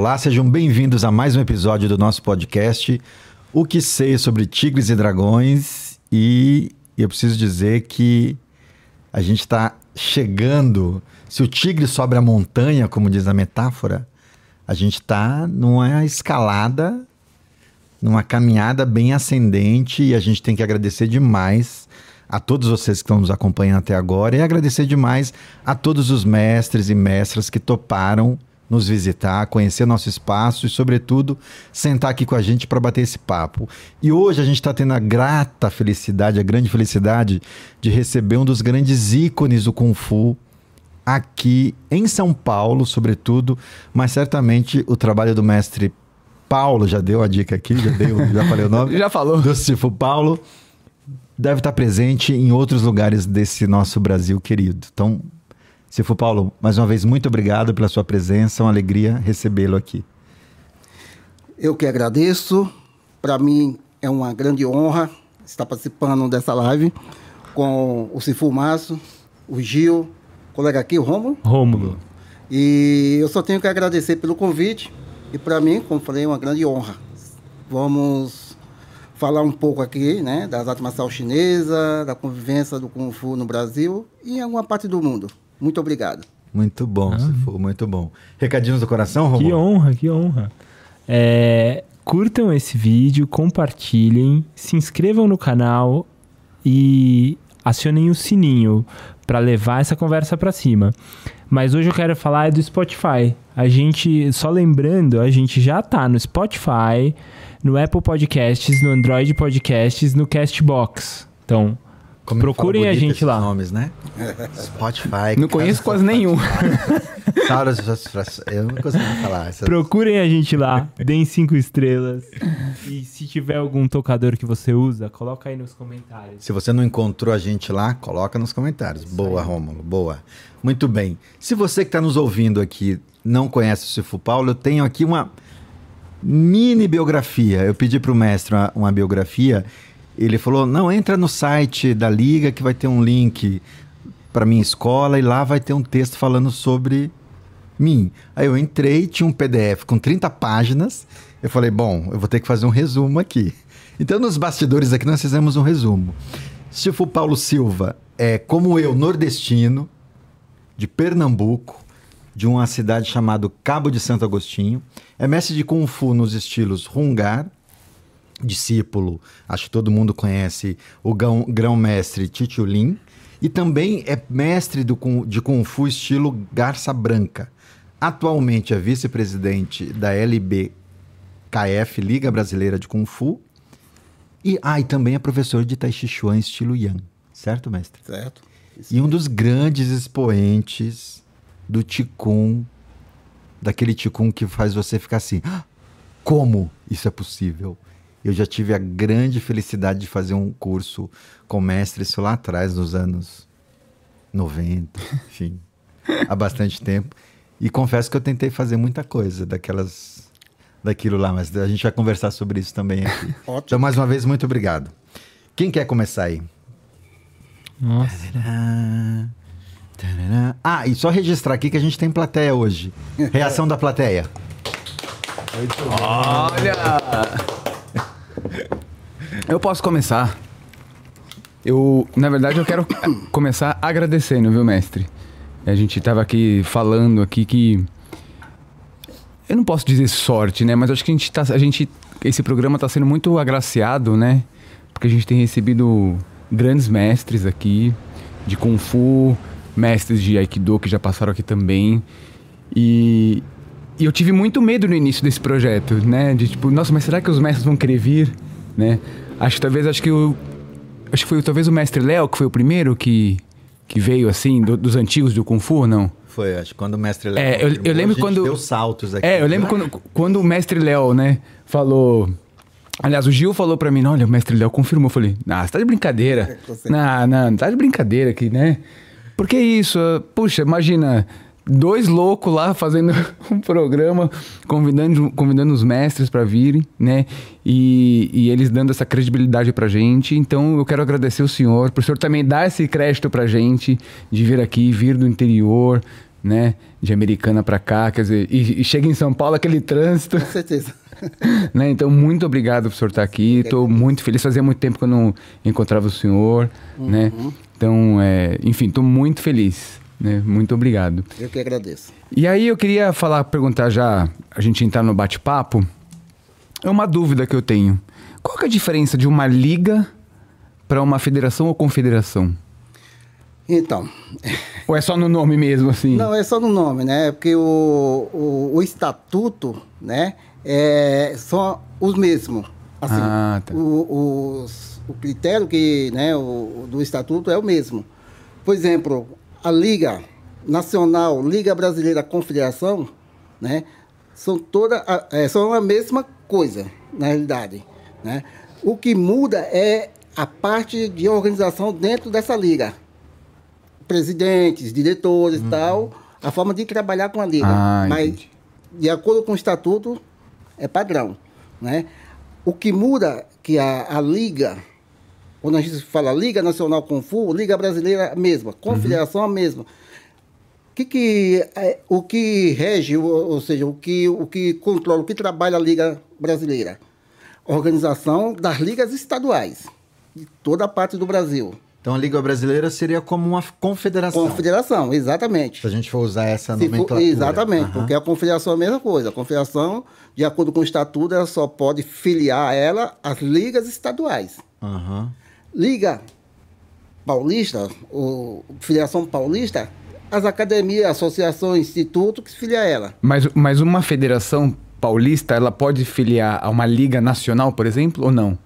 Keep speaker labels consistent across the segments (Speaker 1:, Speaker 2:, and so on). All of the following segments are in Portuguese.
Speaker 1: olá, sejam bem-vindos a mais um episódio do nosso podcast O que sei sobre tigres e dragões. E eu preciso dizer que a gente está chegando. Se o tigre sobe a montanha, como diz a metáfora, a gente está numa escalada, numa caminhada bem ascendente e a gente tem que agradecer demais a todos vocês que estão nos acompanhando até agora e agradecer demais a todos os mestres e mestras que toparam nos visitar, conhecer nosso espaço e, sobretudo, sentar aqui com a gente para bater esse papo. E hoje a gente está tendo a grata felicidade, a grande felicidade de receber um dos grandes ícones do Kung Fu aqui em São Paulo, sobretudo, mas certamente o trabalho do mestre Paulo, já deu a dica aqui, já deu, já falei o nome?
Speaker 2: já falou.
Speaker 1: Do Cifu Paulo deve estar presente em outros lugares desse nosso Brasil querido. Então, se for Paulo, mais uma vez, muito obrigado pela sua presença, é uma alegria recebê-lo aqui.
Speaker 3: Eu que agradeço. Para mim é uma grande honra estar participando dessa live com o Cifu Márcio, o Gil, o colega aqui, o Rômulo.
Speaker 2: Rômulo.
Speaker 3: E eu só tenho que agradecer pelo convite. E para mim, como falei, é uma grande honra. Vamos falar um pouco aqui, né, das artes marciais chinesas, da convivência do Kung Fu no Brasil e em alguma parte do mundo. Muito obrigado.
Speaker 1: Muito bom, ah. for muito bom. Recadinhos do coração, Romulo?
Speaker 2: Que honra, que honra. É, curtam esse vídeo, compartilhem, se inscrevam no canal e acionem o sininho para levar essa conversa para cima. Mas hoje eu quero falar é do Spotify. A gente, só lembrando, a gente já tá no Spotify, no Apple Podcasts, no Android Podcasts, no Castbox. Então, Como procurem a gente lá.
Speaker 1: nomes, né?
Speaker 2: Spotify. Não conheço quase nenhum.
Speaker 1: Eu não consigo falar. Essas...
Speaker 2: Procurem a gente lá, deem cinco estrelas. E se tiver algum tocador que você usa, coloca aí nos comentários.
Speaker 1: Se você não encontrou a gente lá, coloca nos comentários. Isso boa, aí. Rômulo, boa. Muito bem. Se você que está nos ouvindo aqui não conhece o Cifu Paulo, eu tenho aqui uma mini biografia. Eu pedi para o mestre uma, uma, biografia. Ele falou: não, entra no site da Liga que vai ter um link para minha escola e lá vai ter um texto falando sobre mim. Aí eu entrei, tinha um PDF com 30 páginas. Eu falei: bom, eu vou ter que fazer um resumo aqui. Então, nos bastidores aqui, nós fizemos um resumo. Chifu Paulo Silva é, como eu, nordestino, de Pernambuco, de uma cidade chamada Cabo de Santo Agostinho. É mestre de Kung Fu nos estilos Hungar, discípulo, acho que todo mundo conhece o grão-mestre Titiulin, e também é mestre do, de Kung Fu estilo Garça Branca. Atualmente é vice-presidente da LBKF, Liga Brasileira de Kung Fu. E, ah, e também é professor de Tai Chi Chuan estilo Yang. Certo, mestre?
Speaker 3: Certo.
Speaker 1: E um dos grandes expoentes do ticum, daquele ticum que faz você ficar assim: ah, como isso é possível? Eu já tive a grande felicidade de fazer um curso com mestre isso lá atrás, nos anos 90, enfim, há bastante tempo. E confesso que eu tentei fazer muita coisa daquelas daquilo lá, mas a gente vai conversar sobre isso também aqui. Ótimo. Então, mais uma vez, muito obrigado. Quem quer começar aí?
Speaker 2: Nossa.
Speaker 1: Ah, e só registrar aqui que a gente tem plateia hoje. Reação da plateia.
Speaker 2: Olha! Eu posso começar. Eu, na verdade, eu quero começar agradecendo, viu, mestre? A gente estava aqui falando aqui que eu não posso dizer sorte, né? Mas acho que a gente tá, a gente esse programa está sendo muito agraciado, né? Porque a gente tem recebido grandes mestres aqui de kung fu, mestres de Aikido que já passaram aqui também. E, e eu tive muito medo no início desse projeto, né? De tipo, nossa, mas será que os mestres vão querer vir, né? Acho que talvez, acho que o... Acho que foi talvez o mestre Léo que foi o primeiro que, que veio, assim, do, dos antigos do Kung Fu, não?
Speaker 1: Foi, acho que quando o mestre Léo...
Speaker 2: É, eu, eu lembro quando...
Speaker 1: deu saltos aqui.
Speaker 2: É, eu lembro quando, quando o mestre Léo, né, falou... Aliás, o Gil falou pra mim, olha, o mestre Léo confirmou. Eu falei, ah, você tá de brincadeira. não, não, tá de brincadeira aqui, né? Porque isso, puxa, imagina, dois loucos lá fazendo um programa, convidando, convidando os mestres para virem, né? E, e, eles dando essa credibilidade pra gente. Então eu quero agradecer o senhor, por o senhor também dar esse crédito pra gente, de vir aqui, vir do interior, né? De Americana para cá, quer dizer, e, e, chega em São Paulo aquele trânsito.
Speaker 3: Com certeza.
Speaker 2: né? Então, muito obrigado por o senhor estar aqui. Estou muito feliz. Fazia muito tempo que eu não encontrava o senhor, né?
Speaker 3: Uhum.
Speaker 2: Então, é, enfim, estou muito feliz. Né? Muito obrigado.
Speaker 3: Eu que agradeço.
Speaker 2: E aí eu queria falar, perguntar já, a gente entrar no bate-papo. É uma dúvida que eu tenho. Qual que é a diferença de uma liga para uma federação ou confederação?
Speaker 3: Então.
Speaker 2: Ou é só no nome mesmo, assim?
Speaker 3: Não, é só no nome, né? Porque o, o, o estatuto, né? É, são os mesmos. Assim,
Speaker 2: Ah, tá.
Speaker 3: o, os- o critério que, né, o, do estatuto é o mesmo. Por exemplo, a Liga Nacional, Liga Brasileira Confederação, né, são toda a, é, são a mesma coisa, na realidade. Né? O que muda é a parte de organização dentro dessa liga. Presidentes, diretores e tal, a forma de trabalhar com a liga.
Speaker 2: Ah,
Speaker 3: Mas,
Speaker 2: entendi.
Speaker 3: de acordo com o estatuto, é padrão. Né? O que muda que a, a liga, quando a gente fala Liga Nacional Kung Fu, Liga Brasileira a mesma, Confederação a mesma. Que que, é, o que rege, ou, seja, o que, o que controla, o que trabalha a Liga Brasileira? Organização das ligas estaduais, de toda a parte do Brasil.
Speaker 1: Então a Liga Brasileira seria como uma confederação.
Speaker 3: Confederação, exatamente.
Speaker 1: Se a gente for usar essa
Speaker 3: Se for-
Speaker 1: nomenclatura.
Speaker 3: exatamente,
Speaker 1: Aham.
Speaker 3: porque a confederação é a mesma coisa. A confederação, de acordo com o estatuto, ela só pode filiar a ela as ligas estaduais.
Speaker 1: Aham.
Speaker 3: Liga Paulista, ou Federação Paulista, as academias, associações, instituto que se filia a ela.
Speaker 2: Mas, mas uma federação paulista, ela pode filiar a uma liga nacional, por exemplo, ou não?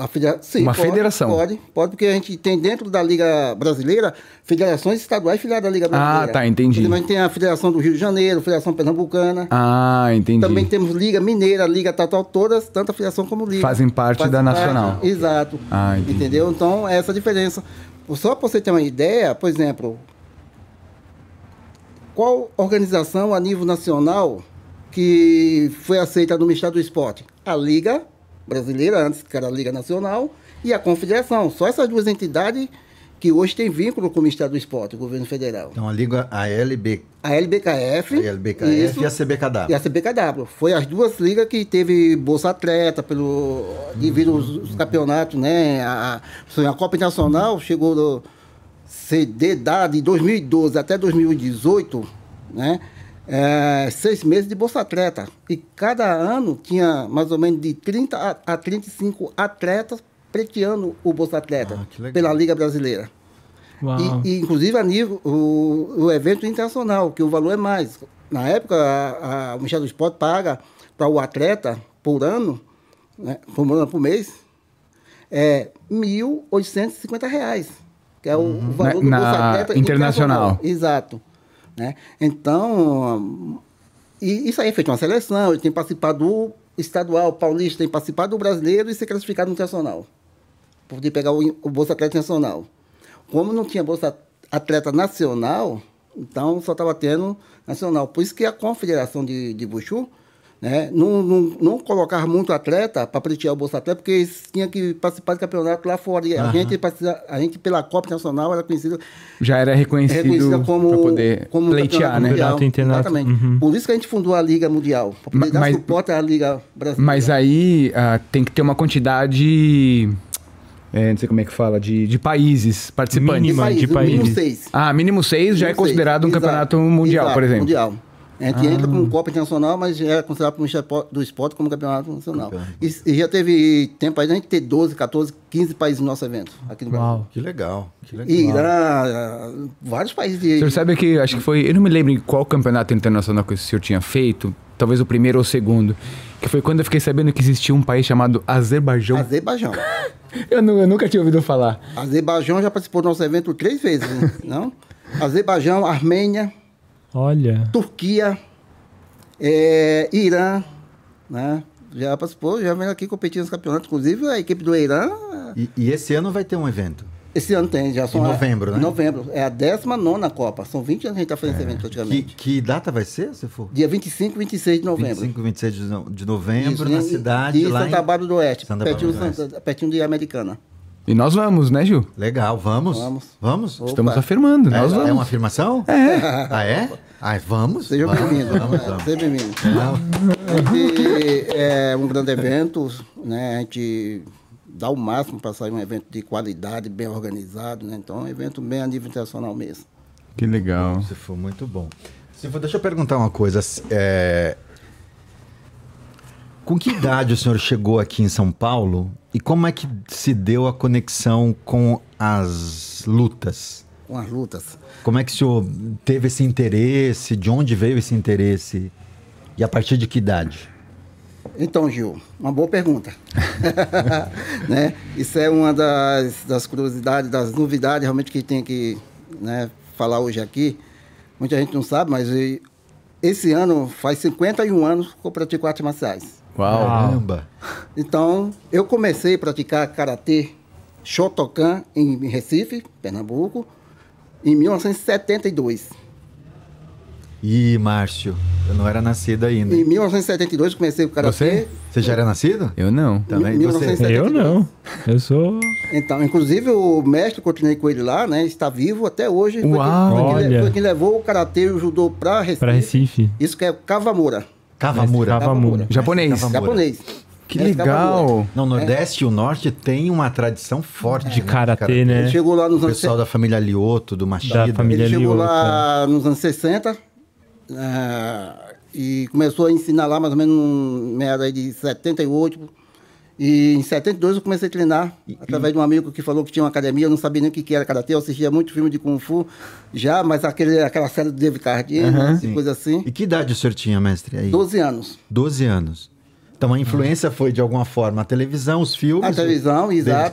Speaker 3: A federa- Sim,
Speaker 2: Uma
Speaker 3: pode,
Speaker 2: federação.
Speaker 3: Pode, pode, porque a gente tem dentro da Liga Brasileira federações estaduais filiadas à Liga Brasileira.
Speaker 2: tá, entendi.
Speaker 3: A gente tem a Federação do Rio de Janeiro, Federação Pernambucana.
Speaker 2: Ah, entendi.
Speaker 3: Também temos Liga Mineira, Liga tal, tal, todas, tanto a federação como Liga.
Speaker 2: Fazem parte da nacional.
Speaker 3: exato.
Speaker 2: Ah, entendi.
Speaker 3: Entendeu? Então, é essa a diferença. Só para você ter uma ideia, por exemplo, qual organização a nível nacional que foi aceita no Ministério do Esporte? A Liga Brasileira, antes que era a Liga Nacional, e a Confederação. Só essas duas entidades que hoje têm vínculo com o Ministério do Esporte, o governo federal.
Speaker 1: Então a Liga a LB,
Speaker 3: A LBKF,
Speaker 1: a LBKF
Speaker 3: isso,
Speaker 1: e a CBKW.
Speaker 3: e a CBKW. Foi as duas ligas que teve Bolsa Atleta, pelo, devido aos, aos campeonatos, né? A, a, Copa Internacional chegou de dada de 2012 até 2018, né? É, seis meses de Bolsa Atleta. E cada ano tinha mais ou menos de 30 a, a 35 atletas pleiteando o Bolsa Atleta
Speaker 1: Ah,
Speaker 3: pela Liga Brasileira. E, e, inclusive a nível o, o evento internacional, que o valor é mais. Na época, a, a, o Ministério do Esporte paga para o atleta por ano, né, por ano por mês, é 1.850 reais, que é o, o valor
Speaker 2: Na-
Speaker 3: do
Speaker 2: na
Speaker 3: Bolsa Atleta
Speaker 2: internacional.
Speaker 3: Exato. Né? Então, isso aí é feito uma seleção, ele tem participado do estadual, paulista, tem participado do brasileiro e ser classificado no. Para poder pegar o, o Bolsa Atleta Nacional. Como não tinha Bolsa Atleta Nacional, então só estava tendo nacional. Por isso que a Confederação de, de Buchu né, não, não, não colocava muito atleta para pleitear o Bolsa Atleta, porque eles tinham que participar de campeonato lá fora. E a, gente, participa- a gente, pela Copa Nacional, era conhecida
Speaker 2: Já era reconhecido
Speaker 3: reconhecida como,
Speaker 2: para poder
Speaker 3: como
Speaker 2: pleitear,
Speaker 3: campeonato
Speaker 2: né?
Speaker 3: mundial. Exatamente.
Speaker 4: Uhum.
Speaker 3: Por isso que a gente fundou a Liga Mundial, para poder
Speaker 2: Ma-
Speaker 3: dar
Speaker 2: mas-
Speaker 3: suporte à Liga Brasileira.
Speaker 2: Mas aí ah, tem que ter uma quantidade, é, não sei como é que fala, de, de países participantes.
Speaker 4: Mínima. de
Speaker 3: no mínimo
Speaker 4: países.
Speaker 3: seis.
Speaker 2: Ah, mínimo seis já é
Speaker 3: Mínimo seis.
Speaker 2: considerado um
Speaker 3: Exato.
Speaker 2: campeonato mundial,
Speaker 3: Exato,
Speaker 2: por exemplo.
Speaker 3: Mundial. A gente entra
Speaker 2: Ah.
Speaker 3: com Copa Internacional, mas é considerado pelo Ministério do Esporte como campeonato nacional. E, e já teve tempo aí da gente ter 12, 14, 15 países no nosso evento aqui no Brasil.
Speaker 4: Uau.
Speaker 1: Que legal, que legal.
Speaker 3: E Irã, vários países
Speaker 2: O
Speaker 3: de.
Speaker 2: senhor sabe que, acho que foi, eu não me lembro em qual campeonato internacional que o senhor tinha feito, talvez o primeiro ou o segundo, que foi quando eu fiquei sabendo que existia um país chamado Azerbaijão.
Speaker 3: Azerbaijão.
Speaker 2: Eu, nu- eu nunca tinha ouvido falar.
Speaker 3: Azerbaijão já participou do nosso evento três vezes, né? não? Azerbaijão, Armênia,
Speaker 4: Olha.
Speaker 3: Turquia, é, Irã, né? Já participou, já vem aqui competir nos campeonatos. Inclusive, a equipe do Irã,
Speaker 1: E, e esse ano vai ter um evento.
Speaker 3: esse ano tem, já são.
Speaker 1: Em novembro,
Speaker 3: a,
Speaker 1: né?
Speaker 3: Em novembro. É a 19 Copa. São 20 anos que a gente está fazendo esse evento
Speaker 1: Que,
Speaker 3: praticamente.
Speaker 1: que data vai ser, se for?
Speaker 3: Dia 25 e 26 de novembro.
Speaker 1: 25, 26 de no- de novembro,
Speaker 3: Isso,
Speaker 1: na
Speaker 3: em-
Speaker 1: cidade
Speaker 3: em
Speaker 1: lá
Speaker 3: Santa
Speaker 1: em...
Speaker 3: Bárbara do Oeste,
Speaker 1: Santa
Speaker 3: pertinho,
Speaker 1: Bárbara do
Speaker 3: Santa- pertinho de Americana.
Speaker 2: E nós vamos, né, Gil?
Speaker 1: Legal, vamos?
Speaker 3: Vamos.
Speaker 1: Vamos?
Speaker 3: Opa.
Speaker 2: Estamos afirmando,
Speaker 1: É,
Speaker 2: nós
Speaker 1: é
Speaker 2: vamos.
Speaker 1: uma afirmação?
Speaker 2: É.
Speaker 1: Ah, é? Ai, vamos?
Speaker 3: Seja bem-vindo.
Speaker 1: Vamos,
Speaker 3: É,
Speaker 1: vamos.
Speaker 3: Seja bem-vindo. É um grande evento, né? A gente dá o máximo para sair um evento de qualidade, bem organizado, né? Então, é um evento bem a nível internacional mesmo.
Speaker 2: Que legal.
Speaker 1: Se for muito bom. Se for, deixa eu perguntar uma coisa. é, Com que idade o senhor chegou aqui em São Paulo e como é que se deu a conexão com as lutas?
Speaker 3: Com as lutas.
Speaker 1: Como é que o senhor teve esse interesse? De onde veio esse interesse? E a partir de que idade?
Speaker 3: Então, Gil, uma boa pergunta. né? Isso é uma das, das curiosidades, das novidades realmente que tem que né, falar hoje aqui. Muita gente não sabe, mas e- esse ano faz 51 anos que eu pratico artes marciais.
Speaker 2: Uau.
Speaker 1: Caramba!
Speaker 3: Então, eu comecei a praticar karatê Shotokan em Recife, Pernambuco, em 1972.
Speaker 1: Ih, Márcio, eu não era nascido ainda.
Speaker 3: Em 1972 comecei o karatê.
Speaker 2: Você?
Speaker 1: Você já era nascido?
Speaker 2: Eu não.
Speaker 1: Também?
Speaker 3: Mil-
Speaker 1: Você?
Speaker 3: 1972.
Speaker 4: Eu não. Eu sou.
Speaker 3: Então, inclusive o mestre, continuei com ele lá, né? Está vivo até hoje. Foi
Speaker 2: Uau!
Speaker 3: quem- Foi, quem,
Speaker 4: Olha.
Speaker 3: foi quem levou o karatê e o judô para Recife.
Speaker 4: Pra Recife.
Speaker 3: Isso que é
Speaker 1: Cavamura.
Speaker 4: Kawamura.
Speaker 2: Japonês.
Speaker 1: Kawamura.
Speaker 3: japonês.
Speaker 2: Que
Speaker 3: É,
Speaker 2: legal.
Speaker 1: Não, o Nordeste e o Norte tem uma tradição forte
Speaker 4: De
Speaker 1: né,
Speaker 4: karatê,
Speaker 1: O
Speaker 4: né?
Speaker 3: Ele chegou lá nos anos
Speaker 1: pessoal da família Lioto, do Machida.
Speaker 4: Da família
Speaker 3: Ele chegou
Speaker 4: Lioto,
Speaker 3: lá nos anos 60 ah, e começou a ensinar lá mais ou menos em meada aí de 78. E em 72 eu comecei a treinar através de um amigo que falou que tinha uma academia. Eu não sabia nem o que que era karatê. Eu assistia muito filme de Kung Fu já, mas aquele, aquela série do David Carradine,
Speaker 1: Sim.
Speaker 3: coisa assim.
Speaker 1: E que idade o senhor tinha, mestre? Aí?
Speaker 3: 12 anos.
Speaker 1: 12 anos. Então a influência foi de alguma forma a televisão, os filmes.
Speaker 3: A televisão,
Speaker 1: o
Speaker 3: exato.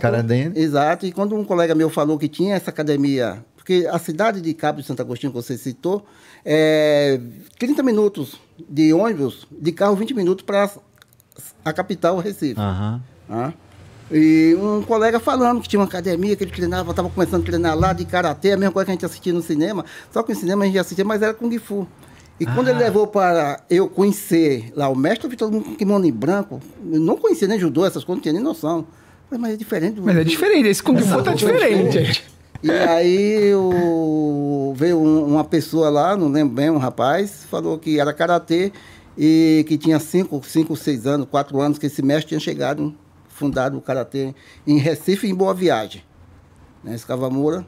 Speaker 3: Exato. E quando um colega meu falou que tinha essa academia, porque a cidade de Cabo de Santo Agostinho que você citou, é 30 minutos de ônibus, de carro 20 minutos para a capital, Recife. Tá? E um colega falando que tinha uma academia, que ele treinava, estava começando a treinar lá de karatê, a mesma coisa que a gente assistia no cinema, só que no cinema a gente assistia, mas era Kung Fu. E quando ele levou para eu conhecer lá o mestre, eu vi todo mundo com kimono em branco, eu não conhecia nem judô, essas coisas, não tinha nem noção. Falei, Mas é diferente do
Speaker 2: Mas é diferente. Esse Kung Fu tá diferente.
Speaker 3: e aí o- veio um- uma pessoa lá, não lembro bem, um rapaz, falou que era karatê e que tinha cinco, cinco, seis anos, quatro anos que esse mestre tinha chegado, fundado o karatê em Recife e em Boa Viagem, né, esse Kawamura.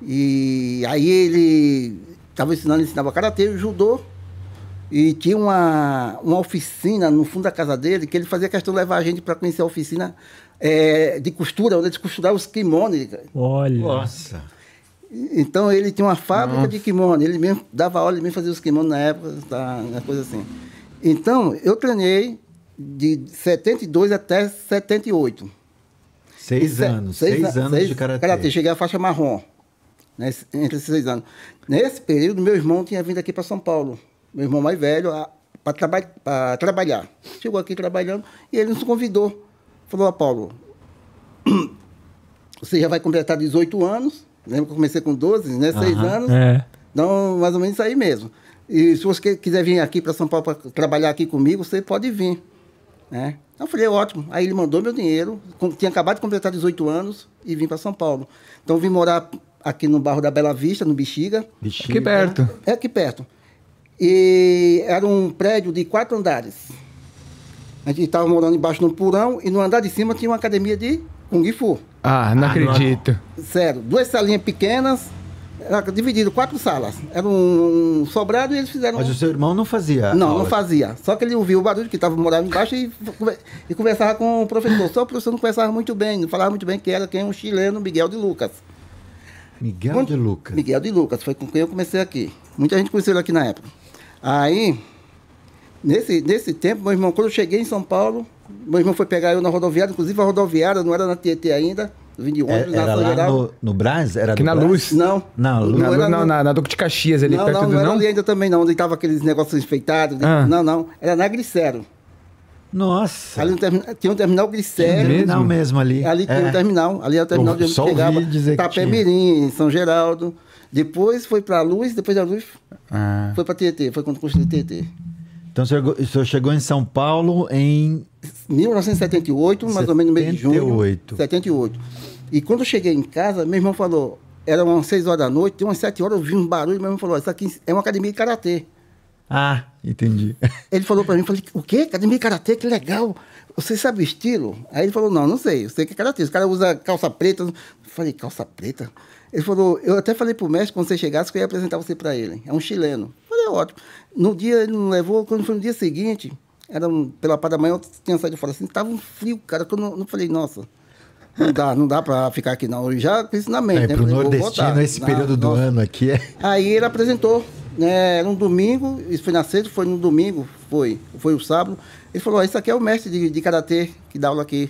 Speaker 3: E aí ele estava ensinando, ensinava karatê e judô. E tinha uma, uma oficina no fundo da casa dele que ele fazia questão de levar a gente para conhecer a oficina eh, de costura, onde eles costuravam os kimonos.
Speaker 4: Olha.
Speaker 1: Nossa.
Speaker 3: Então ele tinha uma fábrica de kimono, ele mesmo dava aula, ele mesmo fazia os kimonos na época, tá, uma coisa assim. Então eu treinei de 72 até 78.
Speaker 1: Seis
Speaker 3: E se-
Speaker 1: anos. Seis,
Speaker 3: a-
Speaker 1: anos
Speaker 3: seis
Speaker 1: de karatê.
Speaker 3: Cheguei à faixa marrom, né, entre esses seis anos. Nesse período, meu irmão tinha vindo aqui para São Paulo, meu irmão mais velho, para traba trabalhar. Chegou aqui trabalhando e ele nos convidou. Falou, ó Paulo, você já vai completar 18 anos, lembra que eu comecei com 12, né? Seis
Speaker 1: Aham.
Speaker 3: anos.
Speaker 4: É.
Speaker 3: Então, mais ou menos isso aí mesmo. E se você quiser vir aqui para São Paulo para trabalhar aqui comigo, você pode vir. Né? Então, eu falei, ótimo. Aí ele mandou meu dinheiro, tinha acabado de completar 18 anos e vim para São Paulo. Então, eu vim morar aqui no bairro da Bela Vista, no Bexiga,
Speaker 1: Bexiga.
Speaker 2: Aqui perto.
Speaker 3: é aqui perto. E era um prédio de quatro andares. A gente estava morando embaixo no porão e no andar de cima tinha uma academia de Kung Fu.
Speaker 2: Ah, não acredito.
Speaker 3: Sério, duas salinhas pequenas, era dividido quatro salas. Era um sobrado e eles fizeram.
Speaker 1: Mas o seu irmão não fazia.
Speaker 3: Não,
Speaker 1: aula.
Speaker 3: não fazia. Só que ele ouvia o barulho que estava morando embaixo e, e conversava com o professor. Só o professor não conversava muito bem, não falava muito bem que era quem um chileno, Miguel de Lucas.
Speaker 1: Miguel
Speaker 3: Quando-
Speaker 1: de Lucas.
Speaker 3: Miguel de Lucas, foi com quem eu comecei aqui. Muita gente conheceu ele aqui na época. Aí, nesse, nesse tempo, meu irmão, quando eu cheguei em São Paulo, meu irmão foi pegar eu na rodoviária, inclusive a rodoviária não era na Tietê ainda, vim de
Speaker 1: É-
Speaker 3: ônibus, na
Speaker 1: era
Speaker 3: São
Speaker 1: lá no, no Brás? Era
Speaker 2: Aqui
Speaker 1: do
Speaker 2: na
Speaker 1: Brás?
Speaker 2: luz.
Speaker 3: Não.
Speaker 1: Na luz.
Speaker 2: Na,
Speaker 3: Não era
Speaker 2: não,
Speaker 3: no-
Speaker 2: na, na Duque de Caxias, ali
Speaker 3: não,
Speaker 2: perto
Speaker 3: não,
Speaker 2: do
Speaker 3: não era
Speaker 2: não?
Speaker 3: ali ainda também não, onde tava aqueles negócios enfeitados.
Speaker 2: Ah.
Speaker 3: Não, não, era na Glicério.
Speaker 1: Nossa.
Speaker 3: Ali termina- tinha um terminal Glicério.
Speaker 1: terminal mesmo ali.
Speaker 3: Ali tinha
Speaker 1: É.
Speaker 3: um terminal. Ali era o terminal
Speaker 1: Eu
Speaker 3: de onde chegava.
Speaker 1: dizer que
Speaker 3: Tapé
Speaker 1: tinha.
Speaker 3: Mirim, São Geraldo. Depois foi para a Luz, depois da Luz
Speaker 2: Ah.
Speaker 3: foi para Tietê, foi quando construiu Tietê.
Speaker 1: Então o senhor, o senhor chegou em São Paulo em
Speaker 3: 1978, mais ou menos no mês de junho.
Speaker 1: 78.
Speaker 3: 78. E quando eu cheguei em casa, meu irmão falou: era umas 6 horas da noite, umas 7 horas eu vi um barulho, meu irmão falou, isso aqui é uma academia de karatê.
Speaker 1: Ah, entendi.
Speaker 3: Ele falou pra mim, falei, o quê? Academia de Karatê, que legal. Você sabe o estilo? Aí ele falou, não, não sei, eu sei que é Karatê. Os caras usam calça preta. Eu falei, calça preta? Ele falou, eu até falei pro mestre, quando você chegasse, que eu ia apresentar você pra ele. É um chileno. Eu falei, ótimo. No dia, ele não levou, quando foi no dia seguinte, era um, pela parte da manhã, eu tinha saído fora assim, tava um frio, cara, que eu não, não falei, nossa... Não dá, não dá pra ficar aqui não. Eu já isso na mente,
Speaker 1: É,
Speaker 3: né?
Speaker 1: pro
Speaker 3: Falei,
Speaker 1: nordestino, esse período do
Speaker 3: nossa.
Speaker 1: ano aqui é.
Speaker 3: Aí ele apresentou, né, era um domingo, isso foi na sexta, foi no domingo, foi, foi o sábado. Ele falou, "Ó, isso aqui é o mestre de, de Karatê que dá aula aqui.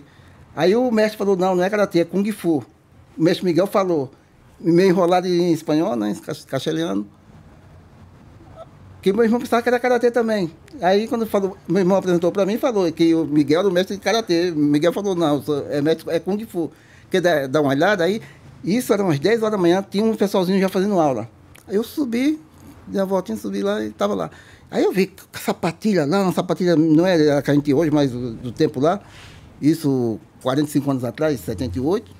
Speaker 3: Aí o mestre falou, não, não é Karatê, é Kung Fu. O mestre Miguel falou, meio enrolado em espanhol, né, castelhano, que meu irmão pensava que era Karatê também. Aí quando falou, meu irmão apresentou para mim, falou que o Miguel era o mestre de Karatê. Miguel falou, não, é mestre, é Kung Fu. Quer dar, dar uma olhada? Aí, isso era umas 10 horas da manhã, tinha um pessoalzinho já fazendo aula. Aí eu subi, dei a voltinha, subi lá e estava lá. Aí eu vi sapatilha lá, uma sapatilha, não é a que a gente hoje, mas do, do tempo lá. Isso 45 anos atrás, 78.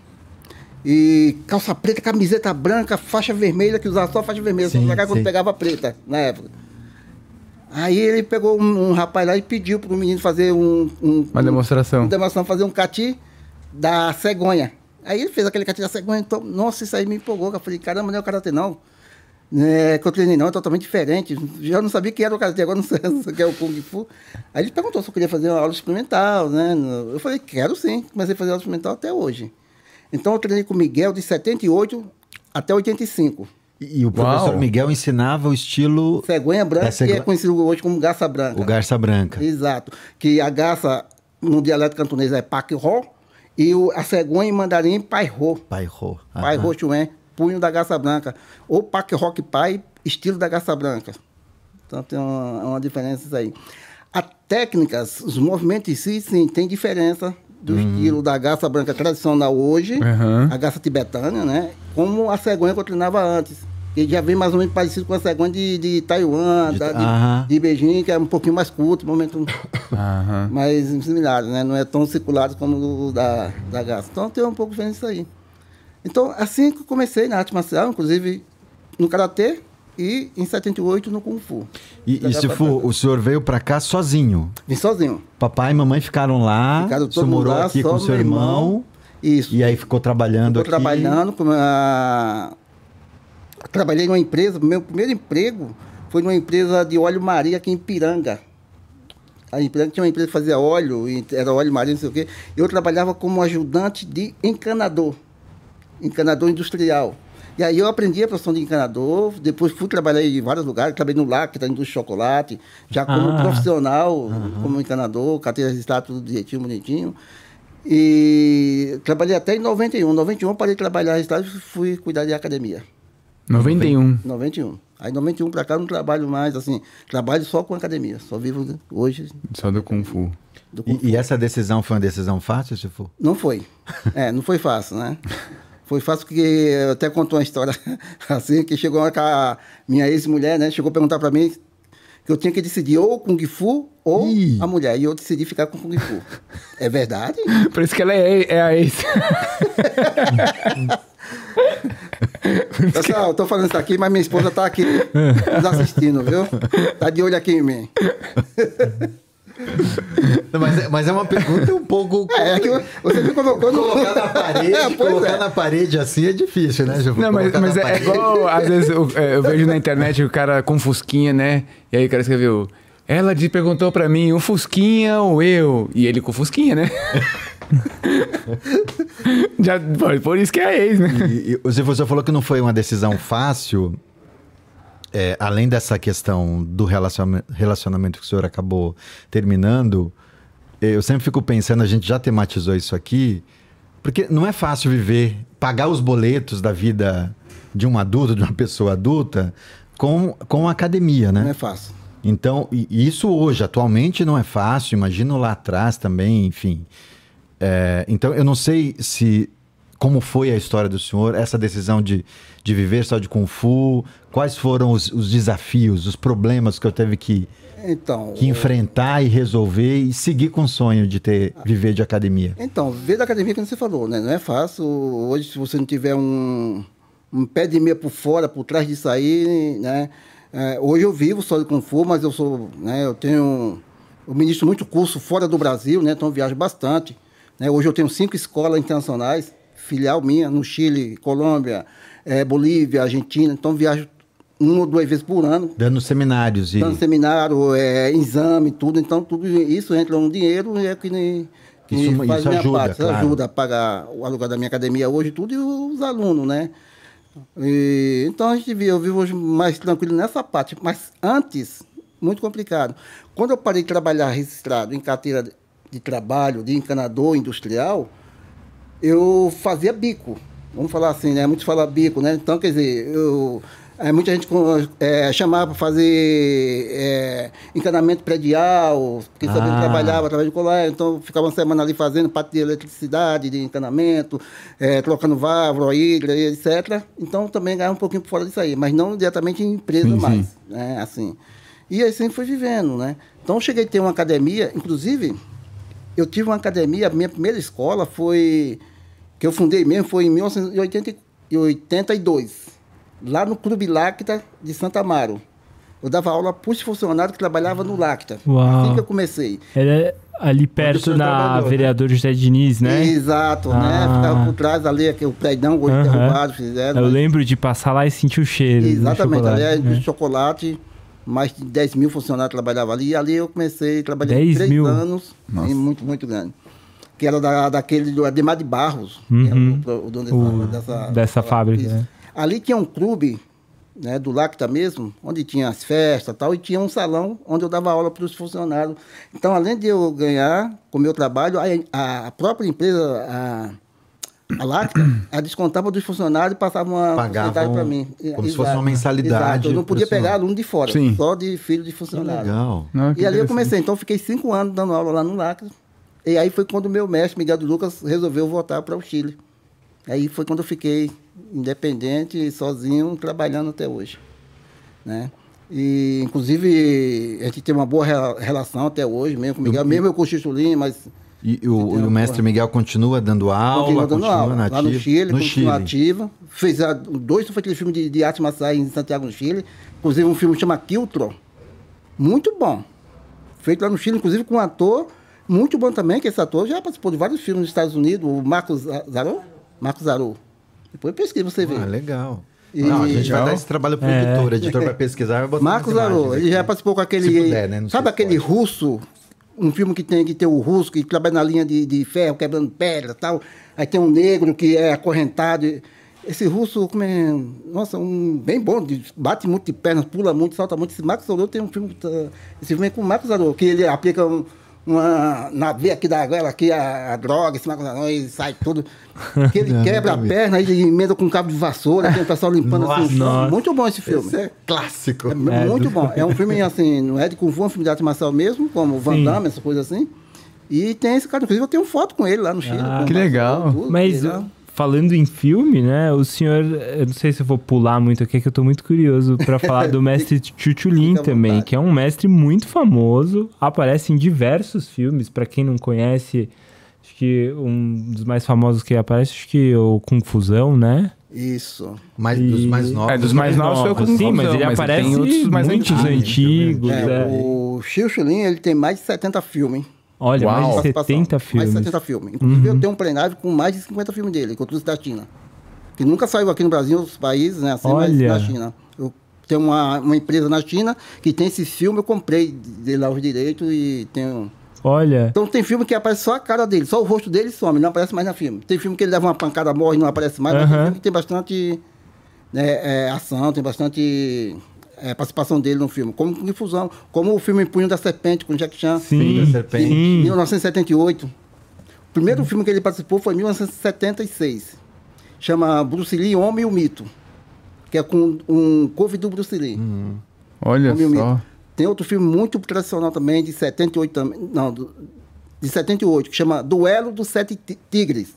Speaker 3: E calça preta, camiseta branca, faixa vermelha, que usava só faixa vermelha, só
Speaker 1: Sim,
Speaker 3: usava quando
Speaker 1: sim.
Speaker 3: pegava preta, na época. Aí ele pegou um, um rapaz lá e pediu para o menino fazer um, um,
Speaker 2: Uma demonstração.
Speaker 3: uma demonstração, fazer um cati da cegonha. Aí ele fez aquele cati da cegonha, então, nossa, isso aí me empolgou. Eu falei, caramba, não é o karatê não. É, que eu treinei não, é totalmente diferente. Já não sabia que era o karatê, agora não sei o que é o Kung Fu. Aí ele perguntou se eu queria fazer uma aula experimental, né? Eu falei, quero sim. Comecei a fazer aula experimental até hoje. Então eu treinei com o Miguel de 78 até 85.
Speaker 1: E o professor
Speaker 2: Uau.
Speaker 1: Miguel ensinava o estilo
Speaker 3: Cegonha branca,
Speaker 1: cegonha-
Speaker 3: que é conhecido hoje como garça branca.
Speaker 1: o garça branca.
Speaker 3: Exato. Que a garça, no dialeto cantonês, é pac-ro, e o, a cegonha em mandarim, pai-ro.
Speaker 1: Pai Rô.
Speaker 3: Pai
Speaker 1: Aham.
Speaker 3: ro chué, punho da garça branca. Ou pac-ro que pai, estilo da garça branca. Então tem uma, uma diferença isso aí. As técnicas, os movimentos em si, sim, tem diferença do estilo da garça branca tradicional hoje,
Speaker 2: Aham.
Speaker 3: a garça tibetana, né? Como a cegonha que eu treinava antes. Que já vem mais ou menos parecido com a cegonha de, de Taiwan,
Speaker 1: De-
Speaker 3: da- de, de Beijing, que é um pouquinho mais curto, momento
Speaker 2: Aham.
Speaker 3: mais similares, né? Não é tão circulado como o da, da Garça. Então tem um pouco de diferença aí. Então, assim que eu comecei na arte marcial, inclusive no Karatê e em 78 no Kung Fu.
Speaker 1: E, e se for, o senhor veio pra cá sozinho.
Speaker 3: Vim sozinho.
Speaker 1: Papai e mamãe ficaram lá.
Speaker 3: Ficaram
Speaker 1: o senhor
Speaker 3: todo
Speaker 1: morou
Speaker 3: lá,
Speaker 1: aqui com seu irmão.
Speaker 3: irmão. Isso.
Speaker 1: E aí ficou trabalhando
Speaker 3: Estou
Speaker 1: aqui.
Speaker 3: trabalhando com a... Trabalhei numa empresa, meu primeiro emprego foi numa empresa de óleo Maria aqui em Piranga. A empresa tinha uma empresa que fazia óleo, era óleo Maria, não sei o quê. Eu trabalhava como ajudante de encanador, encanador industrial. E aí eu aprendi a profissão de encanador, depois fui trabalhar em vários lugares, trabalhei no LAC, que está indústria de chocolate, já como
Speaker 4: Ah.
Speaker 3: profissional, como encanador, carteira registrada, tudo direitinho, bonitinho. E trabalhei até em 91. Em 91 parei de trabalhar registrado e fui cuidar de academia.
Speaker 2: 91.
Speaker 3: 91. Aí 91 para cá eu não trabalho mais, assim, trabalho só com academia. Só vivo hoje
Speaker 2: Só do Kung Fu.
Speaker 3: do Kung Fu.
Speaker 1: E, e essa decisão foi uma decisão fácil, se for?
Speaker 3: Não foi. É, não foi fácil, né? Foi fácil eu até contou uma história assim, que chegou uma que a minha ex-mulher, né, chegou a perguntar para mim que eu tinha que decidir ou Kung Fu ou
Speaker 1: Ih.
Speaker 3: a mulher. E eu decidi ficar com Kung Fu. É verdade?
Speaker 2: Por isso que ela é, é a ex.
Speaker 3: Pessoal, eu tô falando isso aqui, mas minha esposa tá aqui nos assistindo, viu? Tá de olho aqui em mim.
Speaker 1: Não, mas, é- mas é uma pergunta um pouco.
Speaker 3: É, é que você me colocou no...
Speaker 1: Colocar na parede,
Speaker 3: É,
Speaker 1: colocar
Speaker 3: é.
Speaker 1: na parede assim é difícil, né, Gil?
Speaker 2: Não, mas, mas é, é igual, às vezes, eu, é, eu vejo na internet o cara com fusquinha, né? E aí o cara escreveu, ela te perguntou pra mim, o fusquinha ou eu? E ele com fusquinha, né? Já, por- isso que é a ex, né?
Speaker 1: E, e você falou que não foi uma decisão fácil, é, além dessa questão do relaciona- relacionamento que o senhor acabou terminando. Eu sempre fico pensando, a gente já tematizou isso aqui, porque não é fácil viver, pagar os boletos da vida de um adulto, de uma pessoa adulta, com, com a academia, né?
Speaker 3: Não é fácil.
Speaker 1: Então, isso hoje, atualmente, não é fácil, imagino lá atrás também, enfim. É, então, eu não sei se como foi a história do senhor, essa decisão de, de viver só de Kung Fu, quais foram os, os desafios, os problemas que eu teve que,
Speaker 3: Então,
Speaker 1: que enfrentar e resolver e seguir com o sonho de ter viver de academia.
Speaker 3: Então, ver da academia, como você falou, né? Não é fácil. Hoje, se você não tiver um, um pé de meia por fora, por trás disso aí, né? É, hoje eu vivo só de Kung Fu, mas eu sou, né, eu tenho, eu ministro muito curso fora do Brasil, né? Então eu viajo bastante. Né? Hoje eu tenho cinco escolas internacionais, filial minha, no Chile, Colômbia, é, Bolívia, Argentina. Então viajo uma ou duas vezes por ano.
Speaker 1: Dando seminários e...
Speaker 3: Dando seminário, é, exame, tudo. Então tudo isso entra um dinheiro e é que nem... Que
Speaker 1: Isso-
Speaker 3: faz
Speaker 1: isso
Speaker 3: minha
Speaker 1: ajuda,
Speaker 3: parte. Isso
Speaker 1: claro.
Speaker 3: ajuda a pagar o aluguel da minha academia hoje tudo e os alunos, né? E, então a gente vive, eu vivo hoje mais tranquilo nessa parte. Mas antes, muito complicado. Quando eu parei de trabalhar registrado em carteira de trabalho, de encanador industrial, eu fazia bico. Vamos falar assim, né? Muitos falam bico, né? Então, quer dizer, eu, é, muita gente é, chamava para fazer é, encanamento predial, porque sabia
Speaker 1: Ah.
Speaker 3: que trabalhava através de colar, então ficava uma semana ali fazendo parte de eletricidade, de encanamento, é, trocando válvula, e etc. Então também ganhava um pouquinho por fora disso aí, mas não diretamente em empresa
Speaker 2: Sim, sim.
Speaker 3: mais, né? Assim. E assim fui vivendo, né? Então eu cheguei a ter uma academia, inclusive eu tive uma academia, a minha primeira escola foi, que eu fundei mesmo, foi em 1982, lá no Clube Lacta de Santa Amaro. Eu dava aula para os funcionários que trabalhavam no Lacta.
Speaker 4: Uau.
Speaker 3: Assim que eu comecei.
Speaker 4: Era ali perto
Speaker 1: trabalhou, né?
Speaker 4: Vereador José Diniz, né?
Speaker 3: Exato, né?
Speaker 4: Ah.
Speaker 3: Ficava por trás ali, aquele prédio hoje
Speaker 4: Aham.
Speaker 3: derrubado, fizeram.
Speaker 4: Eu
Speaker 3: mas-
Speaker 4: lembro de passar lá e sentir o cheiro.
Speaker 3: Exatamente, ali é
Speaker 4: né?
Speaker 3: de chocolate, mais de 10 mil funcionários trabalhavam ali, e ali eu comecei a trabalhar
Speaker 4: 10
Speaker 3: três
Speaker 4: mil?
Speaker 3: anos,
Speaker 2: Nossa.
Speaker 3: muito, muito grande. Que era da, daquele do Ademar de Barros, que
Speaker 4: Uhum.
Speaker 3: era o, o dono
Speaker 4: O-
Speaker 3: dessa, dessa,
Speaker 4: dessa fábrica, né?
Speaker 3: Ali tinha um clube, né, do Lacta mesmo, onde tinha as festas e tal, e tinha um salão onde eu dava aula para os funcionários. Então, além de eu ganhar com o meu trabalho, a, a própria empresa, a, a Lacta, ela descontava dos funcionários e passava uma porcentagem para mim.
Speaker 1: como se fosse uma mensalidade
Speaker 3: Exato. Eu não podia pegar aluno de fora,
Speaker 2: Sim.
Speaker 3: só de filho de funcionário.
Speaker 1: Legal.
Speaker 2: Não, que
Speaker 3: E ali eu comecei, então eu fiquei cinco anos dando aula lá no Lacta. E aí foi quando o meu mestre, Miguel de Lucas, resolveu voltar para o Chile. Aí foi quando eu fiquei independente, sozinho, trabalhando até hoje. Né? E, inclusive, a gente tem uma boa rela- relação até hoje, mesmo com o Miguel, mesmo eu com o Chichulim, mas
Speaker 1: E, e o, o mestre Miguel continua dando aula,
Speaker 3: continua dando aula.
Speaker 1: nativo?
Speaker 3: Lá no Chile,
Speaker 1: no
Speaker 3: continua
Speaker 1: Chile.
Speaker 3: ativa. Fez a, dois foi aquele filme de, de arte marcial em Santiago, no Chile. Inclusive, um filme que chama Kiltro. Muito bom. Feito lá no Chile, inclusive com um ator muito bom também, que esse ator já participou de vários filmes nos Estados Unidos, o Marcos Zarou. Marcos Zarou. Depois pesquisa você ver.
Speaker 1: Ah, legal.
Speaker 3: E-
Speaker 1: Não, a gente vai dar esse trabalho pro
Speaker 4: É.
Speaker 1: editor. O editor vai pesquisar vai botar
Speaker 3: Marcos Zarou, ele já participou com aquele.
Speaker 1: Puder, né?
Speaker 3: Sabe aquele
Speaker 1: pode.
Speaker 3: russo? Um filme que tem que ter o russo, que trabalha na linha de, de ferro, quebrando pedra e tal. Aí tem um negro que é acorrentado. Esse russo, como é. Nossa, um bem bom, de- bate muito de pernas, pula muito, salta muito. Esse Marcos Zarou tem um filme. tá- Esse filme é com o Marcos Zarou, que ele aplica um- uma. Na veia aqui da goela, aqui a, a droga, esse Zarou, e sai tudo. Que ele
Speaker 1: Não,
Speaker 3: quebra a perna, aí emenda com um cabo de vassoura, tem o pessoal limpando assim.
Speaker 4: Nossa.
Speaker 3: Muito bom esse filme.
Speaker 1: Esse é clássico.
Speaker 3: É muito bom. É um filme assim, não é de Kung Fu, é um filme de arte marcial mesmo, como Van
Speaker 4: Sim.
Speaker 3: Damme, essa coisa assim. E tem esse cara, inclusive eu tenho foto com ele lá no Chile.
Speaker 4: Ah,
Speaker 2: que legal.
Speaker 3: tudo,
Speaker 4: Mas
Speaker 3: legal.
Speaker 4: Falando em filme, né? O senhor, eu não sei se eu vou pular muito aqui, que eu tô muito curioso pra falar do mestre Chuchulin também, que é um mestre muito famoso, aparece em diversos filmes, pra quem não conhece, acho que um dos mais famosos que aparece, acho que é o Confusão, né?
Speaker 3: Isso.
Speaker 1: Mais, dos
Speaker 4: E-
Speaker 1: mais novos.
Speaker 2: É, dos mais novos foi o
Speaker 4: Sim,
Speaker 2: Confusão,
Speaker 4: mas ele
Speaker 2: mas
Speaker 4: aparece
Speaker 2: tem outros mais
Speaker 4: muitos
Speaker 2: antigos.
Speaker 4: antigos.
Speaker 3: É,
Speaker 4: é.
Speaker 3: O Chiu Chulin, ele tem mais de 70 filmes.
Speaker 4: Olha,
Speaker 2: Uau.
Speaker 4: mais de
Speaker 3: participação.
Speaker 4: 70 filmes.
Speaker 3: Mais de 70 filmes. Inclusive,
Speaker 4: Uhum.
Speaker 3: eu tenho um plenário com mais de 50 filmes dele, trouxe da China. Que nunca saiu aqui no Brasil, nos países, né? Assim, mas
Speaker 4: Olha.
Speaker 3: na China. Eu tenho uma, uma empresa na China que tem esse filme, eu comprei de lá os direitos e tenho.
Speaker 4: Olha,
Speaker 3: Então tem filme que aparece só a cara dele, só o rosto dele some, não aparece mais no filme. Tem filme que ele leva uma pancada, morre e não aparece mais, mas tem filme que tem bastante né, é, ação, tem bastante é, participação dele no filme. Como Difusão, como o filme Punho da Serpente com Jack Chan,
Speaker 4: sim,
Speaker 1: da Serpente.
Speaker 3: em
Speaker 4: sim.
Speaker 3: 1978. O primeiro filme que ele participou foi em 1976. Chama Bruce Lee, Homem e o Mito. Que é com um cover do Bruce Lee.
Speaker 2: Olha
Speaker 3: Homem
Speaker 2: só.
Speaker 3: Tem outro filme muito tradicional também, de 78 também. Não, de 78, que chama Duelo dos Sete Ti- Tigres.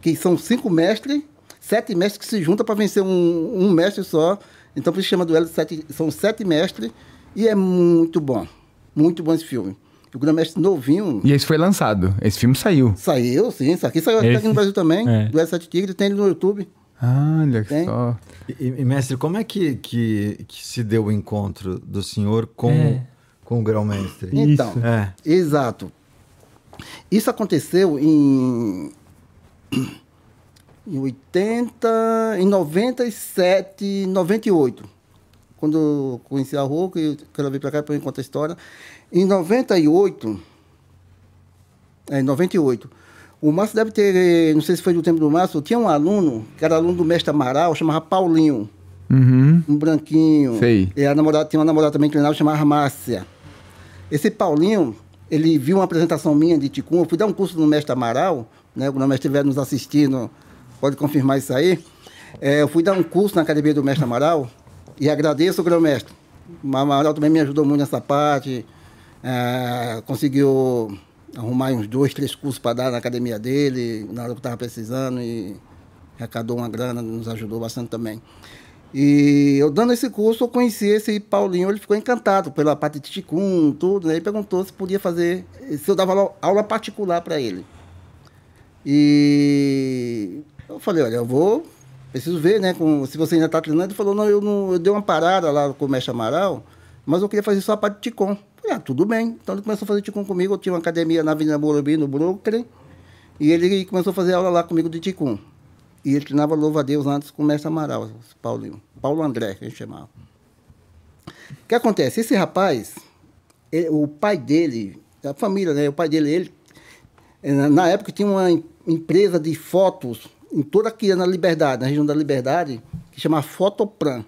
Speaker 3: Que são cinco mestres, sete mestres que se juntam para vencer um, um mestre só. Então por isso chama Duelo dos Sete. São sete mestres e é muito bom. Muito bom esse filme. O grande mestre novinho.
Speaker 2: E esse foi lançado. Esse filme saiu.
Speaker 3: Saiu, sim. Isso aqui saiu
Speaker 4: Esse-
Speaker 3: aqui no Brasil também.
Speaker 4: é.
Speaker 3: Duelo dos Sete Tigres, tem ele no YouTube.
Speaker 2: Olha
Speaker 3: Tem?
Speaker 2: só.
Speaker 1: E, e, mestre, como é que, que, que se deu o encontro do senhor com,
Speaker 4: É.
Speaker 1: com o grão-mestre?
Speaker 3: Então,
Speaker 4: Isso.
Speaker 1: É.
Speaker 3: exato. Isso aconteceu em, em 80, em 97, 98. Quando eu conheci a Rô, que eu quero vir para cá para eu contar a história. Em 98, é, em 98, o Márcio deve ter, não sei se foi do tempo do Márcio, tinha um aluno, que era aluno do mestre Amaral, chamava Paulinho,
Speaker 2: Uhum.
Speaker 3: um branquinho.
Speaker 2: Sei.
Speaker 3: E a namorada, tinha uma namorada também que treinava, chamava Márcia. Esse Paulinho, ele viu uma apresentação minha de Ticum, eu fui dar um curso no mestre Amaral, né? Quando o mestre estiver nos assistindo, pode confirmar isso aí. É, eu fui dar um curso na academia do mestre Amaral e agradeço o grão-mestre. O Amaral também me ajudou muito nessa parte, é, conseguiu arrumar uns dois, três cursos para dar na academia dele, na hora que eu estava precisando, e arrecadou uma grana, nos ajudou bastante também. E eu dando esse curso, eu conheci esse Paulinho, ele ficou encantado pela parte de Ticum, tudo, né? Ele perguntou se podia fazer, se eu dava aula particular para ele. E eu falei, olha, eu vou, preciso ver, né? com- se você ainda está treinando. Ele falou, não, eu, não, eu dei uma parada lá com o mestre Amaral, mas eu queria fazer só a parte de Ticum. Falei, ah, tudo bem. Então ele começou a fazer Ticum comigo, eu tinha uma academia na Avenida Morumbi, no Brooklyn, e ele começou a fazer aula lá comigo de Ticum. E ele treinava louva a Deus antes com o mestre Amaral, Paulinho. Paulo André, que a gente chamava. O que acontece? Esse rapaz, ele- o pai dele, a família, né? O pai dele, ele, na- época tinha uma em- empresa de fotos em toda aqui na Liberdade, na região da Liberdade, que chama Fotoplan.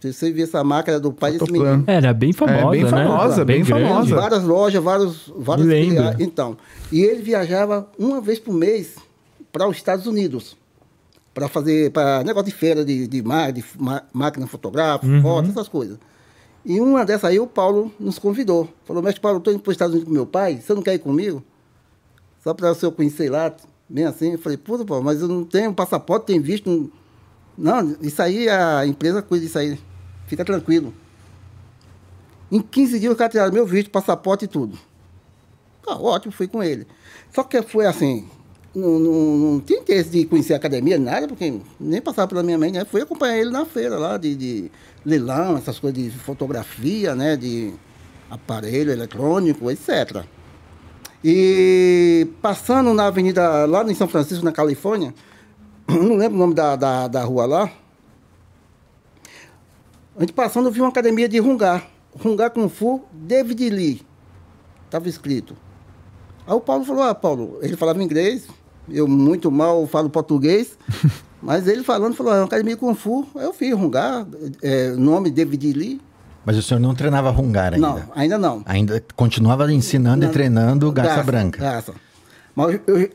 Speaker 3: Se você vê essa máquina do pai desse
Speaker 2: Fotoplan.
Speaker 3: menino.
Speaker 4: Era bem famosa,
Speaker 2: bem
Speaker 4: né?
Speaker 2: famosa, bem
Speaker 4: grande.
Speaker 2: famosa.
Speaker 3: Várias lojas, vários, vários filiais. Então, e ele viajava uma vez por mês para os Estados Unidos para fazer para negócio de feira de, de, ma- de ma- máquina fotográfica,
Speaker 4: Uhum.
Speaker 3: foto, essas coisas. E uma dessas aí o Paulo nos convidou. Falou, mestre Paulo, eu estou indo para os Estados Unidos com meu pai, você não quer ir comigo? Só para o senhor conhecer lá, bem assim. Eu falei, puta, Paulo, mas eu não tenho passaporte, tenho visto. Não, isso aí, a empresa cuida disso aí. Fica tranquilo. Em 15 dias o cara tiraram meu visto, passaporte e tudo. Ah, ótimo, fui com ele. Só que foi assim, não, não, não tinha interesse de conhecer a academia, nada, porque nem passava pela minha mente, né? Fui acompanhar ele na feira lá, de, de leilão, essas coisas de fotografia, né? De aparelho eletrônico, etc. E passando na avenida, lá em São Francisco, na Califórnia, não lembro o nome da, da, da rua lá, a gente passando, eu vi uma academia de Rungar. Rungar Kung Fu, David Lee. Estava escrito. Aí o Paulo falou, ah, Paulo, ele falava inglês, eu muito mal falo português, mas ele falando, falou, é uma academia Kung Fu. Aí eu fiz Rungar, é, nome David Lee.
Speaker 1: Mas o senhor não treinava rungar ainda?
Speaker 3: Não, ainda não.
Speaker 1: Ainda continuava ensinando e treinando garça, branca.
Speaker 3: Garça. Mas eu, eu-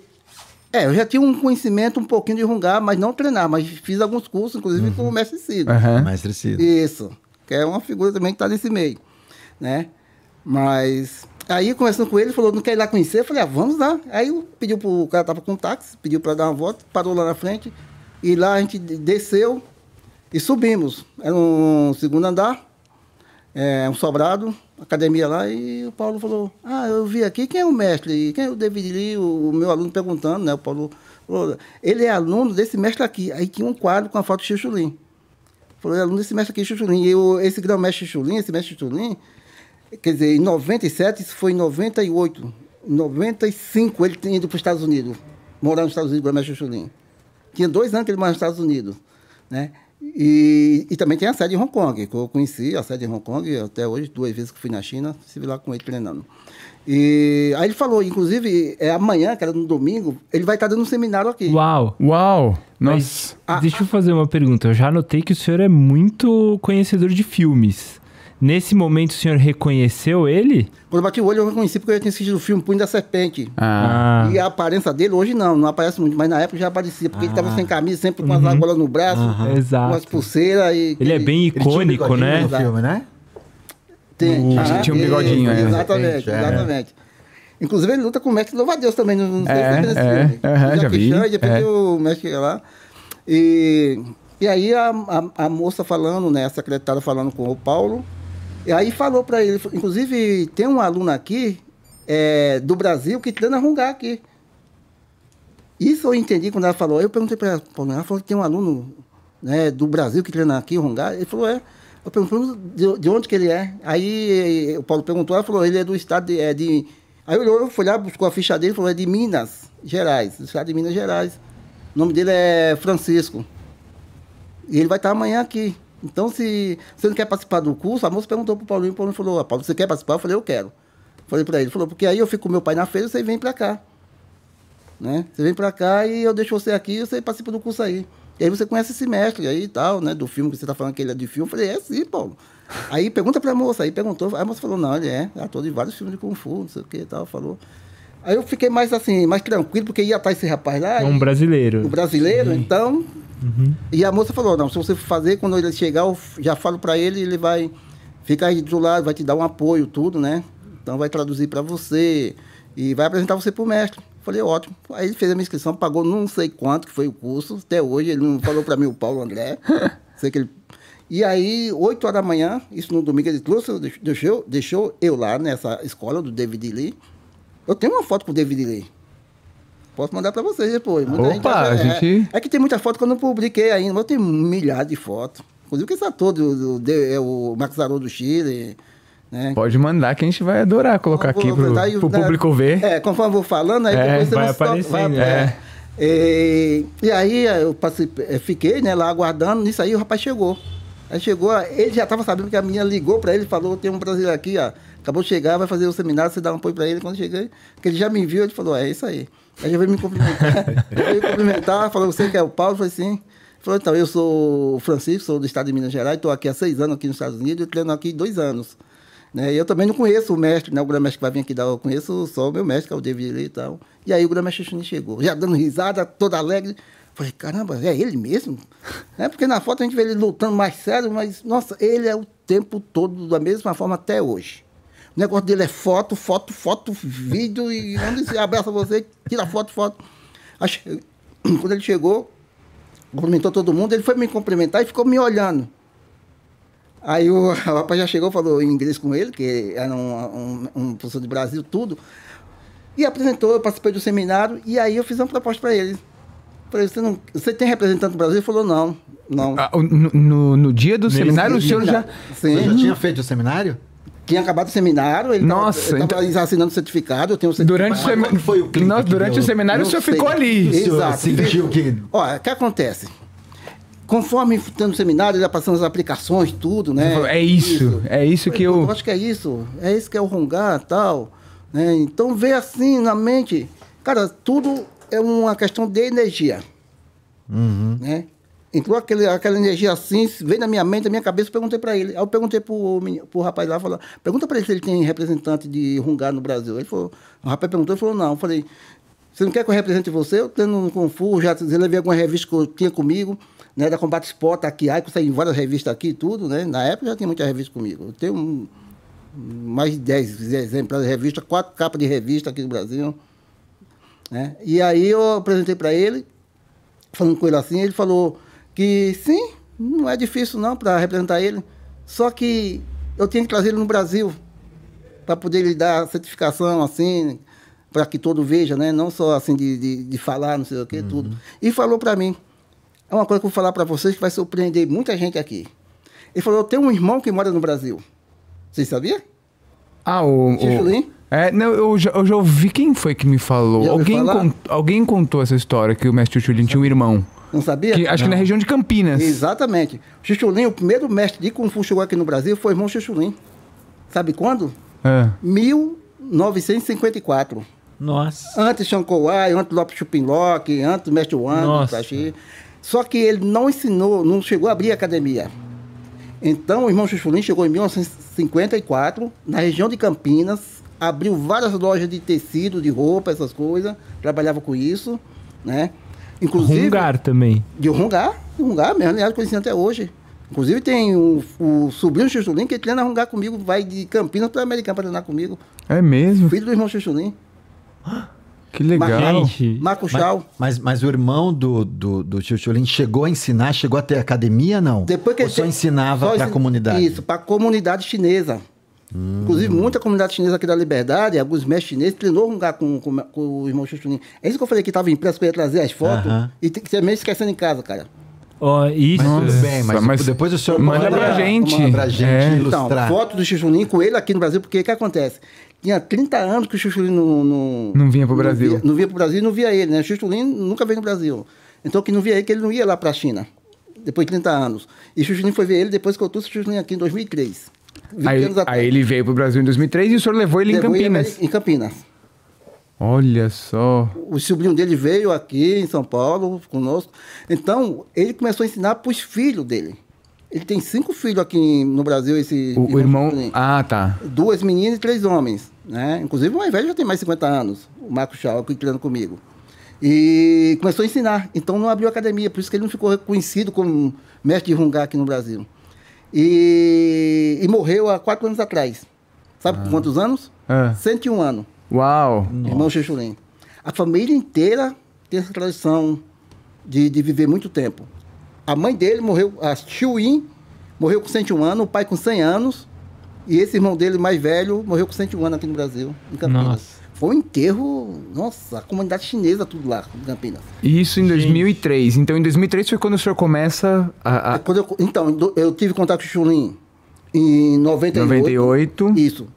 Speaker 3: é, eu já tinha um conhecimento um pouquinho de rungar, mas não treinar, mas fiz alguns cursos, inclusive com o mestre Ciro.
Speaker 2: Aham.
Speaker 1: Mestre Cido.
Speaker 3: Isso, que é uma figura também que está nesse meio, né? Mas aí conversando com ele, ele falou, não quer ir lá conhecer? Eu falei, ah, vamos lá. Aí eu pediu pro o cara tava com um táxi, pediu para dar uma volta, parou lá na frente, e lá a gente desceu e subimos. Era um segundo andar, é, um sobrado, academia lá, e o Paulo falou, ah, eu vi aqui, quem é o mestre? Quem é o David Lee? O, o meu aluno perguntando, né? O Paulo falou, ele é aluno desse mestre aqui. Aí tinha um quadro com a foto do Chuchulim. Falou, é aluno desse mestre aqui, Chuchulim. E eu, esse grão-mestre Chuchulim, esse mestre Chuchulim, quer dizer, em 97, isso foi em 98. Em 95, ele tinha ido para os Estados Unidos, morar nos Estados Unidos, grão-mestre Chuchulim. Tinha dois anos que ele morava nos Estados Unidos, né? E, e também tem a sede em Hong Kong, que eu conheci a sede em Hong Kong, até hoje, duas vezes que fui na China, estive lá com ele treinando. E aí ele falou, inclusive, é amanhã, que era no domingo, ele vai estar dando um seminário aqui.
Speaker 4: Uau!
Speaker 2: Uau!
Speaker 4: Mas
Speaker 2: Nossa.
Speaker 4: deixa eu fazer uma pergunta. Eu já notei que o senhor é muito conhecedor de filmes. Nesse momento, o senhor reconheceu ele?
Speaker 3: Quando eu bati o olho, eu reconheci porque eu tinha assistido o filme Punho da Serpente.
Speaker 2: Ah.
Speaker 3: E a aparência dele, hoje não, não aparece muito, mas na época já aparecia, porque ele
Speaker 2: Ah.
Speaker 3: estava sem camisa, sempre com
Speaker 2: Uhum.
Speaker 3: as argolas no braço,
Speaker 4: Aham.
Speaker 3: com as
Speaker 4: Exato.
Speaker 3: pulseiras. E,
Speaker 4: Ele é bem
Speaker 1: Ele um
Speaker 4: icônico,
Speaker 1: bigodinho
Speaker 4: né?
Speaker 1: No filme, né?
Speaker 3: Tem,
Speaker 2: que tinha um bigodinho, é.
Speaker 3: Exatamente,
Speaker 1: É.
Speaker 3: exatamente. Inclusive, ele luta com o mestre Louva-a-Deus também, não sei
Speaker 2: É,
Speaker 3: se
Speaker 2: é,
Speaker 3: nesse filme. O
Speaker 2: já vi,
Speaker 3: Chan, E depois
Speaker 2: é.
Speaker 3: o mestre lá. E, e aí a, a, a moça falando, né, a secretária falando com o Paulo, e aí falou para ele, inclusive tem um aluno aqui é, do Brasil que treina rungar aqui. Isso eu entendi quando ela falou. Eu perguntei para ela, ela falou que tem um aluno né, do Brasil que treina aqui, o Rongá. Ele falou, é. Eu perguntei de, de onde que ele é. Aí o Paulo perguntou, ela falou, ele é do estado de. É de... Aí olhou, foi lá, buscou a ficha dele falou, é de Minas Gerais, do estado de Minas Gerais. O nome dele é Francisco. E ele vai estar amanhã aqui. Então, se você não quer participar do curso, a moça perguntou pro Paulinho, o Paulinho falou, ah, Paulo, você quer participar? Eu falei, eu quero. Falei para ele, falou, porque aí eu fico com meu pai na feira, você vem para cá. Né? Você vem para cá e eu deixo você aqui e você participa do curso aí. E aí você conhece esse mestre aí e tal, né? Do filme que você tá falando que ele é de filme. Eu falei, é sim, Paulo. Aí pergunta pra moça, aí perguntou, aí a moça falou, não, ele é, ator de vários filmes de Kung Fu, não sei o que e tal, falou. Aí eu fiquei mais assim, mais tranquilo, porque ia estar esse rapaz lá.
Speaker 4: É um
Speaker 3: e-
Speaker 4: brasileiro.
Speaker 3: o brasileiro, então.
Speaker 4: Uhum.
Speaker 3: E a moça falou: não, se você fazer, quando ele chegar, eu já falo para ele, ele vai ficar aí do lado, vai te dar um apoio, tudo, né? Então vai traduzir para você e vai apresentar você pro mestre. Falei, ótimo. Aí ele fez a minha inscrição, pagou não sei quanto que foi o curso, até hoje, ele não falou para mim, o Paulo André. sei que ele... E aí, 8 horas da manhã, isso no domingo, ele trouxe, deixou, deixou eu lá nessa escola do David Lee. Eu tenho uma foto com o David Lee. Posso mandar para vocês depois. Muita
Speaker 2: Opa,
Speaker 3: acha-
Speaker 2: a gente-
Speaker 3: É, é que tem muita foto que eu não publiquei ainda, mas eu tenho milhares de fotos. Inclusive que esse ator, do, do, é o Max Zarou do Chile, né?
Speaker 2: Pode mandar que a gente vai adorar colocar
Speaker 3: Vou-
Speaker 2: aqui pro, pro
Speaker 3: né,
Speaker 2: público ver.
Speaker 3: É, conforme eu vou falando, aí
Speaker 2: É,
Speaker 3: depois você
Speaker 4: vai
Speaker 3: to-
Speaker 4: aparecendo,
Speaker 3: é. E, e aí eu passei, eh, fiquei né, lá aguardando, nisso aí o rapaz chegou. Aí chegou, ele já estava sabendo que a menina ligou para ele e falou, tem um brasileiro aqui, ó, acabou de chegar, vai fazer o seminário, você dá um apoio para ele. Quando eu cheguei, que ele já me viu, ele falou, é isso aí. Aí já veio me cumprimentar, veio me cumprimentar, falou, você que é o Paulo? Eu falei, sim. Falou, então, eu sou o Francisco, sou do estado de Minas Gerais, estou aqui há seis anos aqui nos Estados Unidos, treino aqui dois anos. Né? E eu também não conheço o mestre, né? O grão-mestre que vai vir aqui dar, eu conheço só o meu mestre, que é o David Lee e tal. E aí o grão-mestre Chunin chegou, já dando risada, todo alegre. Falei, caramba, é ele mesmo? né? Porque na foto a gente vê ele lutando mais sério, mas, nossa, ele é o tempo todo da mesma forma até hoje. O negócio dele é foto, foto, foto, vídeo, e onde se abraça você, tira foto, foto. Quando ele chegou, cumprimentou todo mundo, ele foi me cumprimentar e ficou me olhando. Aí o rapaz já chegou, falou em inglês com ele, que era um, um, um professor do Brasil, tudo. E apresentou, eu participei do seminário, e aí eu fiz uma proposta para ele. Falei, você, não, você tem representante do Brasil? Ele falou, não, não.
Speaker 2: Ah, no, no- no dia do seminário, o senhor já.
Speaker 3: Sim.
Speaker 1: Você já tinha feito o seminário?
Speaker 3: Tinha acabado o seminário, ele
Speaker 2: Nossa,
Speaker 3: estava
Speaker 2: então-
Speaker 3: assinando o certificado, eu tenho o certificado.
Speaker 2: Durante o,
Speaker 1: Mas quando foi o clique
Speaker 2: Nossa,
Speaker 1: que
Speaker 2: durante
Speaker 1: deu?
Speaker 2: o seminário, o
Speaker 3: Não
Speaker 2: senhor
Speaker 3: sei.
Speaker 2: ficou ali.
Speaker 1: O senhor
Speaker 3: Exato.
Speaker 1: sentiu que...
Speaker 3: Olha, o que acontece? Conforme tendo seminário, ele ia passando as aplicações, tudo, né?
Speaker 2: É isso, é isso que eu-
Speaker 3: acho que é isso, é isso que é o Rongar tal. Né? Então, vê assim na mente. Cara, tudo é uma questão de energia. Né? Entrou aquele, aquela energia assim, veio na minha mente, na minha cabeça, perguntei para ele. Aí eu perguntei pro, pro rapaz lá, falou, pergunta para ele se ele tem representante de Rungar no Brasil. Ele falou, o rapaz perguntou, ele falou, não. Eu falei, você não quer que eu represente você? Eu tenho no Fu, já levei algumas revistas que eu tinha comigo, né, da Combate Sport, aqui, aí, que em várias revistas aqui e tudo, né? Na época já tinha muita revista comigo. Eu tenho um- mais de 10 exemplares de revista, quatro capas de revista aqui no Brasil. Né? E aí eu apresentei para ele, falando com ele assim, ele falou que sim, não é difícil não para representar ele, só que eu tinha que trazer ele no Brasil para poder lhe dar certificação assim, para que todo veja, né? Não só assim de, de, de falar, não sei o que, tudo. E falou para mim, é uma coisa que eu vou falar para vocês que vai surpreender muita gente aqui. Ele falou, eu tenho um irmão que mora no Brasil. Vocês sabiam?
Speaker 2: Ah, o. o-
Speaker 3: Chuchulim?
Speaker 2: É, não, eu já, eu já ouvi. Quem foi que me falou? Alguém,
Speaker 3: falar?
Speaker 2: con- alguém contou essa história que o mestre Chuchulin tinha um irmão.
Speaker 3: Não sabia?
Speaker 2: Que, acho que na região de Campinas.
Speaker 3: Exatamente. Chuchulim, o primeiro mestre de Kung Fu chegou aqui no Brasil foi o irmão Chuchulim. Sabe quando?
Speaker 2: É.
Speaker 3: 1954.
Speaker 4: Nossa.
Speaker 3: Antes Shankowai, antes Lopes Chupinlock, antes Mestre Wang,
Speaker 4: Nossa.
Speaker 3: Tachi. Só que ele não ensinou, não chegou a abrir academia. Então, o irmão Chuchulim chegou em 1954, na região de Campinas, abriu várias lojas de tecido, de roupa, essas coisas, trabalhava com isso, né? Inclusive,
Speaker 4: Rungar também.
Speaker 3: de Rungar, Rungar mesmo, aliás, conheci até hoje. Inclusive tem o, o sobrinho Chuchulim que treina Rungar comigo, vai de Campinas para Americana para treinar comigo.
Speaker 2: É mesmo?
Speaker 3: Filho do irmão Chuchulim,
Speaker 2: Que legal.
Speaker 4: Gente,
Speaker 3: Marco
Speaker 1: Mas,
Speaker 3: Chau.
Speaker 1: mas, mas o irmão do, do, do Tio chegou a ensinar, chegou a ter academia, não?
Speaker 3: Depois que
Speaker 1: Ou
Speaker 3: ele
Speaker 1: só ensinava para a comunidade?
Speaker 3: Isso, para a comunidade chinesa. Inclusive, muita comunidade chinesa aqui da Liberdade, alguns mestres chineses, treinou um lugar com, com, com o irmão Chuchulim. É isso que eu falei que estava impresso, que eu ia trazer as fotos,
Speaker 1: Aham.
Speaker 3: e tem que ser meio esquecendo em casa, cara.
Speaker 4: Ó, isso.
Speaker 1: Mas tudo bem, mas,
Speaker 2: mas
Speaker 1: depois o senhor
Speaker 2: manda
Speaker 1: manda
Speaker 2: pra gente.
Speaker 1: Manda pra gente
Speaker 2: É.
Speaker 3: Então,
Speaker 1: ilustrar.
Speaker 3: foto do Chuchulim com ele aqui no Brasil, porque o que acontece? Tinha 30 anos que o Chuchulim não... Não,
Speaker 2: Não vinha pro Brasil.
Speaker 3: Via, não vinha pro Brasil e não via ele, né? O Chuchulim nunca veio no Brasil. Então, que não via ele, que ele não ia lá pra China, depois de 30 anos. E o Chuchulim foi ver ele depois que eu trouxe o Chuchulim aqui em 2003. 20
Speaker 2: Aí, aí ele veio pro Brasil em 2003 e o senhor levou ele em
Speaker 3: Levou ele
Speaker 2: Campinas.
Speaker 3: Em Campinas.
Speaker 2: Olha só.
Speaker 3: O sobrinho dele veio aqui em São Paulo conosco. Então, ele começou a ensinar para os filhos dele. Ele tem cinco filhos aqui no Brasil, esse
Speaker 2: O, o irmão. Ah, tá.
Speaker 3: Duas meninas e três homens. Né? Inclusive, o mais velho já tem mais de 50 anos, o Marco Chau, que treina comigo. E começou a ensinar. Então, não abriu academia. Por isso que ele não ficou reconhecido como mestre de Rungá aqui no Brasil. E, e morreu há quatro anos atrás. Sabe com quantos anos?
Speaker 2: Ah.
Speaker 3: 101 anos.
Speaker 2: Uau.
Speaker 3: Irmão Chuchulim. A família inteira tem essa tradição de, de viver muito tempo. A mãe dele morreu, a Chuin, morreu com 101 anos, o pai com 100 anos, e esse irmão dele mais velho morreu com 101 anos aqui no Brasil, em Campinas.
Speaker 4: Nossa.
Speaker 3: Foi um enterro, nossa, a comunidade chinesa tudo lá, em Campinas.
Speaker 2: Isso em 2003. Então, em 2003 foi quando o senhor começa a. a
Speaker 3: Quando eu- então, eu tive contato com o Chulim em 98.
Speaker 2: 98.
Speaker 3: Isso.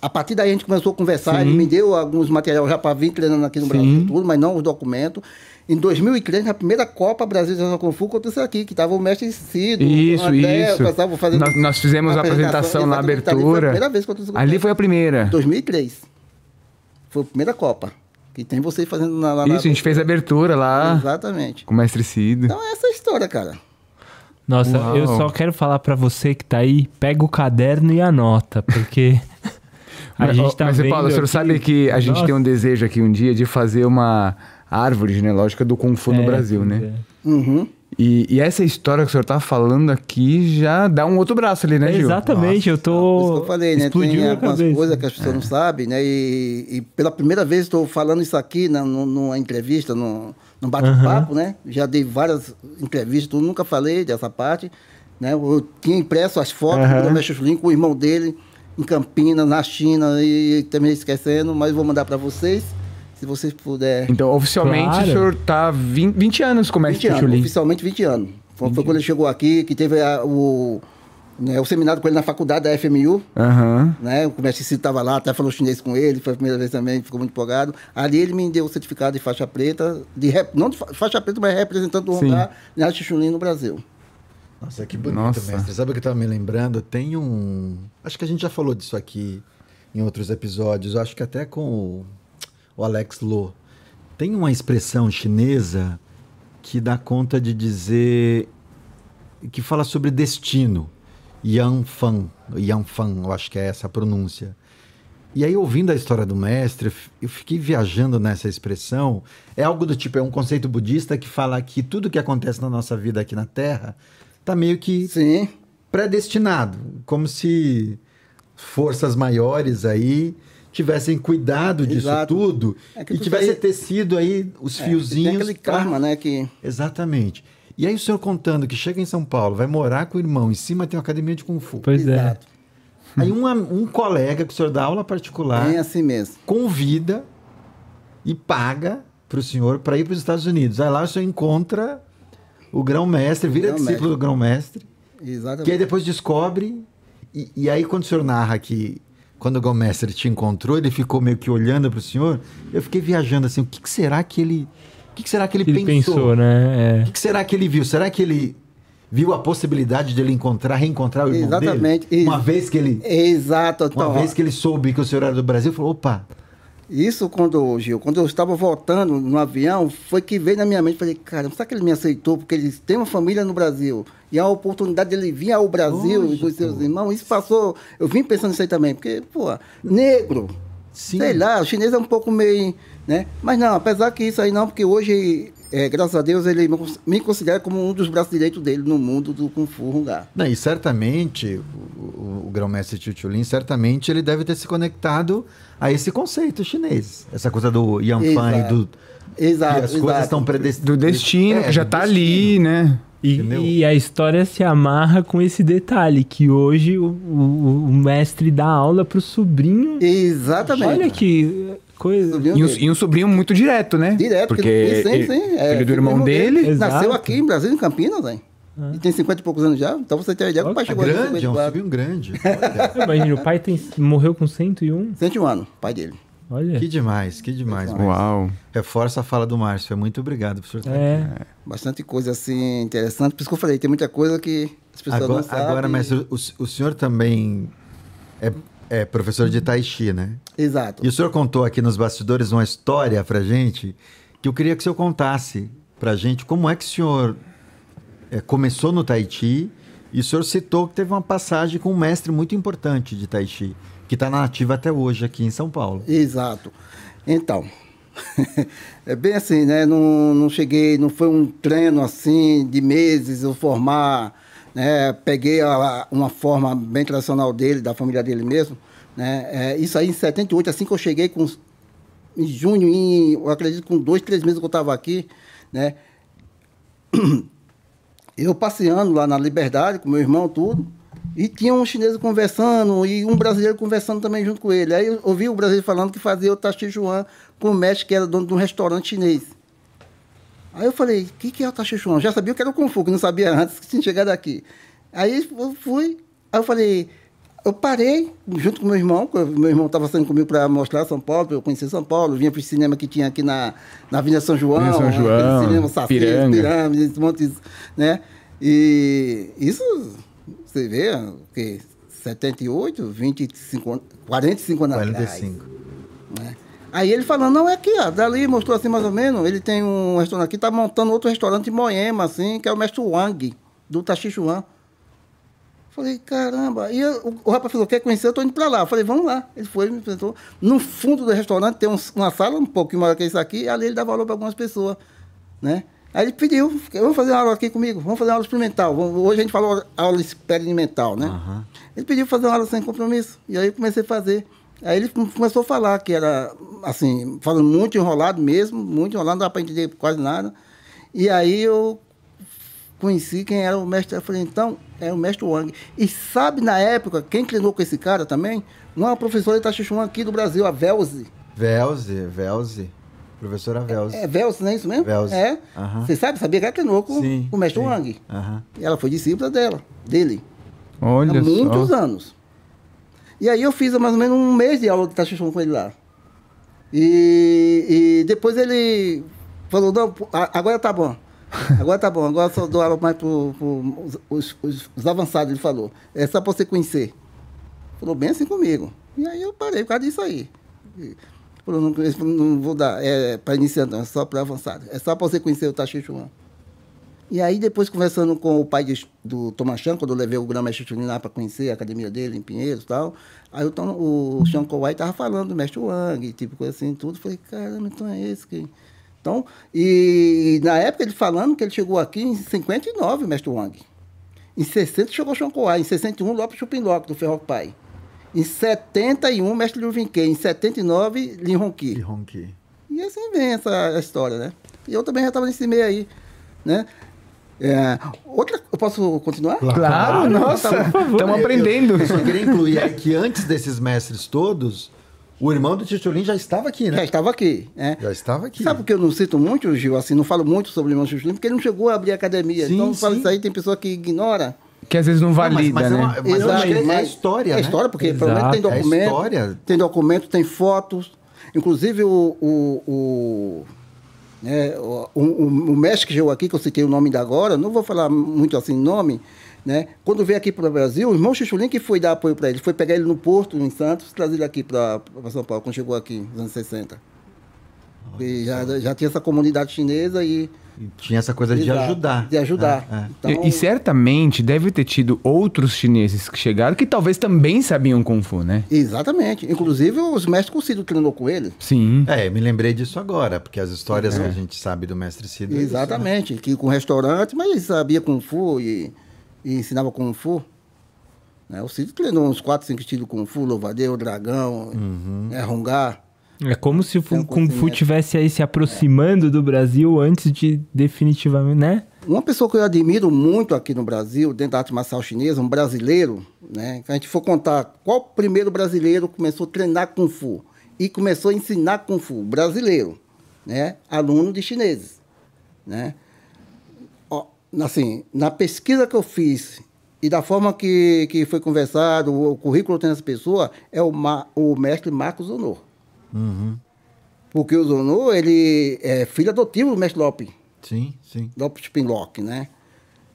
Speaker 3: A partir daí a gente começou a conversar,
Speaker 2: Sim.
Speaker 3: ele me deu alguns materiais já para vir treinando aqui no
Speaker 2: Sim.
Speaker 3: Brasil, tudo, mas não os documentos. Em 2003, na primeira Copa Brasil de Kung Fu, aconteceu aqui, que estava o mestre Cido,
Speaker 2: Isso,
Speaker 3: André,
Speaker 2: isso.
Speaker 3: fazendo
Speaker 2: Nós, nós fizemos a apresentação na
Speaker 3: exatamente, ali Foi a
Speaker 2: abertura.
Speaker 3: primeira vez que aconteceu
Speaker 2: Ali foi a primeira.
Speaker 3: 2003. Foi a primeira Copa. Que tem vocês fazendo na, lá na-
Speaker 2: Isso, a gente fez a abertura lá
Speaker 3: Exatamente.
Speaker 2: com o mestre Cido.
Speaker 3: Então é essa a história, cara.
Speaker 4: Nossa,
Speaker 2: Uau.
Speaker 4: eu só quero falar pra você que tá aí, pega o caderno e anota, porque a
Speaker 2: mas,
Speaker 4: gente tá
Speaker 2: mas
Speaker 4: vendo
Speaker 2: Paulo, o senhor
Speaker 4: aqui-
Speaker 2: sabe que a gente
Speaker 4: Nossa.
Speaker 2: tem um desejo aqui um dia de fazer uma árvore genealógica do Kung Fu no
Speaker 4: É,
Speaker 2: Brasil,
Speaker 4: pois
Speaker 2: né?
Speaker 4: é.
Speaker 3: Uhum.
Speaker 2: E, e essa história que o senhor tá falando aqui já dá um outro braço ali, né, Gil?
Speaker 4: Exatamente, eu
Speaker 3: Por
Speaker 4: tô.
Speaker 3: isso que eu falei, né?
Speaker 4: Explodiu
Speaker 3: Tem algumas
Speaker 4: cabeça.
Speaker 3: coisas que as pessoas não sabem, né? E, e pela primeira vez estou falando isso aqui na, nu- numa entrevista, num, num bate-papo, né? Já dei várias entrevistas, nunca falei dessa parte. Né? Eu tinha impresso as fotos
Speaker 4: Aham.
Speaker 3: do Mestre Chulim com o irmão dele em Campinas, na China, e também esquecendo, mas vou mandar para vocês, se vocês puderem.
Speaker 2: Então, oficialmente,
Speaker 4: Claro.
Speaker 2: o senhor tá 20, 20 anos com o
Speaker 3: 20
Speaker 2: mestre
Speaker 3: anos,
Speaker 2: Chulin.
Speaker 3: oficialmente 20 anos. Foi, foi quando ele chegou aqui, que teve a- o, né, o seminário com ele na faculdade da FMU,
Speaker 2: Aham.
Speaker 3: né? O mestre Cito estava lá, até falou chinês com ele, foi a primeira vez também, ficou muito empolgado. Ali ele me deu o certificado de faixa preta, de rep- não de fa- faixa preta, mas representando o
Speaker 2: Sim.
Speaker 3: Hongar na Chuchulim no Brasil.
Speaker 1: Nossa, que bonito,
Speaker 2: Nossa.
Speaker 1: mestre. Sabe o que eu tava me lembrando? Tem um. Acho que a gente já falou disso aqui em outros episódios. Acho que até com o, o Alex Lo. Tem uma expressão chinesa que dá conta de dizer. que fala sobre destino. Yanfan. Yanfan, eu acho que é essa a pronúncia. E aí, ouvindo a história do mestre, eu fiquei viajando nessa expressão. É algo do tipo, é um conceito budista que fala que tudo que acontece na nossa vida aqui na Terra tá meio que
Speaker 3: Sim,
Speaker 1: predestinado, como se forças maiores aí tivessem cuidado disso
Speaker 3: Exato.
Speaker 1: tudo
Speaker 3: É
Speaker 1: e
Speaker 3: tu
Speaker 1: tivesse
Speaker 3: falei-
Speaker 1: tecido aí os
Speaker 3: é,
Speaker 1: fiozinhos.
Speaker 3: tem aquele
Speaker 1: pra-
Speaker 3: karma, né? Que,
Speaker 1: Exatamente. E aí o senhor contando que chega em São Paulo, vai morar com o irmão, em cima tem uma academia de Kung Fu.
Speaker 4: Pois é.
Speaker 3: exato,
Speaker 1: Aí uma- um colega que o senhor dá aula particular
Speaker 3: bem assim mesmo.
Speaker 1: convida e paga para o senhor para ir para os Estados Unidos. Aí lá o senhor encontra o grão-mestre, vira
Speaker 3: Grão-mestre.
Speaker 1: discípulo do grão-mestre,
Speaker 3: Exatamente.
Speaker 1: que aí depois descobre. E, e aí quando o senhor narra que quando o grão-mestre te encontrou, ele ficou meio que olhando para o senhor, eu fiquei viajando assim, o que, que será que ele. O que, que será que ele,
Speaker 4: Ele
Speaker 1: pensou?
Speaker 4: pensou, né?
Speaker 1: O
Speaker 4: É.
Speaker 1: que, que será que ele viu? Será que ele viu a possibilidade de ele encontrar, reencontrar o irmão
Speaker 3: Exatamente.
Speaker 1: dele? Uma vez que ele.
Speaker 3: Exato.
Speaker 1: Uma
Speaker 3: Então,
Speaker 1: vez que ele soube que o senhor era do Brasil, falou: opa,
Speaker 3: Isso quando, Gil, quando eu estava voltando no avião, foi que veio na minha mente, falei, cara, será que ele me aceitou? Porque ele tem uma família no Brasil. E a oportunidade dele vir ao Brasil e com os seus irmãos, isso passou. Eu vim pensando nisso aí também, porque, pô, negro.
Speaker 1: Sim.
Speaker 3: Sei lá, o chinês é um pouco meio. Né? Mas não, apesar que isso aí não, porque hoje, é, graças a Deus, ele me cons- me considera como um dos braços direitos dele no mundo do Kung Fu Hungá.
Speaker 1: E certamente o, o, o grão-mestre Chichulin, certamente ele deve ter se conectado a esse conceito chinês. Essa coisa do Yanfan e do.
Speaker 3: Exato,
Speaker 1: que as coisas
Speaker 3: exato.
Speaker 1: estão predestinadas.
Speaker 2: Do destino,
Speaker 1: É,
Speaker 2: que já tá
Speaker 1: destino.
Speaker 2: ali, né?
Speaker 4: E,
Speaker 1: Entendeu?
Speaker 4: e a história se amarra com esse detalhe, que hoje o, o- o mestre dá aula pro sobrinho.
Speaker 3: Exatamente.
Speaker 4: Olha que coisa.
Speaker 3: Sobrinho
Speaker 2: E um,
Speaker 3: dele.
Speaker 2: e um sobrinho muito direto, né?
Speaker 3: Direto,
Speaker 2: Porque
Speaker 3: porque- sim,
Speaker 2: ele,
Speaker 3: sim, é,
Speaker 2: filho do irmão
Speaker 3: irmão
Speaker 2: dele.
Speaker 4: Exato.
Speaker 3: Nasceu aqui em Brasília, em Campinas, hein? E tem 50 e poucos anos já. Então você tem uma ideia que o pai
Speaker 1: É
Speaker 3: chegou aqui em
Speaker 1: grande, é um
Speaker 3: 54.
Speaker 1: sobrinho grande.
Speaker 4: Imagina, o pai tem, morreu com 101.
Speaker 3: 101 anos, pai dele.
Speaker 4: Olha.
Speaker 1: que demais, que demais.
Speaker 2: Uau.
Speaker 1: Reforça a fala do Márcio. Muito obrigado, professor.
Speaker 4: É.
Speaker 3: Bastante coisa assim interessante. Por isso que eu falei, tem muita coisa que as pessoas
Speaker 1: Agora,
Speaker 3: não sabem.
Speaker 1: agora mestre, o, o senhor também é, é professor de Tai Chi, né?
Speaker 3: Exato.
Speaker 1: E o senhor contou aqui nos bastidores uma história pra gente que eu queria que o senhor contasse pra gente como é que o senhor é, começou no Tai Chi e o senhor citou que teve uma passagem com um mestre muito importante de Tai Chi, que está na ativa até hoje aqui em São Paulo.
Speaker 3: Exato. Então, é bem assim, né? Não, não cheguei, não foi um treino assim de meses eu formar, né? Peguei a- uma forma bem tradicional dele, da família dele mesmo, né? É, isso aí em 78, assim que eu cheguei com em junho, em, eu acredito com dois, três meses que eu estava aqui, né? Eu passeando lá na Liberdade com meu irmão, tudo, e tinha um chinês conversando e um brasileiro conversando também junto com ele. Aí eu ouvi o brasileiro falando que fazia o Tachi Chuan com o mestre que era dono de um restaurante chinês. Aí eu falei, o que, que é o Tachi Chuan? Já sabia que era o Kung Fu, que não sabia antes que tinha chegado aqui. Aí eu fui, aí eu falei, eu parei junto com meu irmão, que meu irmão estava saindo comigo para mostrar São Paulo, para eu conhecer São Paulo, vinha para o cinema que tinha aqui na, na Avenida São João,
Speaker 2: Avenida São João,
Speaker 3: cinema Saci,
Speaker 2: Piranga.
Speaker 3: pirâmides, esse monte, de- né? E isso, você vê, o quê? 78, 25, anos- 45 anos atrás.
Speaker 1: 45.
Speaker 3: né? Aí ele falando, não, é aqui, ó, dali mostrou assim mais ou menos, ele tem um restaurante aqui, tá montando outro restaurante em Moema, assim, que é o mestre Wang, do Tachichuan. Falei, caramba. E eu- o, o rapaz falou, quer conhecer? Eu tô indo pra lá. Eu falei, vamos lá. Ele foi, me apresentou. No fundo do restaurante tem uns- uma sala um pouquinho maior que isso aqui, e ali ele dá valor para algumas pessoas, né? Aí ele pediu, vamos fazer uma aula aqui comigo, vamos fazer uma aula experimental. Vamos- Hoje a gente falou aula experimental, né?
Speaker 1: Aham.
Speaker 3: Ele pediu fazer uma aula sem compromisso. E aí eu comecei a fazer. Aí ele come- começou a falar que era, assim, falando muito enrolado mesmo, muito enrolado, não dá para entender quase nada. E aí eu conheci quem era o mestre. Eu falei, então, é o mestre Wang. E sabe, na época, quem treinou com esse cara também? Uma professora de Tachichuan aqui do Brasil, a Velze.
Speaker 1: Velze, Velze. Professora Velze.
Speaker 3: É Velze, não é isso mesmo?
Speaker 1: Velze.
Speaker 3: É.
Speaker 1: Aham.
Speaker 3: Você sabe, sabia que ela treinou com
Speaker 1: Sim,
Speaker 3: o mestre
Speaker 1: sim.
Speaker 3: Wang.
Speaker 1: Aham.
Speaker 3: E ela foi discípula dela, dele.
Speaker 2: Olha
Speaker 3: há muitos
Speaker 2: só.
Speaker 3: anos. E aí eu fiz mais ou menos um mês de aula de Tachichon com ele lá. E, e depois ele falou, não, agora tá bom. Agora tá bom, agora só dou aula mais para os, os- os- os avançados, ele falou. É só para você conhecer. Falou bem assim comigo. E aí eu parei por causa disso aí. E Falou, não, não vou dar, é para iniciante, não, é só para avançado. É só para você conhecer o Tachichuan. E aí, depois, conversando com o pai de- do Tomachan, quando eu levei o grão mestre Chulin lá para conhecer a academia dele em Pinheiros e tal, aí o, o Sean Kowai estava falando do mestre Wang, tipo coisa assim, tudo. Falei, caramba, então é esse que... Então, e, na época ele falando que ele chegou aqui em 59, o mestre Wang. Em 60 chegou o Sean Kowai, em 61 Lopes Chupinlock, do Ferro Pai. Em 71, mestre Liu Vinquet. Em 79, Lin Ronqui.
Speaker 1: E Ronqui.
Speaker 3: E assim vem essa história, né? E eu também já estava nesse meio aí, né? É, outra, eu posso continuar?
Speaker 2: Claro, nossa, estamos aprendendo.
Speaker 1: Eu só queria incluir aí que antes desses mestres todos, o irmão do Titiolin já estava aqui,
Speaker 3: Já
Speaker 1: né?
Speaker 3: estava aqui, né?
Speaker 1: Já estava aqui.
Speaker 3: Sabe por que eu não cito muito, Gil? Assim, não falo muito sobre o irmão Chuchulim? Porque ele não chegou a abrir academia.
Speaker 1: Sim,
Speaker 3: então, eu falo
Speaker 1: sim.
Speaker 3: isso aí, tem pessoa que ignora.
Speaker 2: Que às vezes não
Speaker 1: Não,
Speaker 2: valida,
Speaker 1: mas, mas
Speaker 2: né?
Speaker 1: é uma- mas eu acho que é a história,
Speaker 3: É
Speaker 1: né?
Speaker 3: história, porque pelo menos
Speaker 4: Exato.
Speaker 3: tem
Speaker 1: É
Speaker 3: documento.
Speaker 1: história.
Speaker 3: Tem documento, tem fotos. Inclusive, o, o, o, né, o, o, o mestre que chegou aqui, que eu citei o nome da agora, não vou falar muito assim nome, né? Quando veio aqui para o Brasil, o irmão Chichulin que foi dar apoio para ele, foi pegar ele no Porto, em Santos, trazer ele aqui para São Paulo, quando chegou aqui, nos anos 60. E já, já tinha essa comunidade chinesa e...
Speaker 1: Tinha essa coisa de
Speaker 3: Exato,
Speaker 1: ajudar.
Speaker 3: De ajudar.
Speaker 1: É, é.
Speaker 3: Então,
Speaker 2: E, e certamente deve ter tido outros chineses que chegaram que talvez também sabiam Kung Fu, né?
Speaker 3: Exatamente. Inclusive, os mestres Consido treinou com ele.
Speaker 2: Sim.
Speaker 1: É, eu me lembrei disso agora, porque as histórias que a gente sabe do mestre Cido. é isso, né?
Speaker 3: Exatamente, que com restaurante, mas ele sabia Kung Fu e, e ensinava Kung Fu. Né? O Cid treinou uns 4, 5 estilos Kung Fu, Louvadeiro, Dragão,
Speaker 1: Uhum.
Speaker 3: é, Rungar.
Speaker 4: É como se o Kung Fu tivesse aí se aproximando do Brasil antes de definitivamente, né?
Speaker 3: Uma pessoa que eu admiro muito aqui no Brasil, dentro da arte marcial chinesa, um brasileiro, né? Se a gente for contar qual o primeiro brasileiro começou a treinar Kung Fu e começou a ensinar Kung Fu, brasileiro, né? Aluno de chineses, né? Assim, na pesquisa que eu fiz e da forma que, que foi conversado, o currículo tem essa pessoa, é o, Ma, o mestre Marcos Honor. Porque o Zonô, ele é filho adotivo do mestre Lopes.
Speaker 1: Sim, sim.
Speaker 3: Lopes Pinlock, né?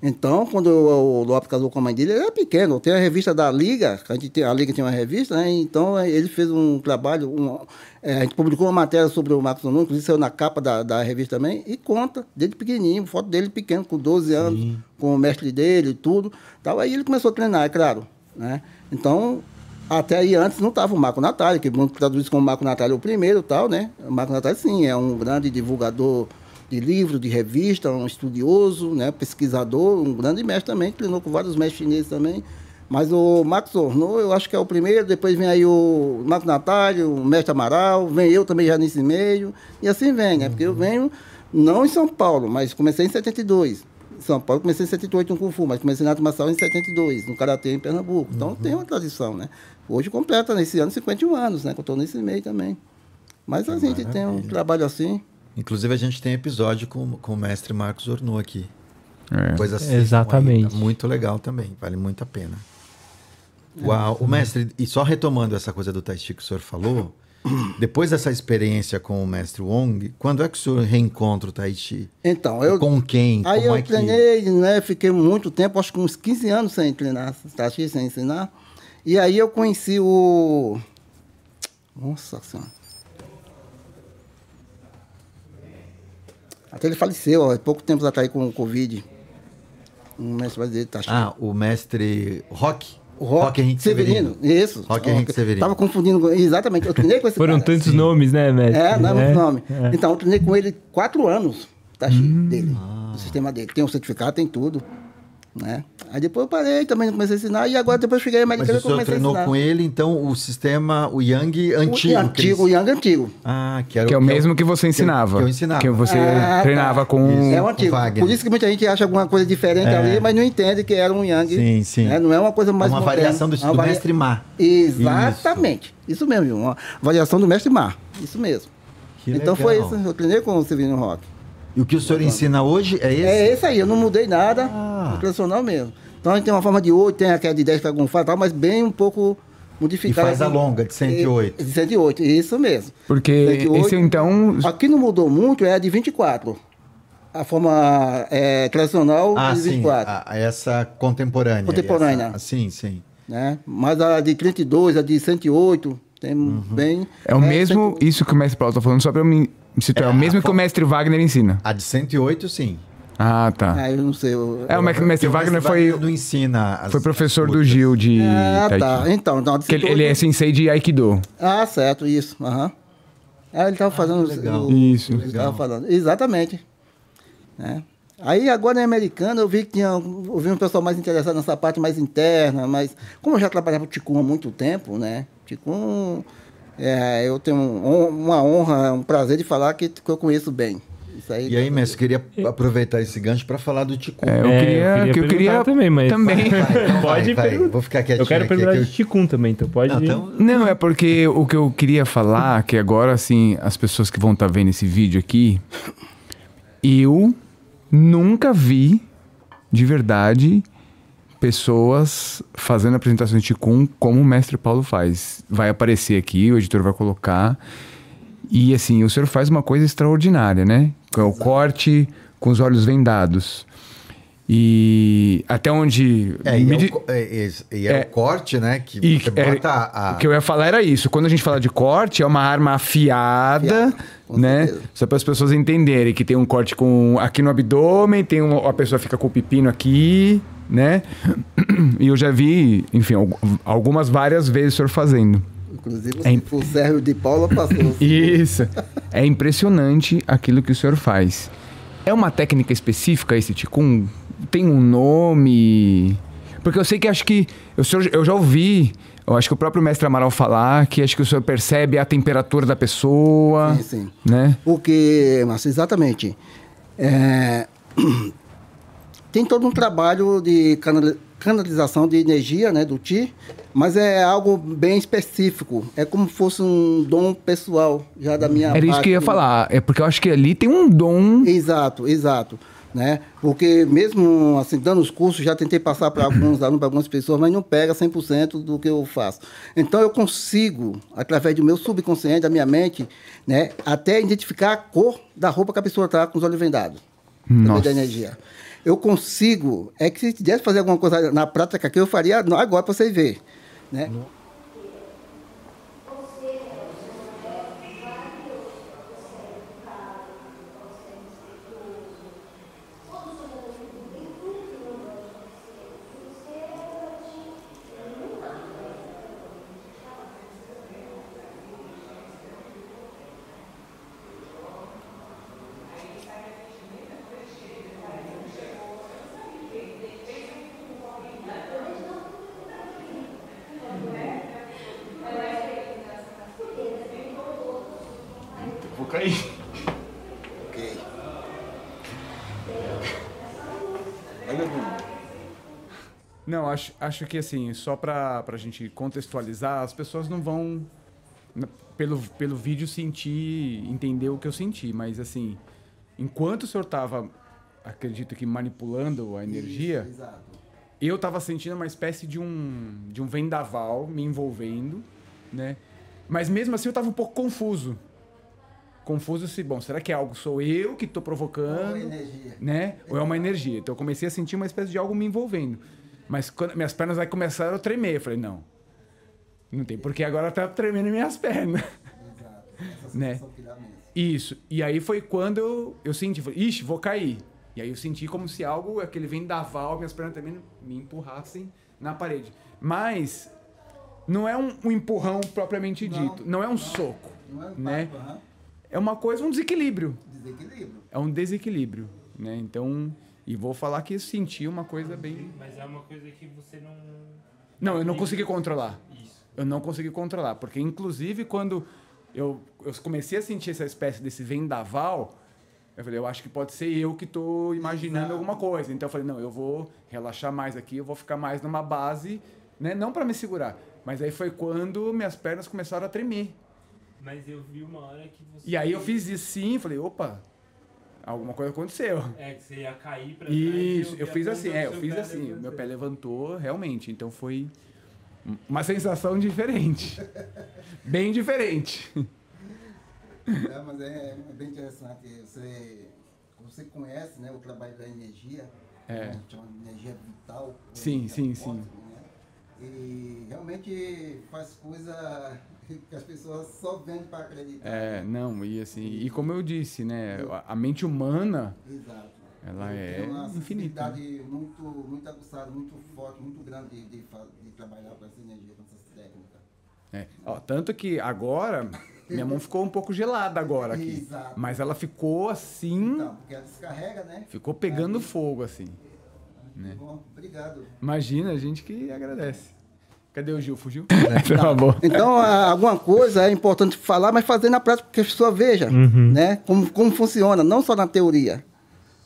Speaker 3: Então, quando o Lopes casou com a mãe dele, ele era pequeno. Tem a revista da Liga, a, gente tem, a Liga tinha uma revista, né? Então, ele fez um trabalho, é, a gente publicou uma matéria sobre o Marcos Zonô, inclusive saiu na capa da, da revista também, e conta, desde pequenininho, foto dele pequeno, com 12 anos, com o mestre dele e tudo. Tal. Aí ele começou a treinar, é claro, né? Então, até aí antes não estava o Marco Natália, que muito traduz como Marco Natália o primeiro tal, né? O Marco Natália, sim, é um grande divulgador de livro, de revista, um estudioso, né? pesquisador, um grande mestre também, treinou com vários mestres chineses também. Mas o Marcos Ornô, eu acho que é o primeiro, depois vem aí o Marco Natália, o mestre Amaral, vem eu também já nesse meio, e assim vem, né? Porque eu venho, não em São Paulo, mas comecei em 72. Em São Paulo comecei em 78 no Kung Fu, mas comecei na arte marcial em 72, no Karatê em Pernambuco. Então tem uma tradição, né? Hoje completa nesse ano 51 anos, né? Que eu estou nesse meio também. Mas a gente tem um trabalho assim.
Speaker 1: Inclusive, a gente tem episódio com, com o mestre Marcos Ornu aqui.
Speaker 2: É.
Speaker 1: Coisa assim.
Speaker 4: Exatamente.
Speaker 1: Muito legal também, vale muito a pena. Uau, o mestre, e só retomando essa coisa do Tai Chi que o senhor falou, depois dessa experiência com o mestre Wong, quando é que o senhor reencontra o Tai Chi?
Speaker 3: Então, eu.
Speaker 1: com quem?
Speaker 3: Aí
Speaker 1: Como
Speaker 3: eu
Speaker 1: é que...
Speaker 3: treinei, né? Fiquei muito tempo, acho que uns 15 anos sem treinar, tá, sem ensinar. E aí eu conheci o. Nossa Senhora. Até ele faleceu, ó, há pouco tempo atrás com o Covid. Um mestre brasileiro, tá
Speaker 1: Ah, o mestre Rock?
Speaker 3: O Rock,
Speaker 1: Henrique Severino.
Speaker 3: Isso.
Speaker 1: Rock Henrique Severino.
Speaker 3: Tava confundindo. com- Exatamente. Eu treinei com esse
Speaker 4: Foram
Speaker 3: cara.
Speaker 4: tantos nomes, né, mestre?
Speaker 3: É, não é muito nome.
Speaker 4: é.
Speaker 3: Então, eu treinei com ele quatro anos, tá
Speaker 1: Hum.
Speaker 3: dele,
Speaker 1: Ah.
Speaker 3: do sistema dele. Tem um certificado, tem tudo. Né? Aí depois eu parei, também comecei a ensinar, e agora depois eu cheguei a
Speaker 1: Mas
Speaker 3: americana
Speaker 1: o
Speaker 3: e
Speaker 1: senhor
Speaker 3: comecei a
Speaker 1: treinou com ele, então, o sistema, o Yang antigo.
Speaker 3: O antigo, o Yang antigo.
Speaker 1: Ah, que, era
Speaker 2: Que é o mesmo que você ensinava.
Speaker 1: que eu ensinava.
Speaker 2: Que você
Speaker 3: Ah,
Speaker 2: treinava
Speaker 3: tá.
Speaker 2: com.
Speaker 3: É o antigo. Por isso que muita gente acha alguma coisa diferente ali, mas não entende que era um Yang.
Speaker 1: Sim, sim.
Speaker 3: né? Não é uma coisa mais
Speaker 1: uma
Speaker 3: moderna.
Speaker 1: variação do,
Speaker 3: É uma
Speaker 1: do
Speaker 3: varia-
Speaker 1: mestre Ma.
Speaker 3: Exatamente. Isso, mesmo, Gil, uma variação do mestre Mar. Isso mesmo.
Speaker 1: Que
Speaker 3: então
Speaker 1: legal.
Speaker 3: foi isso. Eu treinei com o Severino Rock.
Speaker 1: E o que o senhor ensina hoje é esse?
Speaker 3: É esse aí, eu não mudei nada,
Speaker 1: Ah.
Speaker 3: o tradicional mesmo. Então a gente tem uma forma de 8, tem aquela de 10 para gonfar e tal, mas bem um pouco
Speaker 1: E
Speaker 3: modificada.
Speaker 1: faz a longa, de 108.
Speaker 3: De 108, isso mesmo.
Speaker 2: Porque
Speaker 3: 108.
Speaker 2: esse então.
Speaker 3: Aqui não mudou muito, é a de 24. A forma é, tradicional
Speaker 1: Ah,
Speaker 3: de
Speaker 1: sim.
Speaker 3: 24.
Speaker 1: a- a essa contemporânea.
Speaker 3: Contemporânea.
Speaker 1: Essa- sim, sim.
Speaker 3: Né? Mas a de 32, a de 108, tem
Speaker 1: Uhum.
Speaker 3: bem.
Speaker 2: É o mesmo,
Speaker 3: 108.
Speaker 2: isso que o mestre Paulo tá falando, só pra eu me situar. É,
Speaker 1: É,
Speaker 2: o mesmo que o mestre Wagner ensina.
Speaker 1: A de 108, sim.
Speaker 2: Ah, tá.
Speaker 3: Ah, eu não sei. eu-
Speaker 2: É, o mestre,
Speaker 1: o
Speaker 2: Wagner
Speaker 1: mestre
Speaker 2: foi,
Speaker 1: Wagner não ensina as-
Speaker 2: foi professor do. Gil de
Speaker 3: Ah, tá. Então, então a de
Speaker 2: Que ele, ele é
Speaker 3: 108
Speaker 2: sensei de Aikido.
Speaker 3: Ah, certo, isso. Aham. Ah, ele estava fazendo. os-
Speaker 1: legal.
Speaker 3: o-
Speaker 2: Isso.
Speaker 3: Ele estava falando. Exatamente. Né? Aí agora em americano eu vi que tinha. Eu vi um pessoal mais interessado nessa parte mais interna, mas como eu já trabalhava com Ticum há muito tempo, né? Ticum, é, eu tenho um- uma honra, um prazer de falar que, que eu conheço bem. Isso aí.
Speaker 1: E aí, mestre, eu queria aproveitar esse gancho para falar do Ticum.
Speaker 2: É, eu
Speaker 4: É,
Speaker 2: queria,
Speaker 4: eu queria
Speaker 2: que eu queria
Speaker 4: também, mas-
Speaker 2: também.
Speaker 1: Então
Speaker 4: Pode
Speaker 1: vai, vai. Vou ficar quietinho
Speaker 4: Eu quero
Speaker 1: aqui,
Speaker 4: perguntar
Speaker 1: eu-
Speaker 4: de Ticum também, então pode.
Speaker 1: Não, então,
Speaker 2: Não, é porque o que eu queria falar, que agora, assim, as pessoas que vão estar vendo esse vídeo aqui, eu nunca vi, de verdade, pessoas fazendo apresentações de Ticum como o mestre Paulo faz. Vai aparecer aqui, o editor vai colocar. E, assim, o senhor faz uma coisa extraordinária, né? É o corte com os olhos vendados. E até onde...
Speaker 1: É, e, é, o, é, é, e é
Speaker 2: É.
Speaker 1: o corte, né? Que
Speaker 2: e
Speaker 1: bota a...
Speaker 2: O que eu ia falar era isso. Quando a gente fala de corte, é uma arma afiada,
Speaker 3: Afiada,
Speaker 2: né? Só para as pessoas entenderem que tem um corte com aqui no abdômen, tem um, a pessoa fica com o pepino aqui, né? E eu já vi, enfim, al- algumas várias vezes o senhor fazendo.
Speaker 3: Inclusive,
Speaker 2: É imp-
Speaker 3: o Sérgio de Paula passou.
Speaker 2: Isso. É impressionante aquilo que o senhor faz. É uma técnica específica esse ticum? Tem um nome? Porque eu sei que acho que o senhor, eu já ouvi, eu acho que o próprio mestre Amaral falar que acho que o senhor percebe a temperatura da pessoa,
Speaker 3: Sim, sim.
Speaker 2: né?
Speaker 3: Porque, Márcio, exatamente. É, tem todo um trabalho de canali- canalização de energia, né, do Ti, mas é algo bem específico. É como se fosse um dom pessoal já da minha
Speaker 2: Era isso
Speaker 3: parte.
Speaker 2: que eu ia falar. É porque eu acho que ali tem um dom.
Speaker 3: Exato, exato. Né? Porque mesmo assim, dando os cursos, já tentei passar para alguns alunos, para algumas pessoas, mas não pega 100% do que eu faço. Então eu consigo, através do meu subconsciente, da minha mente, né, até identificar a cor da roupa que a pessoa está com os olhos vendados.
Speaker 2: Nossa.
Speaker 3: da energia. Eu consigo, é que se tivesse fazer alguma coisa na prática aqui, eu faria agora para vocês verem. Né?
Speaker 2: Vou acho, acho que assim, só pra, pra gente contextualizar, as pessoas não vão, n- pelo, pelo vídeo, sentir, entender o que eu senti, mas assim, enquanto o senhor tava, acredito que manipulando a energia,
Speaker 3: Exato.
Speaker 2: eu tava sentindo uma espécie de um, de um vendaval me envolvendo, né? Mas mesmo assim eu tava um pouco confuso. Confuso se, bom, será que é algo sou eu que tô provocando?
Speaker 3: Ou energia.
Speaker 2: né? Ou é uma energia. Então eu comecei a sentir uma espécie de algo me envolvendo. Mas quando minhas pernas aí começaram a tremer, eu falei, não. Não tem porque agora tá tremendo minhas pernas.
Speaker 3: Exato. Essa
Speaker 2: Né?
Speaker 3: que dá mesmo.
Speaker 2: Isso. E aí foi quando eu, eu senti, falei, ixi, vou cair. E aí eu senti como se algo, aquele vendaval, minhas pernas também me empurrassem na parede. Mas não é um, um empurrão propriamente
Speaker 3: Não,
Speaker 2: dito. Não é um soco.
Speaker 3: Não é um
Speaker 2: né? É uma coisa, um desequilíbrio.
Speaker 3: Desequilíbrio.
Speaker 2: É um desequilíbrio, né? Então, e vou falar que senti uma coisa bem
Speaker 4: Mas é uma coisa que você não.
Speaker 2: Não, eu não consegui controlar.
Speaker 4: Isso.
Speaker 2: Eu não consegui controlar, porque inclusive quando eu, eu comecei a sentir essa espécie desse vendaval, eu falei, eu acho que pode ser eu que estou imaginando alguma coisa. Então eu falei, não, eu vou relaxar mais aqui, eu vou ficar mais numa base, né? Não para me segurar, mas aí foi quando minhas pernas começaram a tremer.
Speaker 4: Mas eu vi uma hora que você.
Speaker 2: E aí eu fiz isso sim, falei, opa, alguma coisa aconteceu.
Speaker 4: É, que você ia cair pra trás. e
Speaker 2: Isso, eu fiz assim, é, eu fiz assim, meu pé levantou realmente, então foi uma sensação diferente. Bem diferente.
Speaker 3: É, mas é, é bem interessante. Você, você conhece né, o trabalho da energia,
Speaker 2: É.
Speaker 3: né, chama de energia vital.
Speaker 2: Sim,
Speaker 3: energia
Speaker 2: sim, sim.
Speaker 3: né? E realmente faz coisa que as pessoas só vêm para acreditar.
Speaker 2: É, não, e assim, e como eu disse, né, a- mente humana,
Speaker 3: Exato.
Speaker 2: ela é
Speaker 3: uma
Speaker 2: infinita.
Speaker 3: muito, muito aguçada, muito forte, muito grande de, de, de trabalhar com essa energia, com essas técnicas.
Speaker 2: É. Ó, tanto que agora, minha mão ficou um pouco gelada agora aqui.
Speaker 3: Exato.
Speaker 2: Mas ela ficou assim,
Speaker 3: Então, porque ela descarrega, né?
Speaker 2: ficou pegando fogo assim. Né?
Speaker 3: Bom, obrigado.
Speaker 2: Imagina, a gente que agradece. Cadê o Gil? Fugiu? Por favor.
Speaker 3: Então, alguma coisa é importante falar, mas fazer na prática que a pessoa veja né, como, como funciona, não só na teoria.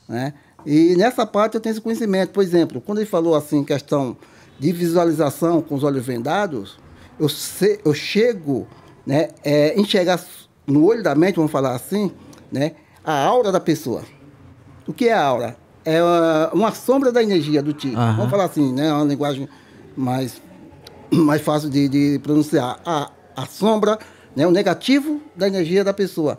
Speaker 3: Né? E nessa parte eu tenho esse conhecimento. Por exemplo, quando ele falou assim, questão de visualização com os olhos vendados, eu, se- eu chego né, é, enxergar no olho da mente, vamos falar assim, né, a aura da pessoa. O que é a aura? É uma, uma sombra da energia do tipo.
Speaker 1: Aham.
Speaker 3: Vamos falar assim, né? Uma linguagem mais, mais fácil de, de pronunciar. A, a sombra, né? o negativo da energia da pessoa.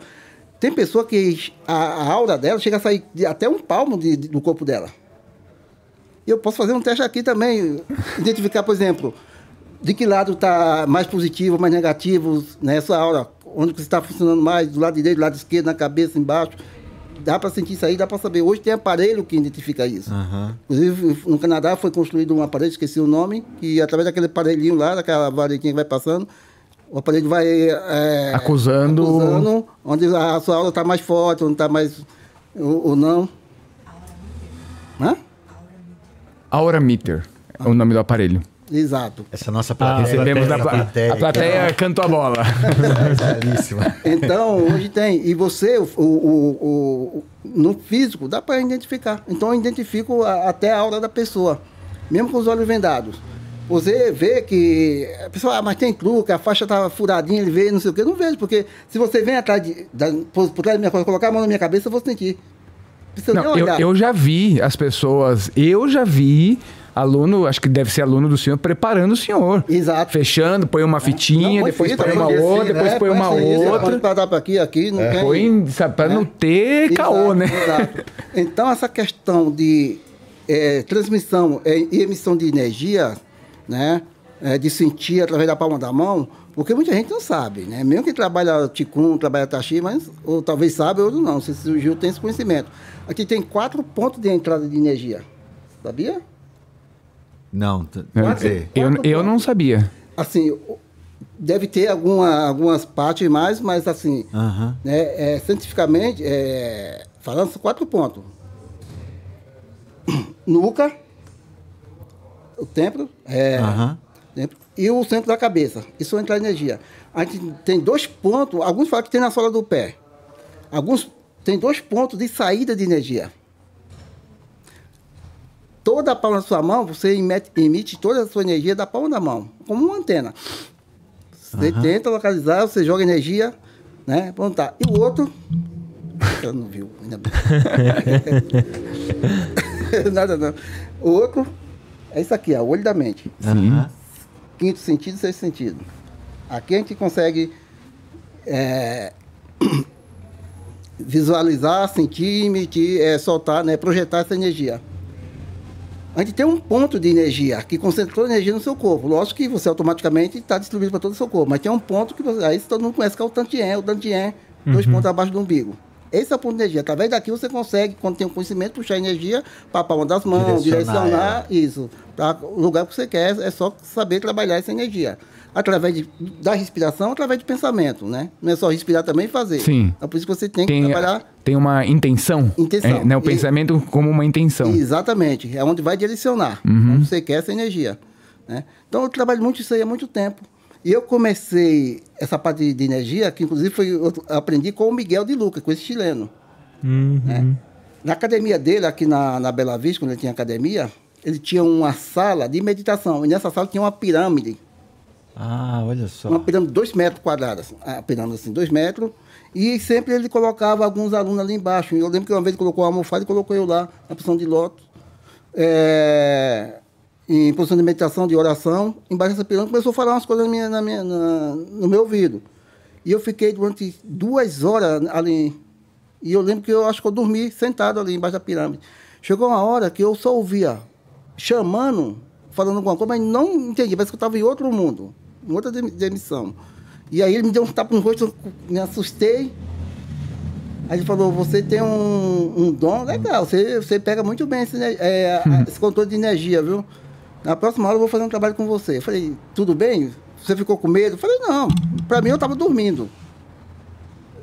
Speaker 3: Tem pessoa que a, a aura dela chega a sair de até um palmo de- de- do corpo dela. Eu posso fazer um teste aqui também, identificar, por exemplo, de que lado está mais positivo, mais negativo, né? Sua aura, onde você está funcionando mais, do lado direito, do lado esquerdo, na cabeça, embaixo. Dá para sentir isso aí, dá para saber. Hoje tem aparelho que identifica isso.
Speaker 1: Aham.
Speaker 3: Inclusive, no Canadá foi construído um aparelho, esqueci o nome, que através daquele aparelhinho lá, daquela varetinha que vai passando, o aparelho vai... é,
Speaker 2: Acusando-
Speaker 3: acusando onde a sua aura está mais forte, onde está mais... Ou, ou não. Hã?
Speaker 2: Aura Meter é o nome do aparelho.
Speaker 3: Exato.
Speaker 1: Essa nossa
Speaker 4: Ah,
Speaker 1: plateia.
Speaker 2: Recebemos
Speaker 1: a
Speaker 2: a, a plateia cantou a bola.
Speaker 3: Então, hoje tem. E você, o, o, o- o- no físico, dá para identificar. Então, eu identifico a- até a aura da pessoa, mesmo com os olhos vendados. Você vê que a pessoa, ah, mas tem truque, a faixa tá furadinha, ele vê, não sei o quê. Eu não vejo, porque se você vem atrás de, da, por, por trás da minha coisa, colocar a mão na minha cabeça, eu vou sentir. Não
Speaker 2: eu, eu já vi as pessoas, eu já vi aluno, acho que deve ser aluno do senhor, preparando o senhor.
Speaker 3: Exato.
Speaker 2: Fechando, põe uma fitinha,
Speaker 3: Não,
Speaker 2: depois põe uma
Speaker 3: põe assim,
Speaker 2: outra, depois
Speaker 3: né?
Speaker 2: põe uma
Speaker 3: assim, isso,
Speaker 2: outra.
Speaker 3: Dar pra aqui, aqui, não tem...
Speaker 2: Põe, sabe, pra não ter
Speaker 3: Exato,
Speaker 2: caô, né?
Speaker 3: exato. Então, essa questão de eh, transmissão eh, e emissão de energia, né? eh, de sentir através da palma da mão, porque muita gente não sabe, né? Mesmo que trabalha Ticum, trabalha Taxi, mas ou talvez sabe, ou não. Se surgiu, tem esse conhecimento. Aqui tem quatro pontos de entrada de energia. Sabia?
Speaker 1: Não, t- quer dizer,
Speaker 2: Eu,
Speaker 3: Quatro
Speaker 2: eu não sabia.
Speaker 3: Assim, deve ter alguma, algumas partes mais, mas assim, né, é, cientificamente, é, falando, são quatro pontos. Nuca, o templo, é,
Speaker 1: Aham.
Speaker 3: templo, e o centro da cabeça. Isso entra energia. A gente tem dois pontos, alguns falam que tem na sola do pé. Alguns tem dois pontos de saída de energia. Toda a palma da sua mão, você emite, emite toda a sua energia da palma da mão, como uma antena. Você tenta localizar, você joga energia, né? Pronto, tá. E o outro. Eu não viu, ainda bem. Nada não. O outro é isso aqui, ó, o olho da mente.
Speaker 1: Aham.
Speaker 3: Quinto sentido, sexto sentido. Aqui a gente consegue é, visualizar, sentir, emitir, é, soltar, né, projetar essa energia. A gente tem um ponto de energia que a energia no seu corpo. Lógico que você automaticamente está distribuindo para todo o seu corpo, mas tem um ponto que você, aí todo mundo conhece que é o Tantien, o Tantien, dois pontos abaixo do umbigo. Esse é o ponto de energia. Através daqui você consegue, quando tem um conhecimento, puxar energia para a palma das mãos,
Speaker 1: Direcionar
Speaker 3: direcionar, isso. Para o lugar que você quer, é só saber trabalhar essa energia. Através de, da respiração, através de pensamento, né? Não é só respirar também e fazer.
Speaker 2: Sim.
Speaker 3: É por isso que você tem que
Speaker 2: Tem,
Speaker 3: trabalhar
Speaker 2: tem uma intenção.
Speaker 3: Intenção.
Speaker 2: É, né, o
Speaker 3: E-
Speaker 2: pensamento como uma intenção.
Speaker 3: Exatamente, é onde vai direcionar,
Speaker 2: Uhum.
Speaker 3: onde você quer essa energia. Né? Então eu trabalho muito isso aí há muito tempo. E eu comecei essa parte de, de energia, que inclusive foi, eu aprendi com o Miguel de Luca, com esse chileno.
Speaker 4: Uhum.
Speaker 3: né? Na academia dele, aqui na, na Bela Vista, quando ele tinha academia, ele tinha uma sala de meditação. E nessa sala tinha uma pirâmide.
Speaker 1: Ah, olha só.
Speaker 3: Uma pirâmide de dois metros quadrados. A pirâmide assim, dois metros. E sempre ele colocava alguns alunos ali embaixo. Eu lembro que uma vez ele colocou uma almofada e colocou eu lá, na posição de lótus. É, em posição de meditação, de oração. Embaixo dessa pirâmide começou a falar umas coisas na minha, na minha- na- no meu ouvido. E eu fiquei durante duas horas ali. E eu lembro que eu acho que eu dormi sentado ali embaixo da pirâmide. Chegou uma hora que eu só ouvia chamando, falando alguma coisa, mas não entendi. Parece que eu estava em outro mundo, outra dimensão. E aí ele me deu um tapa no rosto, me assustei. Aí ele falou, você tem um, um dom legal, você, você pega muito bem esse, ener- é, esse controle de energia, viu? Na próxima aula eu vou fazer um trabalho com você. Eu falei, tudo bem? Você ficou com medo? Eu falei, não, pra mim eu estava dormindo.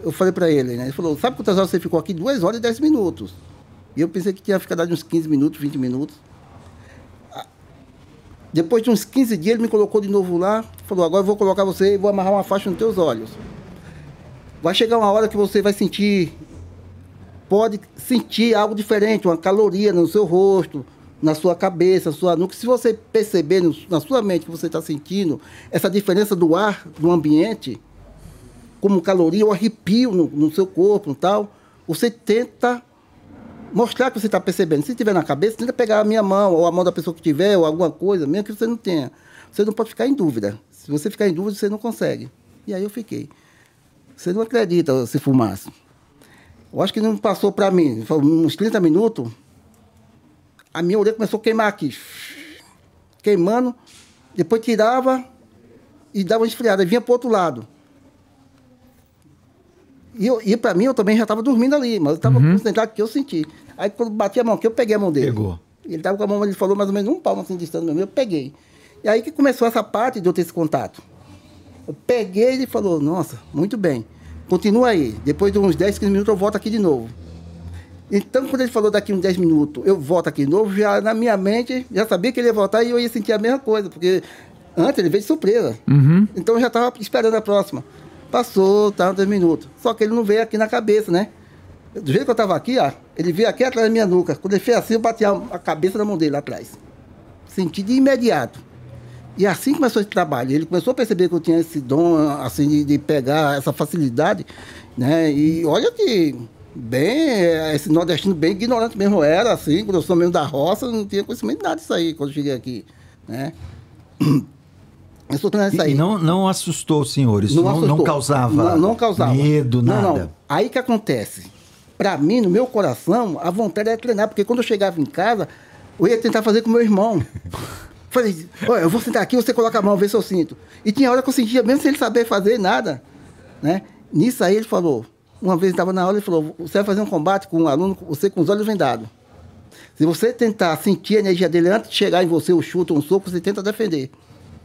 Speaker 3: Eu falei pra ele, né? Ele falou, sabe quantas horas você ficou aqui? Duas horas e dez minutos. E eu pensei que tinha ficado uns 15 minutos, 20 minutos. Depois de uns 15 dias, ele me colocou de novo lá. Falou, agora eu vou colocar você e vou amarrar uma faixa nos teus olhos. Vai chegar uma hora que você vai sentir, pode sentir algo diferente, uma caloria no seu rosto, na sua cabeça, na sua nuca. Se você perceber na sua mente que você está sentindo essa diferença do ar, do ambiente, como caloria, ou arrepio no, no seu corpo e tal, você tenta mostrar que você está percebendo. Se tiver na cabeça, tenta pegar a minha mão, ou a mão da pessoa que tiver, ou alguma coisa, mesmo que você não tenha. Você não pode ficar em dúvida. Se você ficar em dúvida, você não consegue. E aí eu fiquei. Você não acredita se fumasse. Eu acho que não passou para mim. Foi uns 30 minutos, a minha orelha começou a queimar aqui. Queimando. Depois tirava e dava uma esfriada. Vinha para outro lado. E, eu- e para mim, eu também já estava dormindo ali, mas eu estava concentrado que eu senti. Aí quando bati a mão aqui, eu peguei a mão dele.
Speaker 1: Pegou.
Speaker 3: Ele estava com a mão, ele falou mais ou menos um palmo assim distante do meu, eu peguei. E aí que começou essa parte de eu ter esse contato. Eu peguei e ele falou, nossa, muito bem. Continua aí. Depois de uns 10, 15 minutos eu volto aqui de novo. Então, quando ele falou daqui uns 10 minutos, eu volto aqui de novo, já na minha mente, já sabia que ele ia voltar e eu ia sentir a mesma coisa, porque antes ele veio de surpresa.
Speaker 2: Uhum.
Speaker 3: Então eu já estava esperando a próxima. Passou, tá, 10 minutos. Só que ele não veio aqui na cabeça, né? Do jeito que eu estava aqui, ó, ele veio aqui atrás da minha nuca. Quando ele fez assim, eu bati a, cabeça na mão dele lá atrás. Senti de imediato. E assim começou esse trabalho. Ele começou a perceber que eu tinha esse dom, assim, de, de pegar essa facilidade, né? E olha que bem, eh, esse nordestino bem ignorante mesmo era, assim, quando eu sou mesmo da roça, não tinha conhecimento de nada disso aí quando eu cheguei aqui, né? Eu estou isso aí.
Speaker 1: E não, não assustou os senhores, não, não,
Speaker 3: assustou.
Speaker 1: causava,
Speaker 3: não, não causava
Speaker 1: medo,
Speaker 3: Não,
Speaker 1: nada.
Speaker 3: não. Aí que acontece? Para mim, no meu coração, a vontade era treinar, porque quando eu chegava em casa, eu ia tentar fazer com meu irmão. Falei, olha, eu vou sentar aqui, você coloca a mão, vê se eu sinto. E tinha hora que eu sentia, mesmo sem ele saber fazer nada, né? Nisso aí ele falou, uma vez estava na aula, ele falou, você vai fazer um combate com um aluno, você com os olhos vendados. Se você tentar sentir a energia dele antes de chegar em você, o chute, um soco, você tenta defender.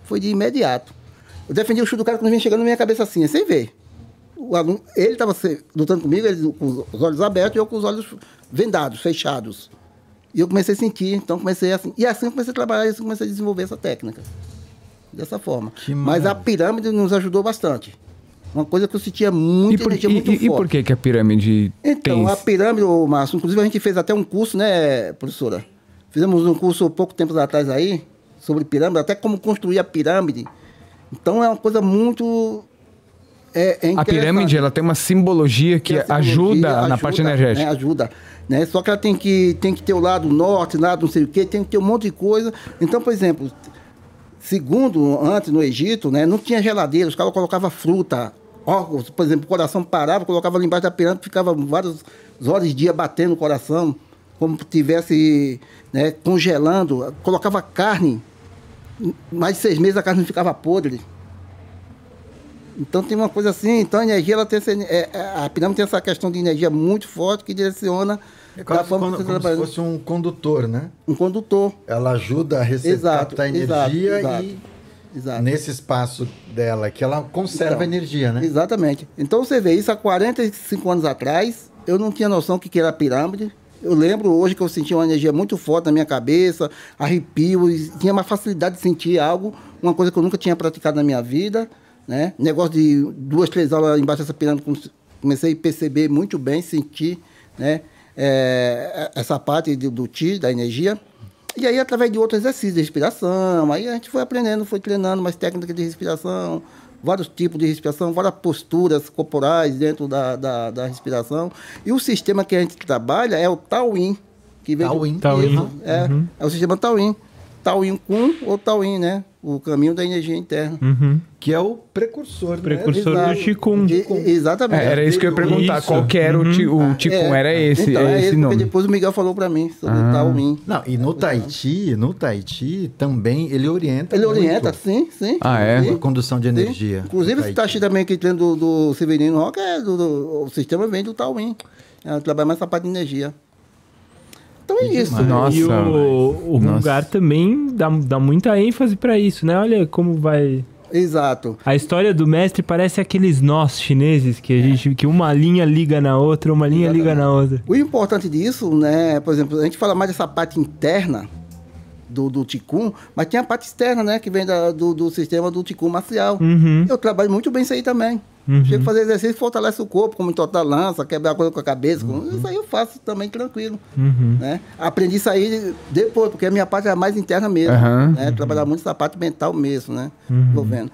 Speaker 3: Foi de imediato. Eu defendi o chute do cara quando vinha chegando na minha cabeça assim, sem ver. O aluno, ele estava lutando comigo, ele com os olhos abertos e eu com os olhos vendados, fechados. E eu comecei a sentir, então comecei assim. E assim eu comecei a trabalhar, e assim comecei a desenvolver essa técnica. Dessa forma.
Speaker 1: Que
Speaker 3: Mas a pirâmide nos ajudou bastante. Uma coisa que eu sentia muita
Speaker 2: E por,
Speaker 3: energia
Speaker 2: e-
Speaker 3: muito
Speaker 2: e- e
Speaker 3: forte.
Speaker 2: por que, que a pirâmide
Speaker 3: Então,
Speaker 2: tem
Speaker 3: a pirâmide, Márcio, inclusive a gente fez até um curso, né, professora? Fizemos um curso pouco tempo atrás aí, sobre pirâmide, até como construir a pirâmide. Então é uma coisa muito. É, é
Speaker 2: A pirâmide ela tem uma simbologia que
Speaker 3: simbologia,
Speaker 2: ajuda, na parte energética.
Speaker 3: Né, ajuda. Né? Só que ela tem que, tem que ter o lado norte, lado não sei o quê, tem que ter um monte de coisa. Então, por exemplo, segundo antes no Egito, né, não tinha geladeira, os caras colocavam fruta, órgãos, por exemplo, o coração parava, colocava ali embaixo da pirâmide, ficava várias horas de dia batendo o coração, como se tivesse né, congelando, colocava carne, mais de seis meses a carne não ficava podre. Então tem uma coisa assim, então a energia, ela tem essa, é, é, a pirâmide tem essa questão de energia muito forte que direciona
Speaker 1: É
Speaker 3: da
Speaker 1: quase
Speaker 3: forma
Speaker 1: como,
Speaker 3: que você
Speaker 1: como se fosse um condutor, né?
Speaker 3: Um condutor.
Speaker 1: Ela ajuda a
Speaker 3: exato,
Speaker 1: energia
Speaker 3: exato.
Speaker 1: e
Speaker 3: Exato.
Speaker 1: nesse espaço dela, que ela conserva
Speaker 3: Então,
Speaker 1: energia, né?
Speaker 3: Exatamente. Então você vê isso há 45 anos atrás, eu não tinha noção do que que era pirâmide. Eu lembro hoje que eu sentia uma energia muito forte na minha cabeça, arrepio, tinha uma facilidade de sentir algo, uma coisa que eu nunca tinha praticado na minha vida. Né? Negócio de duas, três aulas embaixo dessa pirâmide, come- comecei a perceber muito bem, sentir né? É, essa parte do, do ti, da energia. E aí, através de outros exercícios de respiração, aí a gente foi aprendendo, foi treinando mais técnicas de respiração, vários tipos de respiração, várias posturas corporais dentro da, da, da respiração. E o sistema que a gente trabalha é o Tauin. Que vem do-
Speaker 1: Tauin.
Speaker 4: Tauin.
Speaker 3: Isso, É, é o sistema Tauin. Tauin Kun ou Tauin, né? O caminho da energia interna.
Speaker 4: Uhum.
Speaker 1: Que é o precursor,
Speaker 4: Precursor.
Speaker 1: né?
Speaker 4: do Qigong.
Speaker 3: Exatamente.
Speaker 2: É, era isso que eu ia perguntar.
Speaker 4: Isso.
Speaker 2: Qual que era o, ti, o Ticum?
Speaker 3: É,
Speaker 2: Era esse,
Speaker 3: então,
Speaker 2: é
Speaker 3: é
Speaker 2: esse
Speaker 3: esse,
Speaker 2: nome.
Speaker 3: porque depois o Miguel falou para mim sobre o Tauin.
Speaker 1: Não, e no Tahiti, no Tahiti também ele orienta
Speaker 3: Ele
Speaker 1: muito
Speaker 3: orienta, sim, sim.
Speaker 2: Ah, é?
Speaker 3: Sim.
Speaker 1: a condução de
Speaker 3: Sim.
Speaker 1: energia.
Speaker 3: Inclusive,
Speaker 1: no
Speaker 3: esse
Speaker 1: Tahiti.
Speaker 3: taxi também que tem do, do Severino Roca, é do, do- o sistema vem do Tauin. É, trabalha mais essa parte de energia. Então é isso.
Speaker 1: demais.
Speaker 2: Nossa,
Speaker 4: e o, o
Speaker 2: Nossa.
Speaker 4: Rungar também dá, dá muita ênfase pra isso, né? Olha como vai.
Speaker 3: Exato.
Speaker 4: A história do mestre parece aqueles nós chineses que a gente que uma linha liga na outra, uma linha liga na outra.
Speaker 3: O importante disso, né, por exemplo, a gente fala mais dessa parte interna do, do Ticum, mas tem a parte externa, né, que vem da- do, do sistema do Ticum marcial.
Speaker 4: Uhum.
Speaker 3: Eu trabalho muito bem isso aí também.
Speaker 4: Uhum.
Speaker 3: Chego a fazer exercício, fortalece o corpo, como entortar lança, quebrar coisa com a cabeça. com- Isso aí eu faço também tranquilo.
Speaker 4: Uhum.
Speaker 3: Né? Aprendi isso aí depois, porque a minha parte era mais interna mesmo.
Speaker 2: Aham.
Speaker 3: Né? Trabalhar muito essa parte mental mesmo, né? Envolvendo.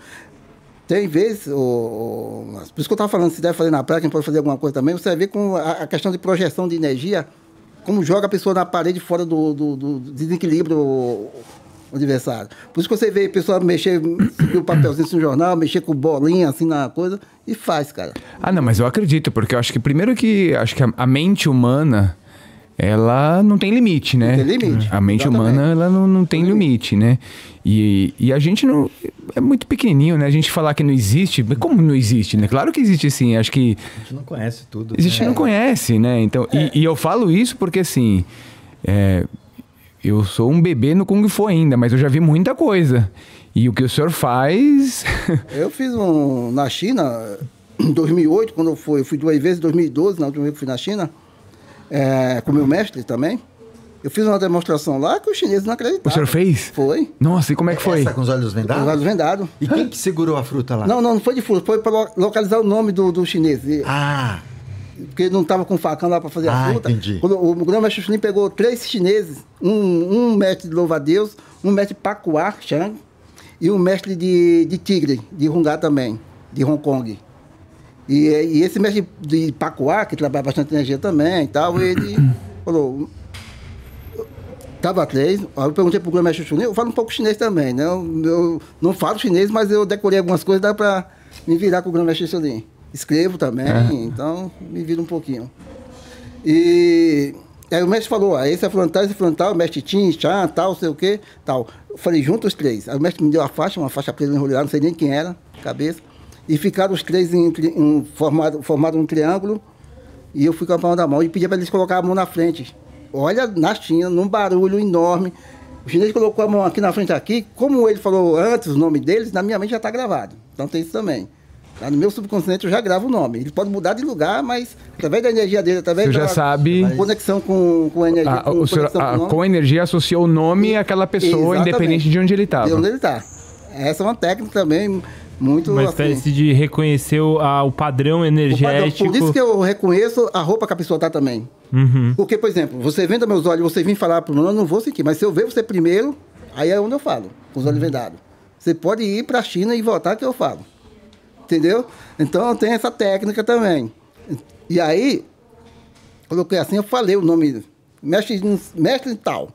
Speaker 3: Tem vezes, o, o- por isso que eu estava falando, se deve fazer na prática, pode fazer alguma coisa também, você ver com a, a questão de projeção de energia, como joga a pessoa na parede fora do, do, do desequilíbrio o, o adversário. Por isso que você vê a pessoa mexer, subir o papelzinho assim no jornal, mexer com bolinha assim na coisa, e faz, cara.
Speaker 2: Ah, não, mas eu acredito, porque eu acho que primeiro que acho que a, a mente humana ela não tem limite, né?
Speaker 3: Não tem limite,
Speaker 2: A mente
Speaker 3: exatamente.
Speaker 2: humana ela não, não tem limite, né? E, e a gente não é muito pequenininho, né? A gente falar que não existe, mas como não existe, né? Claro que existe sim. Acho que
Speaker 1: A gente não conhece tudo.
Speaker 2: a gente
Speaker 1: né?
Speaker 2: não conhece, né? Então, e, e eu falo isso porque assim, é, eu sou um bebê no Kung Fu ainda, mas eu já vi muita coisa. E o que o senhor faz,
Speaker 3: Eu fiz um na China em 2008, quando eu fui, eu fui duas vezes, em 2012, na última vez que fui na China. é, com o meu mestre também. Eu fiz uma demonstração lá que os chineses não acreditavam.
Speaker 2: O senhor fez?
Speaker 3: Foi.
Speaker 2: Nossa, e como é que foi?
Speaker 1: Essa com os olhos
Speaker 3: Os
Speaker 1: vendados?
Speaker 3: olhos vendados.
Speaker 1: E quem que segurou a fruta lá?
Speaker 3: Não, não, não foi de fruta, foi para localizar o nome do, do chinês.
Speaker 1: Ah,
Speaker 3: Porque não estava com facão lá para fazer a
Speaker 1: Ah,
Speaker 3: fruta.
Speaker 1: entendi.
Speaker 3: Quando o grão-mestre Chunin pegou três chineses, um, um mestre de louva-a-Deus, um mestre de Pacuá, Chang, e um mestre de, de tigre, de Hungá também, de Hong Kong. E, e esse mestre de Pacuá, que trabalha bastante energia também e tal, ele falou... Tava três, aí eu perguntei pro grão-mestre Chunin, eu falo um pouco chinês também, né? Eu, eu não falo chinês, mas eu decorei algumas coisas, dá para me virar com o grão-mestre Chunin. Escrevo também, então me vira um pouquinho. E aí o mestre falou, ah, esse é frontal, esse é frontal, mestre Tim, Chan, tal, sei o quê, tal. Eu falei, junta os três. Aí o mestre me deu a faixa, uma faixa preta enrolada, não sei nem quem era, cabeça. E ficaram os três em, em formado, formado um triângulo. E eu fui com a mão da mão e pedi para eles colocar a mão na frente. Olha, na China, num barulho enorme. O chinês colocou a mão aqui na frente aqui. Como ele falou antes o nome deles, na minha mente já está gravado. Então tem isso também. Lá no meu subconsciente eu já gravo o nome. Ele pode mudar de lugar, mas através da energia dele, através
Speaker 2: Você já
Speaker 3: da
Speaker 2: sabe-
Speaker 3: conexão com, com a energia.
Speaker 2: Ah,
Speaker 3: com
Speaker 2: o senhor, ah,
Speaker 3: com nome.
Speaker 2: com energia associou o nome àquela pessoa,
Speaker 3: Exatamente.
Speaker 2: independente de onde ele
Speaker 3: De onde
Speaker 2: estava.
Speaker 3: ele está. Essa é uma técnica também muito
Speaker 4: Uma
Speaker 3: assim,
Speaker 4: espécie de reconhecer o, a- o padrão
Speaker 3: o padrão.
Speaker 4: energético.
Speaker 3: Por isso que eu reconheço a roupa que a pessoa tá também.
Speaker 4: Uhum.
Speaker 3: Porque, por exemplo, você vendo meus olhos, você vir falar para mim, eu não vou sentir. Mas se eu ver você primeiro, aí é onde eu falo, com os olhos vendados. Você pode ir para a China e voltar que eu falo. Entendeu? Então tem essa técnica também. E aí, coloquei assim, eu falei o nome, mestre, mestre tal.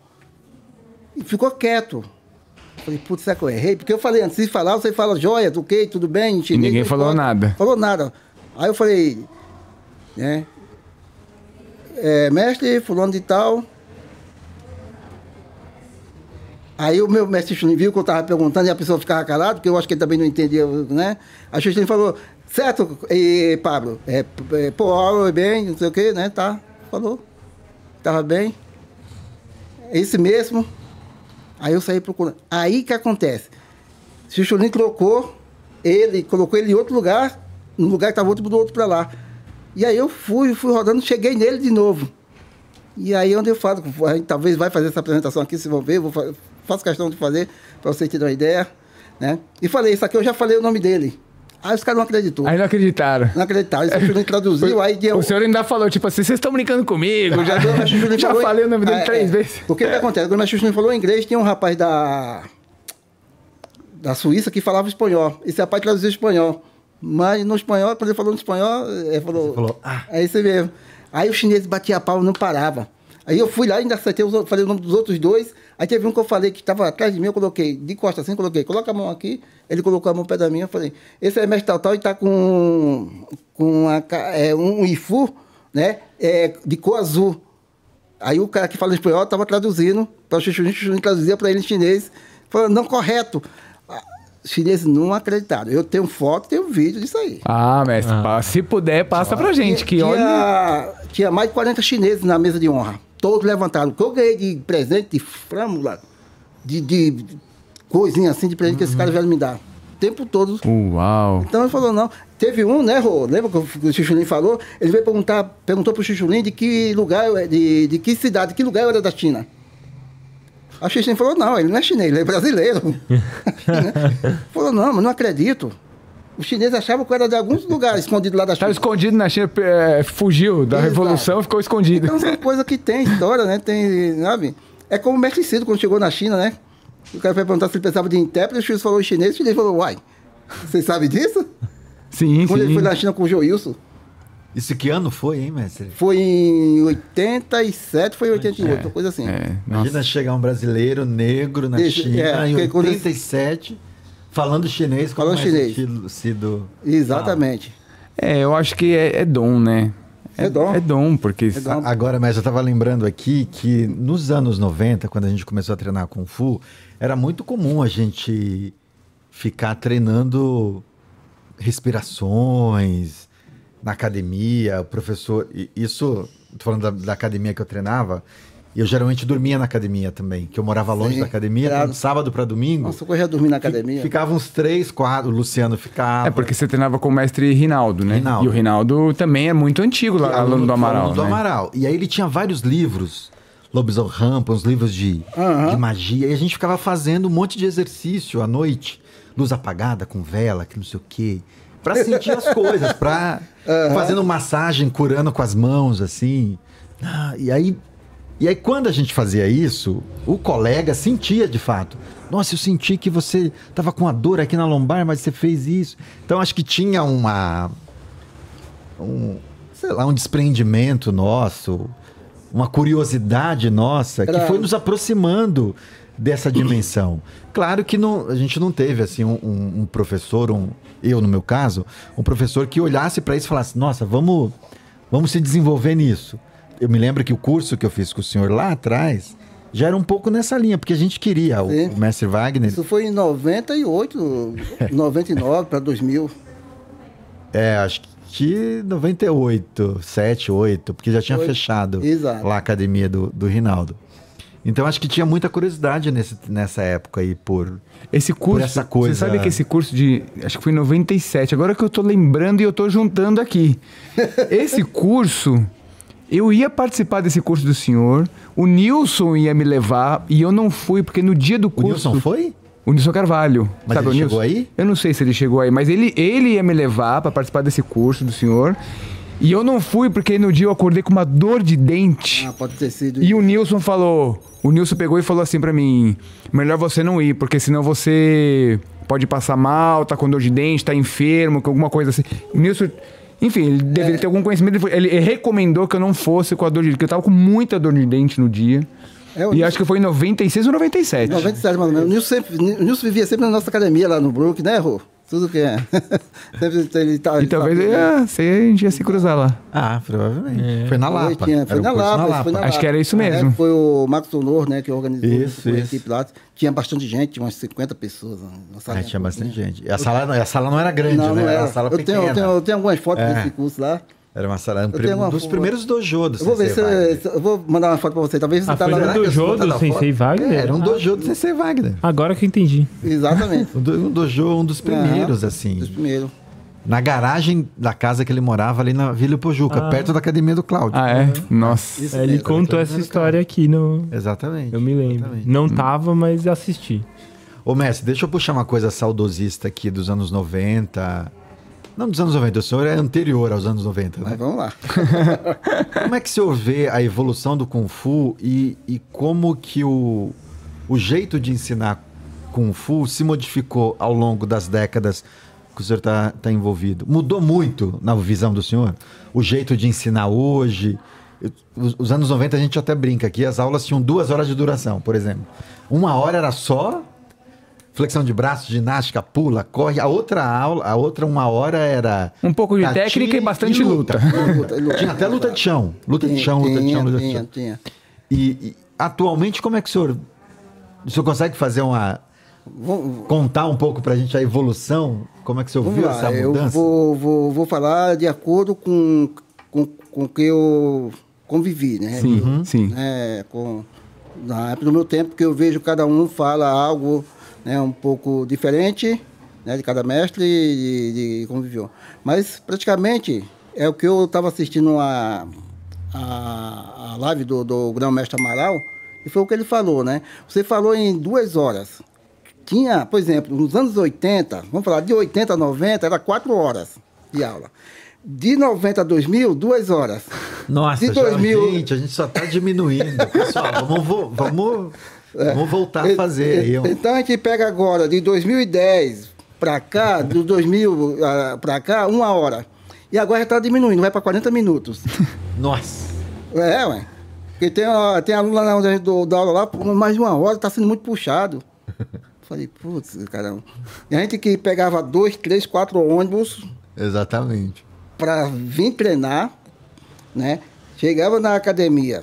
Speaker 3: E ficou quieto. Falei, putz, será que eu errei? Porque eu falei antes de falar, você fala joia, ok, tudo bem,
Speaker 2: ninguém falou
Speaker 3: importa.
Speaker 2: nada.
Speaker 3: Falou nada. Aí eu falei, né? É, mestre, fulano de tal. Aí o meu mestre Chunin viu que eu estava perguntando e a pessoa ficava calada, porque eu acho que ele também não entendia, né? O Chunin falou, certo, e, Pablo, é, é, pô, aula bem, não sei o quê, né? Tá, falou. Tava bem. É isso mesmo. Aí eu saí procurando. Aí que acontece? Se o Chunin colocou ele, colocou ele em outro lugar, no lugar que estava outro do outro para lá. E aí eu fui, fui rodando, cheguei nele de novo. E aí é onde eu falo, a talvez vai fazer essa apresentação aqui, se vão ver, vou fa- faço questão de fazer, para vocês terem uma ideia. Né? E falei, isso aqui eu já falei o nome dele. Aí os caras não acreditou.
Speaker 2: Aí não acreditaram.
Speaker 3: Não acreditaram, isso o traduziu, aí deu...
Speaker 2: O senhor ainda falou, tipo assim, vocês estão brincando comigo, já,
Speaker 3: Aí o
Speaker 2: já
Speaker 3: falou-
Speaker 2: falei o nome dele
Speaker 3: Ah,
Speaker 2: três
Speaker 3: é.
Speaker 2: vezes.
Speaker 3: O que acontece? O Grão-Mestre Juninho falou inglês, tinha um rapaz da, da Suíça que falava espanhol. Esse rapaz traduziu espanhol. Mas no espanhol, quando ele falou no espanhol, ele falou.
Speaker 1: falou, ah.
Speaker 3: É isso mesmo. Aí o chinês batia pau não parava. Aí eu fui lá, ainda acertei, os outros- falei o nome dos outros dois. Aí teve um que eu falei que estava atrás de mim, eu coloquei, de costa assim, coloquei, coloca a mão aqui. Ele colocou a mão perto da minha, eu falei, esse é mestre tal tal e tá com, com a ca- é, um ifu, né, é, de cor azul. Aí o cara que fala espanhol estava traduzindo para o Chuchunim, o Chuchunim traduzia para ele em chinês, falando, não, correto. Ah, Os chineses não acreditaram. Eu tenho foto, tenho vídeo disso aí.
Speaker 2: Ah, mestre,
Speaker 4: Ah.
Speaker 2: se puder, passa pra gente, que
Speaker 3: tinha,
Speaker 2: olha...
Speaker 3: tinha mais de 40 chineses na mesa de honra. Todos levantaram. O que eu ganhei de presente, de frâmula, de, de coisinha assim, de presente que esses caras vieram me dar. O tempo todo.
Speaker 2: Uau.
Speaker 3: Então ele falou, não. Teve um, né, Rô? Lembra que o Chuchulim falou? Ele veio perguntar, perguntou pro Chuchulim de que lugar, de, de que cidade, de que lugar eu era da China. A Chuchulim falou, não, ele não é chinês, ele é brasileiro. falou, não, mas não acredito. Os chineses achavam que era de alguns lugares escondidos lá da China.
Speaker 2: escondido na China, é, fugiu da
Speaker 3: Exato.
Speaker 2: revolução e ficou escondido.
Speaker 3: Então são coisas que tem história, né? Tem, sabe? É como o mestre Cido quando chegou na China, né? O cara foi perguntar se ele precisava de intérprete, o chinês falou em chinês, o chinês falou, uai, vocês sabem disso?
Speaker 2: Sim,
Speaker 3: Quando ele
Speaker 2: sim.
Speaker 3: foi na China com o Joilson,
Speaker 1: Isso que ano foi, hein, mestre?
Speaker 3: foi em 87, foi em 88, uma coisa assim.
Speaker 2: É,
Speaker 1: Imagina
Speaker 2: nossa.
Speaker 1: chegar um brasileiro negro na
Speaker 3: Deixa-
Speaker 1: China
Speaker 3: é,
Speaker 1: em
Speaker 3: porque quando-
Speaker 1: 87, falando chinês, como
Speaker 3: Falando
Speaker 1: mais
Speaker 3: chinês.
Speaker 1: sido, sido
Speaker 3: Exatamente.
Speaker 2: É, eu acho que é, é dom, né?
Speaker 3: É dom.
Speaker 2: É dom, porque...
Speaker 3: É dom.
Speaker 1: Agora, mas eu estava lembrando aqui que nos anos 90, quando a gente começou a treinar Kung Fu, era muito comum a gente ficar treinando respirações na academia, o professor. Isso, tô falando da, da academia que eu treinava, E eu geralmente dormia na academia também, que eu morava longe
Speaker 3: Sim,
Speaker 1: da academia,
Speaker 3: claro.
Speaker 1: de sábado para domingo.
Speaker 3: Nossa, eu corria dormir na academia.
Speaker 1: Ficava uns três, quatro, o Luciano ficava.
Speaker 2: É porque você treinava com o mestre Rinaldo, né?
Speaker 1: Rinaldo.
Speaker 2: E o Rinaldo também é muito antigo lá, aluno do Amaral.
Speaker 1: Aluno do
Speaker 2: né?
Speaker 1: Amaral. E aí ele tinha vários livros, Lobisomem Rampa, uns livros de,
Speaker 3: Aham.
Speaker 1: de magia. E a gente ficava fazendo um monte de exercício à noite, luz apagada, com vela, que não sei o quê. Pra sentir as coisas, pra... Fazendo massagem, curando com as mãos, assim. Ah, e aí... E aí, quando a gente fazia isso, o colega sentia de fato. Nossa, eu senti que você tava com a dor aqui na lombar, mas você fez isso. Então, acho que tinha uma, um, sei lá, um desprendimento nosso, uma curiosidade nossa que foi nos aproximando dessa dimensão. Claro que não, a gente não teve assim um, um- um professor, um, eu no meu caso, um professor que olhasse para isso e falasse: Nossa, vamos, vamos se desenvolver nisso. Eu me lembro que o curso que eu fiz com o senhor lá atrás já era um pouco nessa linha, porque a gente queria o, o mestre Wagner.
Speaker 3: Isso foi em 98, 99 para 2000.
Speaker 1: É, acho que 98, 7, 8, porque já tinha
Speaker 3: Foi.
Speaker 1: fechado
Speaker 3: Exato.
Speaker 1: lá a academia do, do Rinaldo. Então acho que tinha muita curiosidade nesse, nessa época aí por.
Speaker 2: Esse curso,
Speaker 1: essa coisa-
Speaker 2: você sabe que esse curso de, acho que foi em 97, agora que eu tô lembrando e eu tô juntando aqui. Esse curso, eu ia participar desse curso do senhor, o Nilson ia me levar e eu não fui, porque no dia do
Speaker 1: O
Speaker 2: curso...
Speaker 1: Nilson foi?
Speaker 2: O Nilson Carvalho.
Speaker 1: Mas
Speaker 2: sabe
Speaker 1: ele
Speaker 2: o Nilson?
Speaker 1: chegou aí?
Speaker 2: Eu não sei se ele chegou aí, mas ele, ele ia me levar pra participar desse curso do senhor. E eu não fui porque no dia eu acordei com uma dor de dente.
Speaker 3: Ah, pode ter sido.
Speaker 2: E o Nilson falou, o Nilson pegou e falou assim pra mim, melhor você não ir, porque senão você pode passar mal, tá com dor de dente, tá enfermo, com alguma coisa assim. O Nilson, enfim, ele deveria ter algum conhecimento, ele, recomendou que eu não fosse com a dor de dente, porque eu tava com muita dor de dente no dia.
Speaker 3: É,
Speaker 2: e
Speaker 3: Nilson-
Speaker 2: acho que foi em 96 ou 97.
Speaker 3: 97 mais ou menos. O Nilson, sempre, o Nilson vivia sempre na nossa academia lá no Brook, né, Rô? Tudo que é. ele tá,
Speaker 2: E talvez
Speaker 3: tá-
Speaker 2: ia, você, a gente ia se cruzar lá.
Speaker 1: Ah, provavelmente. Foi na
Speaker 3: Foi,
Speaker 1: Lapa.
Speaker 3: tinha-
Speaker 1: Era
Speaker 3: foi
Speaker 1: um
Speaker 3: na
Speaker 1: curso
Speaker 3: Lapa, foi na
Speaker 2: Acho
Speaker 3: Lapa.
Speaker 2: que era isso
Speaker 3: É,
Speaker 2: mesmo.
Speaker 3: foi o Marcos Honor, né, que organizou
Speaker 1: Isso,
Speaker 3: a equipe lá. Tinha bastante gente, tinha umas 50 pessoas. na sala.
Speaker 1: Ah, tinha bastante gente. E a sala, a sala não era grande,
Speaker 3: Não,
Speaker 1: né?
Speaker 3: não
Speaker 1: Era
Speaker 3: era.
Speaker 1: sala
Speaker 3: eu,
Speaker 1: pequena.
Speaker 3: tenho, eu, tenho, eu tenho algumas fotos
Speaker 1: É.
Speaker 3: desse curso lá.
Speaker 1: Era uma sala, um, dos
Speaker 3: foto.
Speaker 1: primeiros dojo do
Speaker 3: Eu vou ver se,
Speaker 1: Sensei Wagner.
Speaker 3: se- eu vou mandar uma foto pra você. Talvez você
Speaker 4: Ah,
Speaker 3: tá
Speaker 4: foi
Speaker 3: lá.
Speaker 1: Será que
Speaker 4: dojo do Sensei? Wagner?
Speaker 1: É, era um
Speaker 4: Ah.
Speaker 1: dojo do Sensei Wagner.
Speaker 4: Agora que eu entendi.
Speaker 3: Exatamente.
Speaker 1: Um, do, um dojo, um dos primeiros, assim.
Speaker 3: Dos primeiros.
Speaker 1: Na garagem da casa que ele morava ali na Vila Pojuca,
Speaker 4: Ah.
Speaker 1: perto da academia do Cláudio.
Speaker 2: Ah, é? Nossa.
Speaker 3: Isso
Speaker 4: É, ele
Speaker 3: mesmo.
Speaker 4: contou essa história aqui no.
Speaker 1: Exatamente.
Speaker 4: Eu me lembro.
Speaker 1: exatamente.
Speaker 4: Não tava, mas assisti.
Speaker 1: Ô, mestre, deixa eu puxar uma coisa saudosista aqui dos anos 90. Não dos anos 90, o senhor é anterior aos anos 90, né?
Speaker 3: Mas vamos lá.
Speaker 1: Como é que o senhor vê a evolução do Kung Fu e, e como que o, o jeito de ensinar Kung Fu se modificou ao longo das décadas que o senhor está envolvido? Mudou muito na visão do senhor? O jeito de ensinar hoje? Os anos 90 a gente até brinca aqui, as aulas tinham duas horas de duração, por exemplo. Uma hora era só flexão de braço, ginástica, pula, corre. A outra aula, a outra uma hora era
Speaker 2: Um pouco de técnica e bastante luta.
Speaker 3: Luta, luta.
Speaker 1: Tinha até luta de chão, luta de
Speaker 3: Tinha,
Speaker 1: chão, luta de chão,
Speaker 3: tinha,
Speaker 1: luta de
Speaker 3: tinha,
Speaker 1: chão.
Speaker 3: tinha.
Speaker 1: E, e atualmente, como é que o senhor. O senhor consegue fazer uma.
Speaker 3: Vamos,
Speaker 1: contar um pouco pra gente a evolução? Como é que o senhor viu
Speaker 3: lá.
Speaker 1: essa
Speaker 3: Eu
Speaker 1: mudança?
Speaker 3: vou, vou, vou falar de acordo com com, com o que eu convivi, né?
Speaker 2: Sim,
Speaker 1: Uhum.
Speaker 2: sim.
Speaker 3: É, com, na época do meu tempo, que eu vejo cada um fala algo né, um pouco diferente né, de cada mestre e de, de como viveu. Mas, praticamente, é o que eu estava assistindo a, a, a live do, do grão-mestre Amaral, e foi o que ele falou, né? Você falou em duas horas. Tinha, por exemplo, nos anos 80, vamos falar de 80 a 90, era quatro horas de aula. De 90 a 2000, duas horas.
Speaker 1: Nossa,
Speaker 3: de
Speaker 1: já-
Speaker 3: 2000
Speaker 1: gente, a gente só tá diminuindo. Pessoal, vamos, vamos, vamos voltar a fazer aí. um-
Speaker 3: Então a gente pega agora, de 2010 para cá, do 2000 para cá, uma hora. E agora já está diminuindo, vai para 40 minutos.
Speaker 1: Nossa.
Speaker 3: É, ué. Porque tem, ó, tem aluno lá onde a gente dá aula lá, mais de uma hora, está sendo muito puxado. Falei, putz, caramba. E a gente que pegava dois, três, quatro ônibus
Speaker 1: Exatamente.
Speaker 3: Para vir treinar, né? Chegava na academia,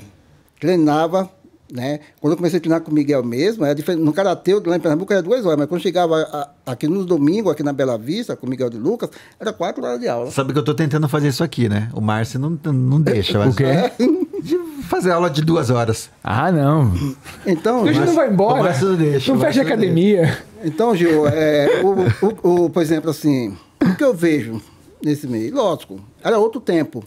Speaker 3: treinava, né? Quando eu comecei a treinar com o Miguel mesmo, era diferente. no Karatê, lá em Pernambuco, era duas horas, mas quando chegava a- aqui no domingo, aqui na Bela Vista, com o Miguel de Lucas, era quatro horas de aula.
Speaker 1: Sabe que eu tô tentando fazer isso aqui, né? O Márcio não, não deixa.
Speaker 2: O quê?
Speaker 1: De fazer aula de duas horas.
Speaker 2: Ah, não.
Speaker 3: Então,
Speaker 2: A gente não vai embora.
Speaker 1: o Márcio não deixa,
Speaker 2: não fecha
Speaker 1: não
Speaker 2: academia.
Speaker 3: então Gil, é, o, o- o- por exemplo, assim, o que eu vejo nesse meio? Lógico, era outro tempo.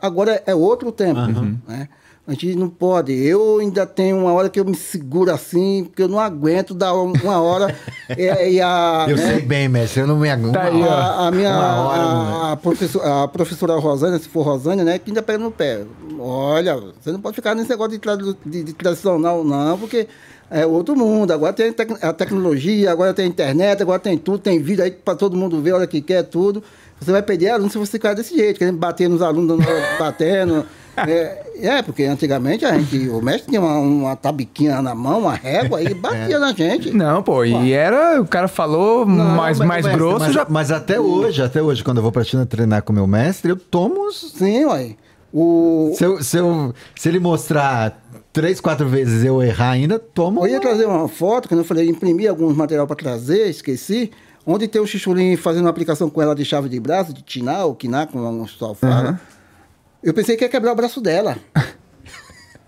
Speaker 3: Agora é outro tempo. Né? A gente não pode. Eu ainda tenho uma hora que eu me seguro assim, porque eu não aguento dar um- uma hora. e, e a,
Speaker 1: Eu
Speaker 3: né,
Speaker 1: sei bem, mestre, eu não me aguento.
Speaker 2: Tá aí,
Speaker 3: a, a minha
Speaker 1: hora,
Speaker 3: a, a professora, a professora Rosânia, se for Rosânia, né, que ainda pega no pé. Olha, você não pode ficar nesse negócio de, tradu- de, de tradicional, não, porque é outro mundo. Agora tem tec- a tecnologia, agora tem a internet, agora tem tudo, tem vídeo aí para todo mundo ver a hora que quer tudo. Você vai perder aluno se você ficar desse jeito, querendo bater nos alunos, batendo. É, é, porque antigamente a gente, o mestre tinha uma, uma tabiquinha na mão, uma régua, e batia na gente.
Speaker 2: Não, pô, e era. O cara falou mais,
Speaker 1: Mas,
Speaker 2: mais
Speaker 1: mestre,
Speaker 2: grosso
Speaker 1: mas,
Speaker 2: já.
Speaker 1: mas até hoje, até hoje, quando eu vou pra China treinar com meu mestre, eu tomo uns.
Speaker 3: Sim, ué. O,
Speaker 1: Se, eu- se, eu- se ele mostrar três, quatro vezes eu errar ainda, tomo.
Speaker 3: Eu ia trazer uma foto, que eu falei, imprimi alguns material para trazer, esqueci. Onde tem o Chichulim fazendo uma aplicação com ela de chave de braço, de tinar, ou quinar, como o pessoal fala. Eu pensei que ia quebrar o braço dela.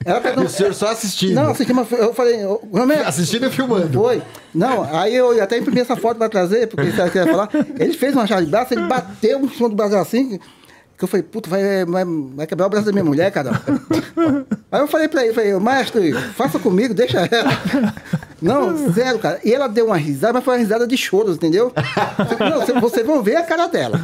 Speaker 3: Ela tá
Speaker 1: E o senhor só assistindo.
Speaker 3: Não, assisti uma... Eu falei, Romero,
Speaker 1: Assistindo e filmando.
Speaker 3: foi. Não, aí eu até imprimi essa foto para trazer, porque você quer falar. Ele fez uma chave de braço, ele bateu em cima do braço assim, eu falei, puta, vai, vai, vai quebrar o braço da minha mulher, cara. Aí eu falei pra ele, falei, mestre, faça comigo, deixa ela. Não, sério, cara. E ela deu uma risada, mas foi uma risada de choros, entendeu? Não, cê- vocês vão ver a cara dela.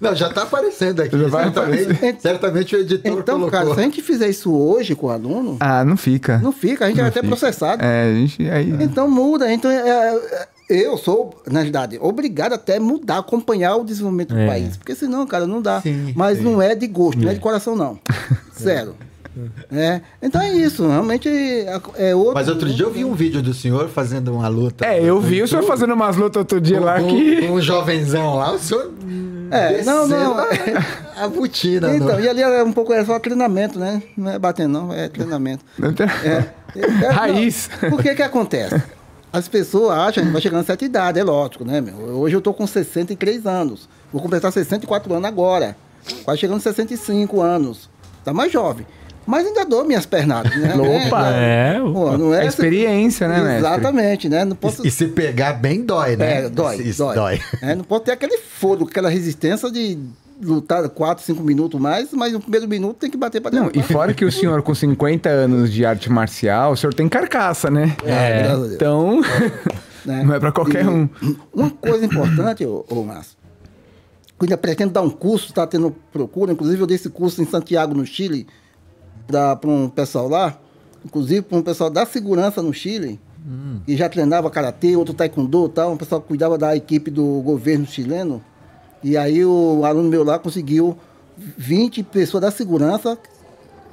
Speaker 1: Não, já tá aparecendo aqui.
Speaker 2: Já vai
Speaker 1: certamente,
Speaker 3: aparecer.
Speaker 1: certamente o editor
Speaker 3: Então,
Speaker 1: colocou.
Speaker 3: cara, se a gente fizer isso hoje com o aluno,
Speaker 2: Ah, não fica.
Speaker 3: não fica, a gente vai até
Speaker 2: fica.
Speaker 3: processado.
Speaker 2: É, a gente. Aí...
Speaker 3: Então muda. Então, é, é, eu sou, na verdade, obrigado até a mudar, acompanhar o desenvolvimento do
Speaker 4: É.
Speaker 3: país. Porque senão, cara, não dá.
Speaker 1: Sim,
Speaker 3: Mas
Speaker 1: sim.
Speaker 3: não é de gosto, não é de coração, não. Sério. É. Então é isso. Realmente é é outro.
Speaker 1: Mas outro dia eu vi um vídeo do senhor fazendo uma luta.
Speaker 2: É, eu vi o senhor fazendo umas lutas outro dia lá que.
Speaker 1: Com um jovenzão lá, o senhor.
Speaker 3: É, não, não.
Speaker 1: A, a botina.
Speaker 3: Então,
Speaker 1: no-
Speaker 3: e ali é um pouco é só treinamento, né? Não é batendo, não, é treinamento.
Speaker 2: Não tem-
Speaker 3: É, é,
Speaker 2: Raiz.
Speaker 3: não, Por que que acontece? As pessoas acham que vai chegando a certa idade, é lógico, né, meu? Hoje eu tô com 63 anos. Vou completar 64 anos agora. Quase chegando a 65 anos. Tá mais jovem. Mas ainda dou minhas pernadas, né?
Speaker 2: Opa!
Speaker 4: É,
Speaker 3: Pô, não é
Speaker 2: experiência, né, mestre?
Speaker 3: Exatamente, né? Não posso...
Speaker 1: E, e se pegar bem, dói, né?
Speaker 3: É, dói,
Speaker 1: Isso
Speaker 3: dói.
Speaker 1: dói.
Speaker 3: É, não pode ter aquele fogo, aquela resistência de lutar 4, 5 minutos mais, mas no primeiro minuto tem que bater para
Speaker 2: Não,
Speaker 3: derrubar.
Speaker 2: e fora que o senhor com 50 anos de arte marcial, o senhor tem carcaça, né?
Speaker 3: É, Deus.
Speaker 2: Então,
Speaker 3: né?
Speaker 2: não é pra qualquer
Speaker 3: E
Speaker 2: um.
Speaker 3: Uma coisa importante, ô, ô Márcio, eu ainda pretendo dar um curso, está tendo procura, inclusive eu dei esse curso em Santiago, no Chile, para um pessoal lá, inclusive para um pessoal da segurança no Chile, que já treinava karatê, outro taekwondo e tal, um pessoal que cuidava da equipe do governo chileno. E aí o aluno meu lá conseguiu 20 pessoas da segurança,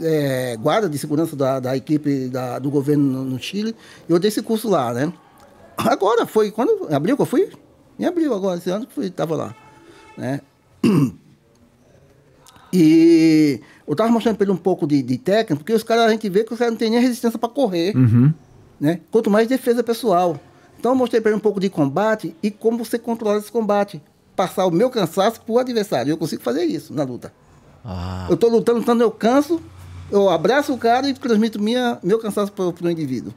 Speaker 3: é, guarda de segurança da, da equipe da- do governo no, no Chile, e eu dei esse curso lá, né? Agora, foi quando? Em abril que eu fui? Em abril agora, esse ano que fui, tava lá. Né? E eu tava mostrando para ele um pouco de, de técnica, porque os caras, a gente vê que os caras não têm nem resistência para correr,
Speaker 2: Uhum.
Speaker 3: né? Quanto mais defesa pessoal. Então eu mostrei para ele um pouco de combate e como você controla esse combate. Passar o meu cansaço pro adversário. Eu consigo fazer isso na luta.
Speaker 1: Ah,
Speaker 3: Eu tô lutando, lutando, eu canso, eu abraço o cara e transmito minha, meu cansaço pro, pro indivíduo.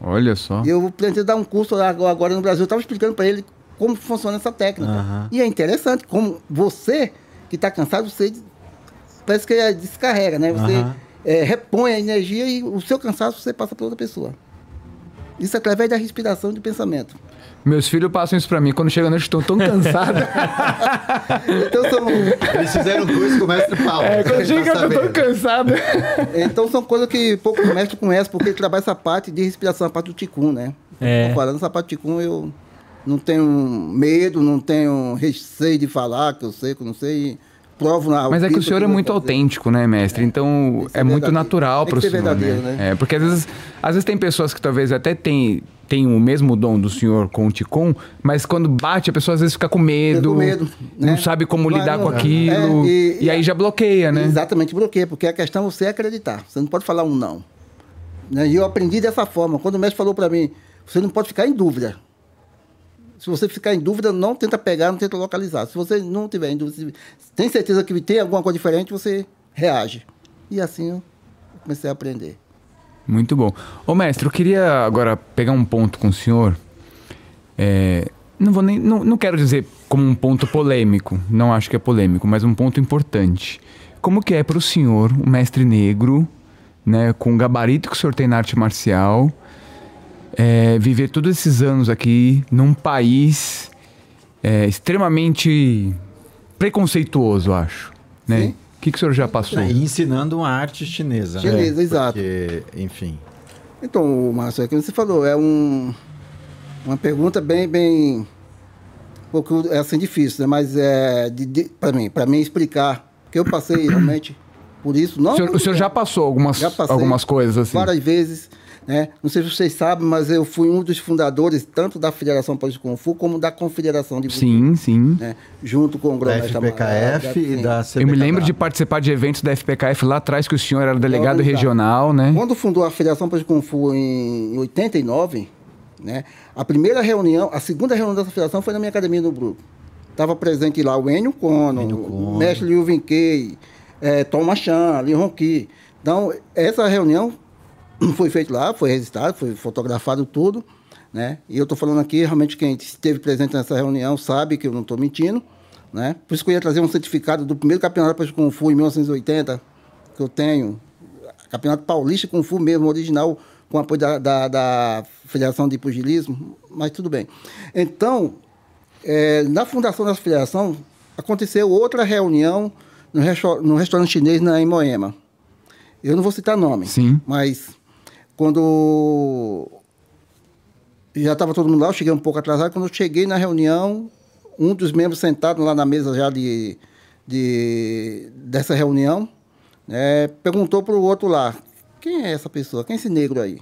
Speaker 2: Olha só.
Speaker 3: E eu pretendo dar um curso agora no Brasil. Eu estava explicando para ele como funciona essa técnica.
Speaker 1: Aham.
Speaker 3: E é interessante como você, que está cansado, você parece que é, descarrega, né? Você
Speaker 1: Aham.
Speaker 3: é, repõe a energia e o seu cansaço você passa para outra pessoa. Isso através da respiração e do pensamento.
Speaker 2: Meus filhos passam isso pra mim. Quando chega a noite, estão tão cansados.
Speaker 3: Então são,
Speaker 1: eles fizeram curso com o mestre Paulo.
Speaker 2: é, quando
Speaker 1: Tá
Speaker 2: chega, eu tô tão cansado.
Speaker 3: então são coisas que poucos mestres conhecem, porque ele trabalha essa parte de respiração, a parte do Ticum, né?
Speaker 4: É.
Speaker 3: Tô falando essa parte do Ticum, eu não tenho medo, não tenho receio de falar, que eu sei, que eu não sei. Provo na
Speaker 2: Mas é que o senhor é
Speaker 3: eu vou
Speaker 2: muito
Speaker 3: fazer.
Speaker 2: autêntico, né, mestre? Então
Speaker 3: que ser
Speaker 2: é muito natural pro
Speaker 3: que
Speaker 2: senhor,
Speaker 3: verdadeiro,
Speaker 2: né?
Speaker 3: né?
Speaker 2: É, porque às vezes, às vezes tem pessoas que talvez até tem, tem o mesmo dom do senhor com o mas quando bate, a pessoa às vezes fica com medo,
Speaker 3: com medo,
Speaker 2: não
Speaker 3: né?
Speaker 2: sabe como
Speaker 3: Não,
Speaker 2: lidar
Speaker 3: não,
Speaker 2: com
Speaker 3: é,
Speaker 2: aquilo,
Speaker 3: e-
Speaker 2: e, aí já bloqueia, né?
Speaker 3: Exatamente, bloqueia, porque a questão é você acreditar. Você não pode falar um não. Né? E eu aprendi dessa forma. Quando o mestre falou para mim, você não pode ficar em dúvida. Se você ficar em dúvida, não tenta pegar, não tenta localizar. Se você não tiver em dúvida, tem certeza que tem alguma coisa diferente, você reage. E assim eu comecei a aprender.
Speaker 2: Muito bom. Ô mestre, eu queria agora pegar um ponto com o senhor. É, não vou nem. Não, não quero dizer como um ponto polêmico, não acho que é polêmico, mas um ponto importante. Como que é para o senhor, um mestre negro, né, com o gabarito que o senhor tem na arte marcial, é, viver todos esses anos aqui num país é, extremamente preconceituoso, acho. Né?
Speaker 3: Sim.
Speaker 2: O que, que o senhor já passou?
Speaker 1: E ensinando uma arte chinesa. né?
Speaker 3: Chinesa, exato.
Speaker 1: Porque, enfim.
Speaker 3: Então, Márcio, é que você falou, é um, uma pergunta bem, bem, um pouco é assim difícil, né? Mas é de, de, para mim, para mim explicar, porque eu passei realmente por isso. Não,
Speaker 2: O senhor, o senhor já passou algumas,
Speaker 3: Já passei
Speaker 2: algumas coisas assim?
Speaker 3: várias vezes, né? Não sei se vocês sabem, mas eu fui um dos fundadores tanto da Federação Paulista de Kung Fu como da Confederação de Kung Fu,
Speaker 2: Sim, sim.
Speaker 3: né? Junto com o
Speaker 1: Da
Speaker 3: Grão-Mestre
Speaker 1: FPKF e da CBKW.
Speaker 2: Eu me lembro de participar de eventos da FPKF lá atrás, que o senhor era delegado regional, né?
Speaker 3: Quando fundou a Federação Paulista de Kung Fu em 89, né? A primeira reunião, a segunda reunião dessa federação foi na minha academia no Bruco. Estava presente lá o Enio Kono, o mestre Liu Vinkei, é, Tom Machan, Li Ronqui. Então, essa reunião foi feita lá, foi registrado, foi fotografado tudo, né? E eu estou falando aqui, realmente quem esteve presente nessa reunião sabe que eu não estou mentindo, né? Por isso que eu ia trazer um certificado do primeiro campeonato de Kung Fu em 1980, que eu tenho, Campeonato Paulista Kung Fu mesmo, original, com apoio da, da, da Federação de Pugilismo, mas tudo bem. Então, é, na fundação dessa federação, aconteceu outra reunião no, restau- no restaurante chinês na, em Moema. Eu não vou citar nome,
Speaker 2: Sim.
Speaker 3: mas quando já estava todo mundo lá, eu cheguei um pouco atrasado. Quando eu cheguei na reunião, um dos membros sentado lá na mesa já de, de dessa reunião, né, perguntou para o outro lá: quem é essa pessoa? Quem é esse negro aí?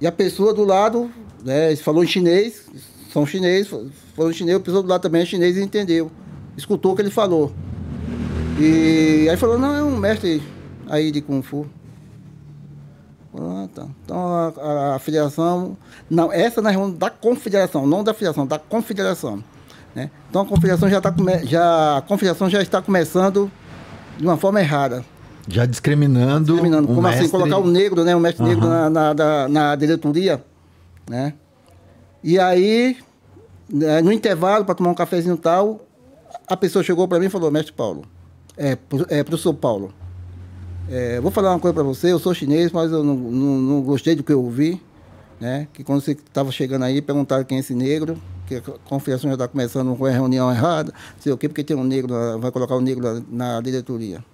Speaker 3: E a pessoa do lado, né, falou em chinês, são chineses, falou em chinês, a pessoa do lado também é chinês e entendeu. Escutou o que ele falou. E aí falou, não, é um mestre aí de Kung Fu. Tá. Então a, a- a federação. Não, essa na reunião da confederação, não da federação, da confederação. Né? Então a confederação já está já, a confederação já está começando de uma forma errada.
Speaker 1: Já discriminando. Um
Speaker 3: Como assim,
Speaker 1: mestre-
Speaker 3: colocar o negro, né? O mestre negro
Speaker 1: Aham.
Speaker 3: na, na, da- na diretoria, né? E aí, né, no intervalo, para tomar um cafezinho e tal, a pessoa chegou para mim e falou, mestre Paulo, é, é professor Paulo, é, vou falar uma coisa para você, eu sou chinês, mas eu não, não, não gostei do que eu ouvi, né? Que quando você estava chegando aí, perguntaram quem é esse negro, que a confederação já está começando com a reunião errada, não sei o quê, porque tem um negro, vai colocar o negro na, na diretoria.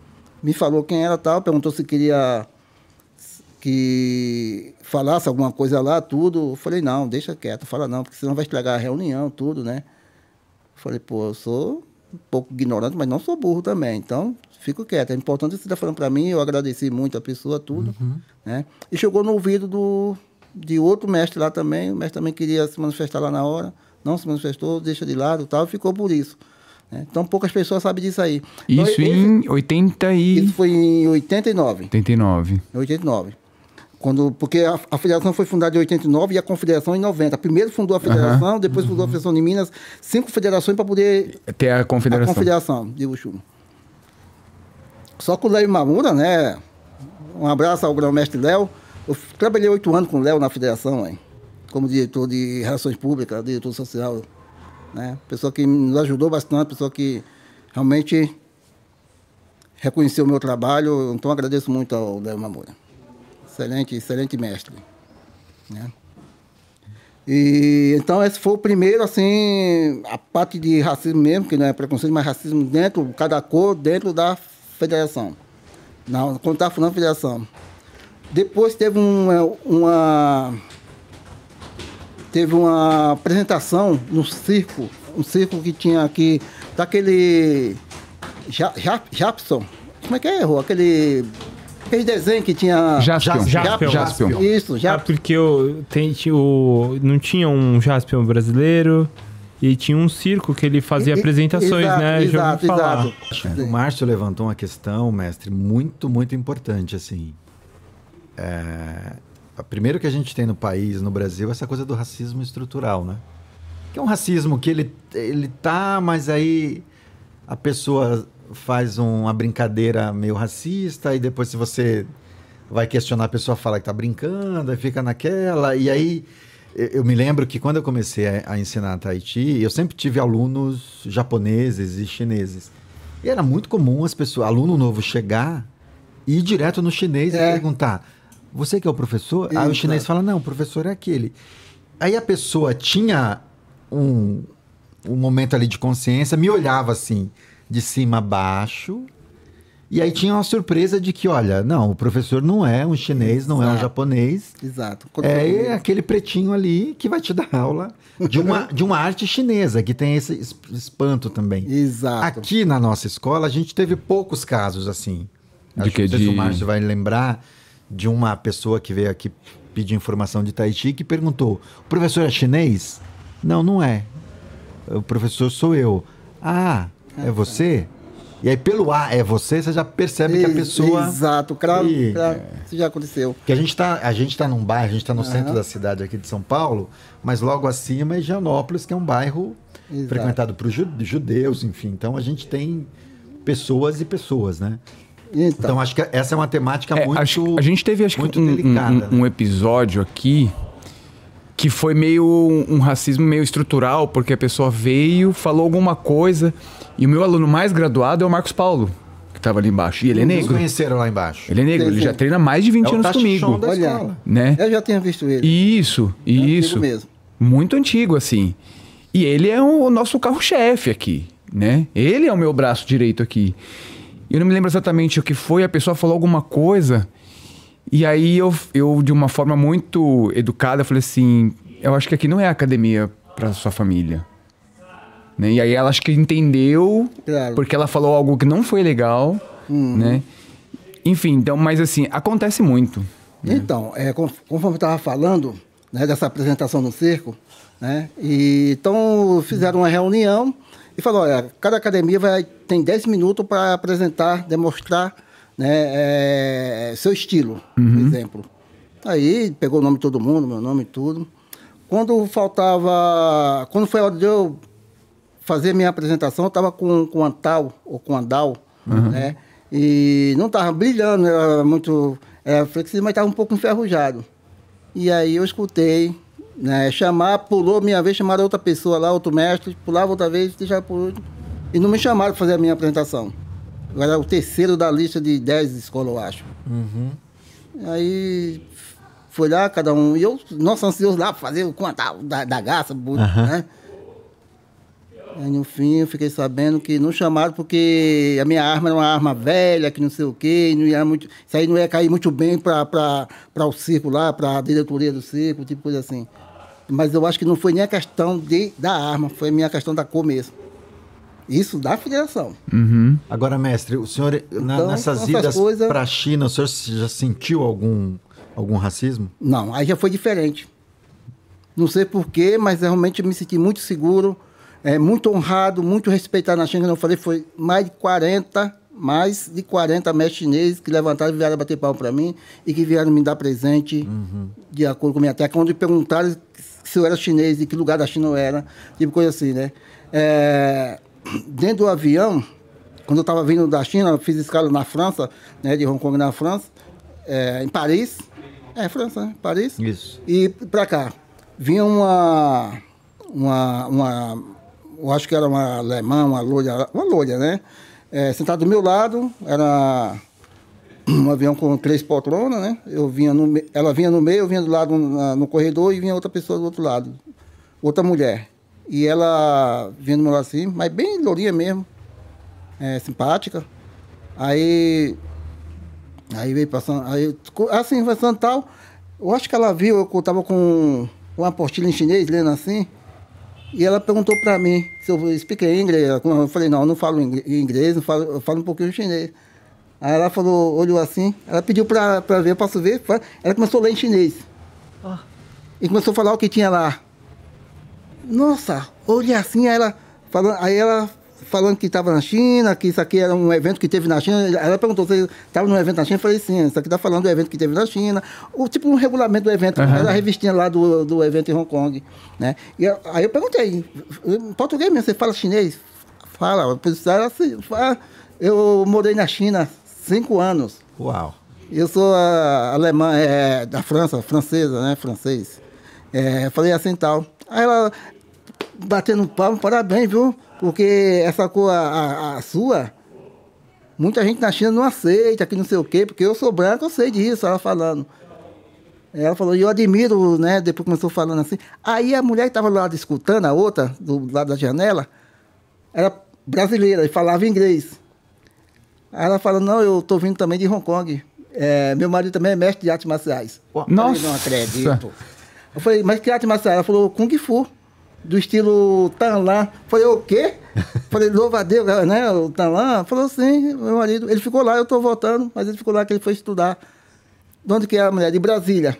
Speaker 3: Me falou quem era tal, perguntou se queria que falasse alguma coisa lá, tudo. Eu falei, não, deixa quieto, fala não, porque senão vai estragar a reunião, tudo, né? Eu falei, pô, eu sou um pouco ignorante, mas não sou burro também, então fico quieto. É importante você está falando para mim, eu agradeci muito a pessoa, tudo, né? E chegou no ouvido do, de outro mestre lá também, o mestre também queria se manifestar lá na hora, não se manifestou, deixa de lado e tal, ficou por isso. né? Então poucas pessoas sabem disso aí. Então,
Speaker 2: Isso
Speaker 3: esse-
Speaker 2: em 80 e...
Speaker 3: isso foi em 89.
Speaker 2: 89.
Speaker 3: Em 89. Quando, porque a, a federação foi fundada em 89 e a confederação em 90. Primeiro fundou a federação, depois fundou a Federação de Minas, cinco federações para poder
Speaker 2: Até a
Speaker 3: a
Speaker 2: confederação.
Speaker 3: confederação de Uxu. Só com o Léo Mamura, né? Um abraço ao grão-mestre Léo. Eu trabalhei oito anos com o Léo na federação, hein? como diretor de Relações Públicas, diretor social. Né? Pessoa que nos ajudou bastante, pessoa que realmente reconheceu o meu trabalho. Então agradeço muito ao Léo Mamura. Excelente, excelente mestre. Né? E então esse foi o primeiro, assim, a parte de racismo mesmo, que não é preconceito, mas racismo dentro, cada cor dentro da federação. Não, quando estava fundando a federação. Depois teve uma, uma teve uma apresentação no circo, um circo que tinha aqui, daquele Ja- Ja- Japson. Como é que é, Rô? Aquele, aquele desenho que tinha.
Speaker 2: Jaspion.
Speaker 4: Jaspion.
Speaker 2: Jaspion.
Speaker 3: Isso,
Speaker 4: Ah,
Speaker 3: já.
Speaker 4: porque eu, tem, o, não tinha um Jaspion brasileiro e tinha um circo que ele fazia
Speaker 3: E- e-
Speaker 4: apresentações,
Speaker 3: exato,
Speaker 4: né?
Speaker 3: Exato,
Speaker 4: falar.
Speaker 3: exato.
Speaker 1: O Márcio levantou uma questão, mestre, muito, muito importante, assim. É, Primeiro que a gente tem no país, no Brasil, essa coisa do racismo estrutural, né? Que é um racismo que ele, ele tá, mas aí a pessoa faz uma brincadeira meio racista e depois se você vai questionar a pessoa fala que tá brincando, aí fica naquela e aí eu- eu me lembro que quando eu comecei a, a ensinar Tahiti, eu sempre tive alunos japoneses e chineses. E era muito comum as pessoas, aluno novo chegar e ir direto no chinês e
Speaker 3: É.
Speaker 1: perguntar: "Você que é o professor?" Aí o chinês fala: "Não, o professor é aquele". Aí a pessoa tinha um, um momento ali de consciência, me olhava assim, de cima a baixo, e aí tinha uma surpresa de que, olha, não, o professor não é um chinês, não é um
Speaker 3: Exato.
Speaker 1: japonês,
Speaker 3: Exato. Quando
Speaker 1: é
Speaker 3: foi-
Speaker 1: aquele pretinho ali que vai te dar aula de uma, de uma arte chinesa, que tem esse es- espanto também.
Speaker 3: Exato.
Speaker 1: Aqui na nossa escola, a gente teve poucos casos assim.
Speaker 2: De
Speaker 1: Acho
Speaker 2: que?
Speaker 1: não sei se
Speaker 2: De-
Speaker 1: o Márcio vai lembrar de uma pessoa que veio aqui pedir informação de Tahiti que perguntou: o professor é chinês? Não, não é. O professor sou eu. Ah, é você? E aí, pelo A é você, você já percebe que a pessoa.
Speaker 3: Exato, cravo, cravo. Isso já aconteceu.
Speaker 1: Que a gente está a gente tá num bairro, a gente está no
Speaker 3: Aham.
Speaker 1: centro da cidade aqui de São Paulo, mas logo acima é Higienópolis, que é um bairro
Speaker 3: Exato.
Speaker 1: frequentado por ju- judeus, enfim. Então a gente tem pessoas e pessoas, né?
Speaker 3: Então,
Speaker 1: Então acho que essa é uma temática
Speaker 2: É,
Speaker 1: muito.
Speaker 2: acho- a gente teve acho
Speaker 1: muito
Speaker 2: que um,
Speaker 1: delicada,
Speaker 2: um-
Speaker 1: né?
Speaker 2: um episódio aqui que foi meio um, um racismo meio estrutural, porque a pessoa veio, falou alguma coisa, e o meu aluno mais graduado é o Marcos Paulo, que estava ali embaixo. E ele é negro.
Speaker 1: conheceram lá embaixo.
Speaker 2: Ele é negro,
Speaker 3: Sim,
Speaker 2: ele já treina há mais de 20
Speaker 1: É o
Speaker 2: anos comigo.
Speaker 1: da
Speaker 3: Olha.
Speaker 1: escola.
Speaker 2: Né?
Speaker 3: eu já tinha visto ele.
Speaker 2: Isso,
Speaker 3: antigo
Speaker 2: isso.
Speaker 3: mesmo.
Speaker 2: Muito antigo, assim. E ele é o nosso carro-chefe aqui, né? Ele é o meu braço direito aqui. Eu não me lembro exatamente o que foi, a pessoa falou alguma coisa. E aí eu, eu de uma forma muito educada, falei assim: eu acho que aqui não é academia para sua família. Né? E aí ela acho que entendeu,
Speaker 3: Claro.
Speaker 2: porque ela falou algo que não foi legal, né? Enfim, então, mas assim, acontece muito.
Speaker 3: Então, é, con- conforme eu estava falando né, dessa apresentação no circo, né, e, então fizeram uma reunião e falou, olha, cada academia vai, tem 10 minutos para apresentar, demonstrar né, é, seu estilo, por exemplo. Aí pegou o nome de todo mundo, meu nome e tudo. Quando faltava, quando foi a hora de eu fazer minha apresentação, eu estava com, com Antal, ou com Andal, né? E não estava brilhando, era muito era flexível, mas estava um pouco enferrujado. E aí eu escutei, né? Chamar, pulou minha vez, chamaram outra pessoa lá, outro mestre, pulava outra vez, deixava por último. E não me chamaram para fazer a minha apresentação. Eu era o terceiro da lista de 10 escolas, eu acho. Aí foi lá, cada um. E eu, nossa, ansioso lá, fazer o quantal da, da gaça, bu- né? Aí no fim eu fiquei sabendo que não chamaram porque a minha arma era uma arma velha, que não sei o quê, e não ia muito, isso aí não ia cair muito bem para o circo lá, para a diretoria do circo, tipo coisa assim. Mas eu acho que não foi nem a questão de, da arma, foi a minha questão da cor mesmo. Isso da federação.
Speaker 1: Agora, mestre, o senhor, na-
Speaker 3: Então,
Speaker 1: nessas
Speaker 3: essas
Speaker 1: idas
Speaker 3: coisas-
Speaker 1: para a China, o senhor já sentiu algum, algum racismo?
Speaker 3: Não, aí já foi diferente. Não sei porquê, mas realmente eu me senti muito seguro, é, muito honrado, muito respeitado na China. Como eu falei, foi mais de 40, mais de 40 mestres chineses que levantaram e vieram bater palmo para mim e que vieram me dar presente de acordo com a minha técnica. Quando perguntaram se eu era chinês, de que lugar da China eu era, tipo coisa assim, né? É, dentro do avião, quando eu estava vindo da China, eu fiz escala na França, né, de Hong Kong na França, é, em Paris. É, França, né? Paris.
Speaker 1: Isso.
Speaker 3: E para cá, vinha uma, uma, uma, eu acho que era uma alemã, uma loira, uma loira, né? É, sentada do meu lado, era um avião com três poltronas, né? Eu vinha no, ela vinha no meio, eu vinha do lado na- no corredor e vinha outra pessoa do outro lado, outra mulher. E ela vinha do meu lado assim, mas bem lourinha mesmo, é, simpática. Aí Aí veio passando, aí, assim, passando tal. Eu acho que ela viu, eu tava com uma apostila em chinês, lendo assim. E ela perguntou para mim se eu expliquei inglês. Eu falei, não, eu não falo ingl- inglês, não falo, eu falo um pouquinho chinês. Aí ela falou, olhou assim, ela pediu para ver, eu posso ver? Ela começou a ler em chinês. E começou a falar o que tinha lá. Nossa, olhei assim, aí ela falando, aí ela falando que estava na China, que isso aqui era um evento que teve na China. Ela perguntou se estava num evento na China, eu falei sim, isso aqui está falando do evento que teve na China, o tipo um regulamento do evento, era a revistinha lá do, do evento em Hong Kong, né? E eu- aí eu perguntei, em português mesmo, você fala chinês? Fala, pois ela se- fala. Eu morei na China cinco anos.
Speaker 1: Uau.
Speaker 3: Eu sou a, alemã, é, da França, francesa, né? Francês. É, falei assim tal. Aí ela, batendo palmo, parabéns, viu? Porque essa cor, a, a, sua, muita gente na China não aceita, que não sei o quê, porque eu sou branco, eu sei disso, ela falando. Ela falou, e eu admiro, né? Depois começou falando assim. Aí a mulher que estava lá escutando, a outra, do lado da janela, era brasileira e falava inglês. Aí ela falou, não, eu tô vindo também de Hong Kong. É, meu marido também é mestre de artes marciais. Eu
Speaker 2: Nossa!
Speaker 3: falei, não acredito. Eu falei, mas que arte marcial? Ela falou, Kung Fu, do estilo Tanlan. Falei, o quê? falei, louva a Deus, né? O Tanlan. Falou, sim, meu marido. Ele ficou lá, eu tô voltando, mas ele ficou lá que ele foi estudar. De onde que é a mulher? De Brasília.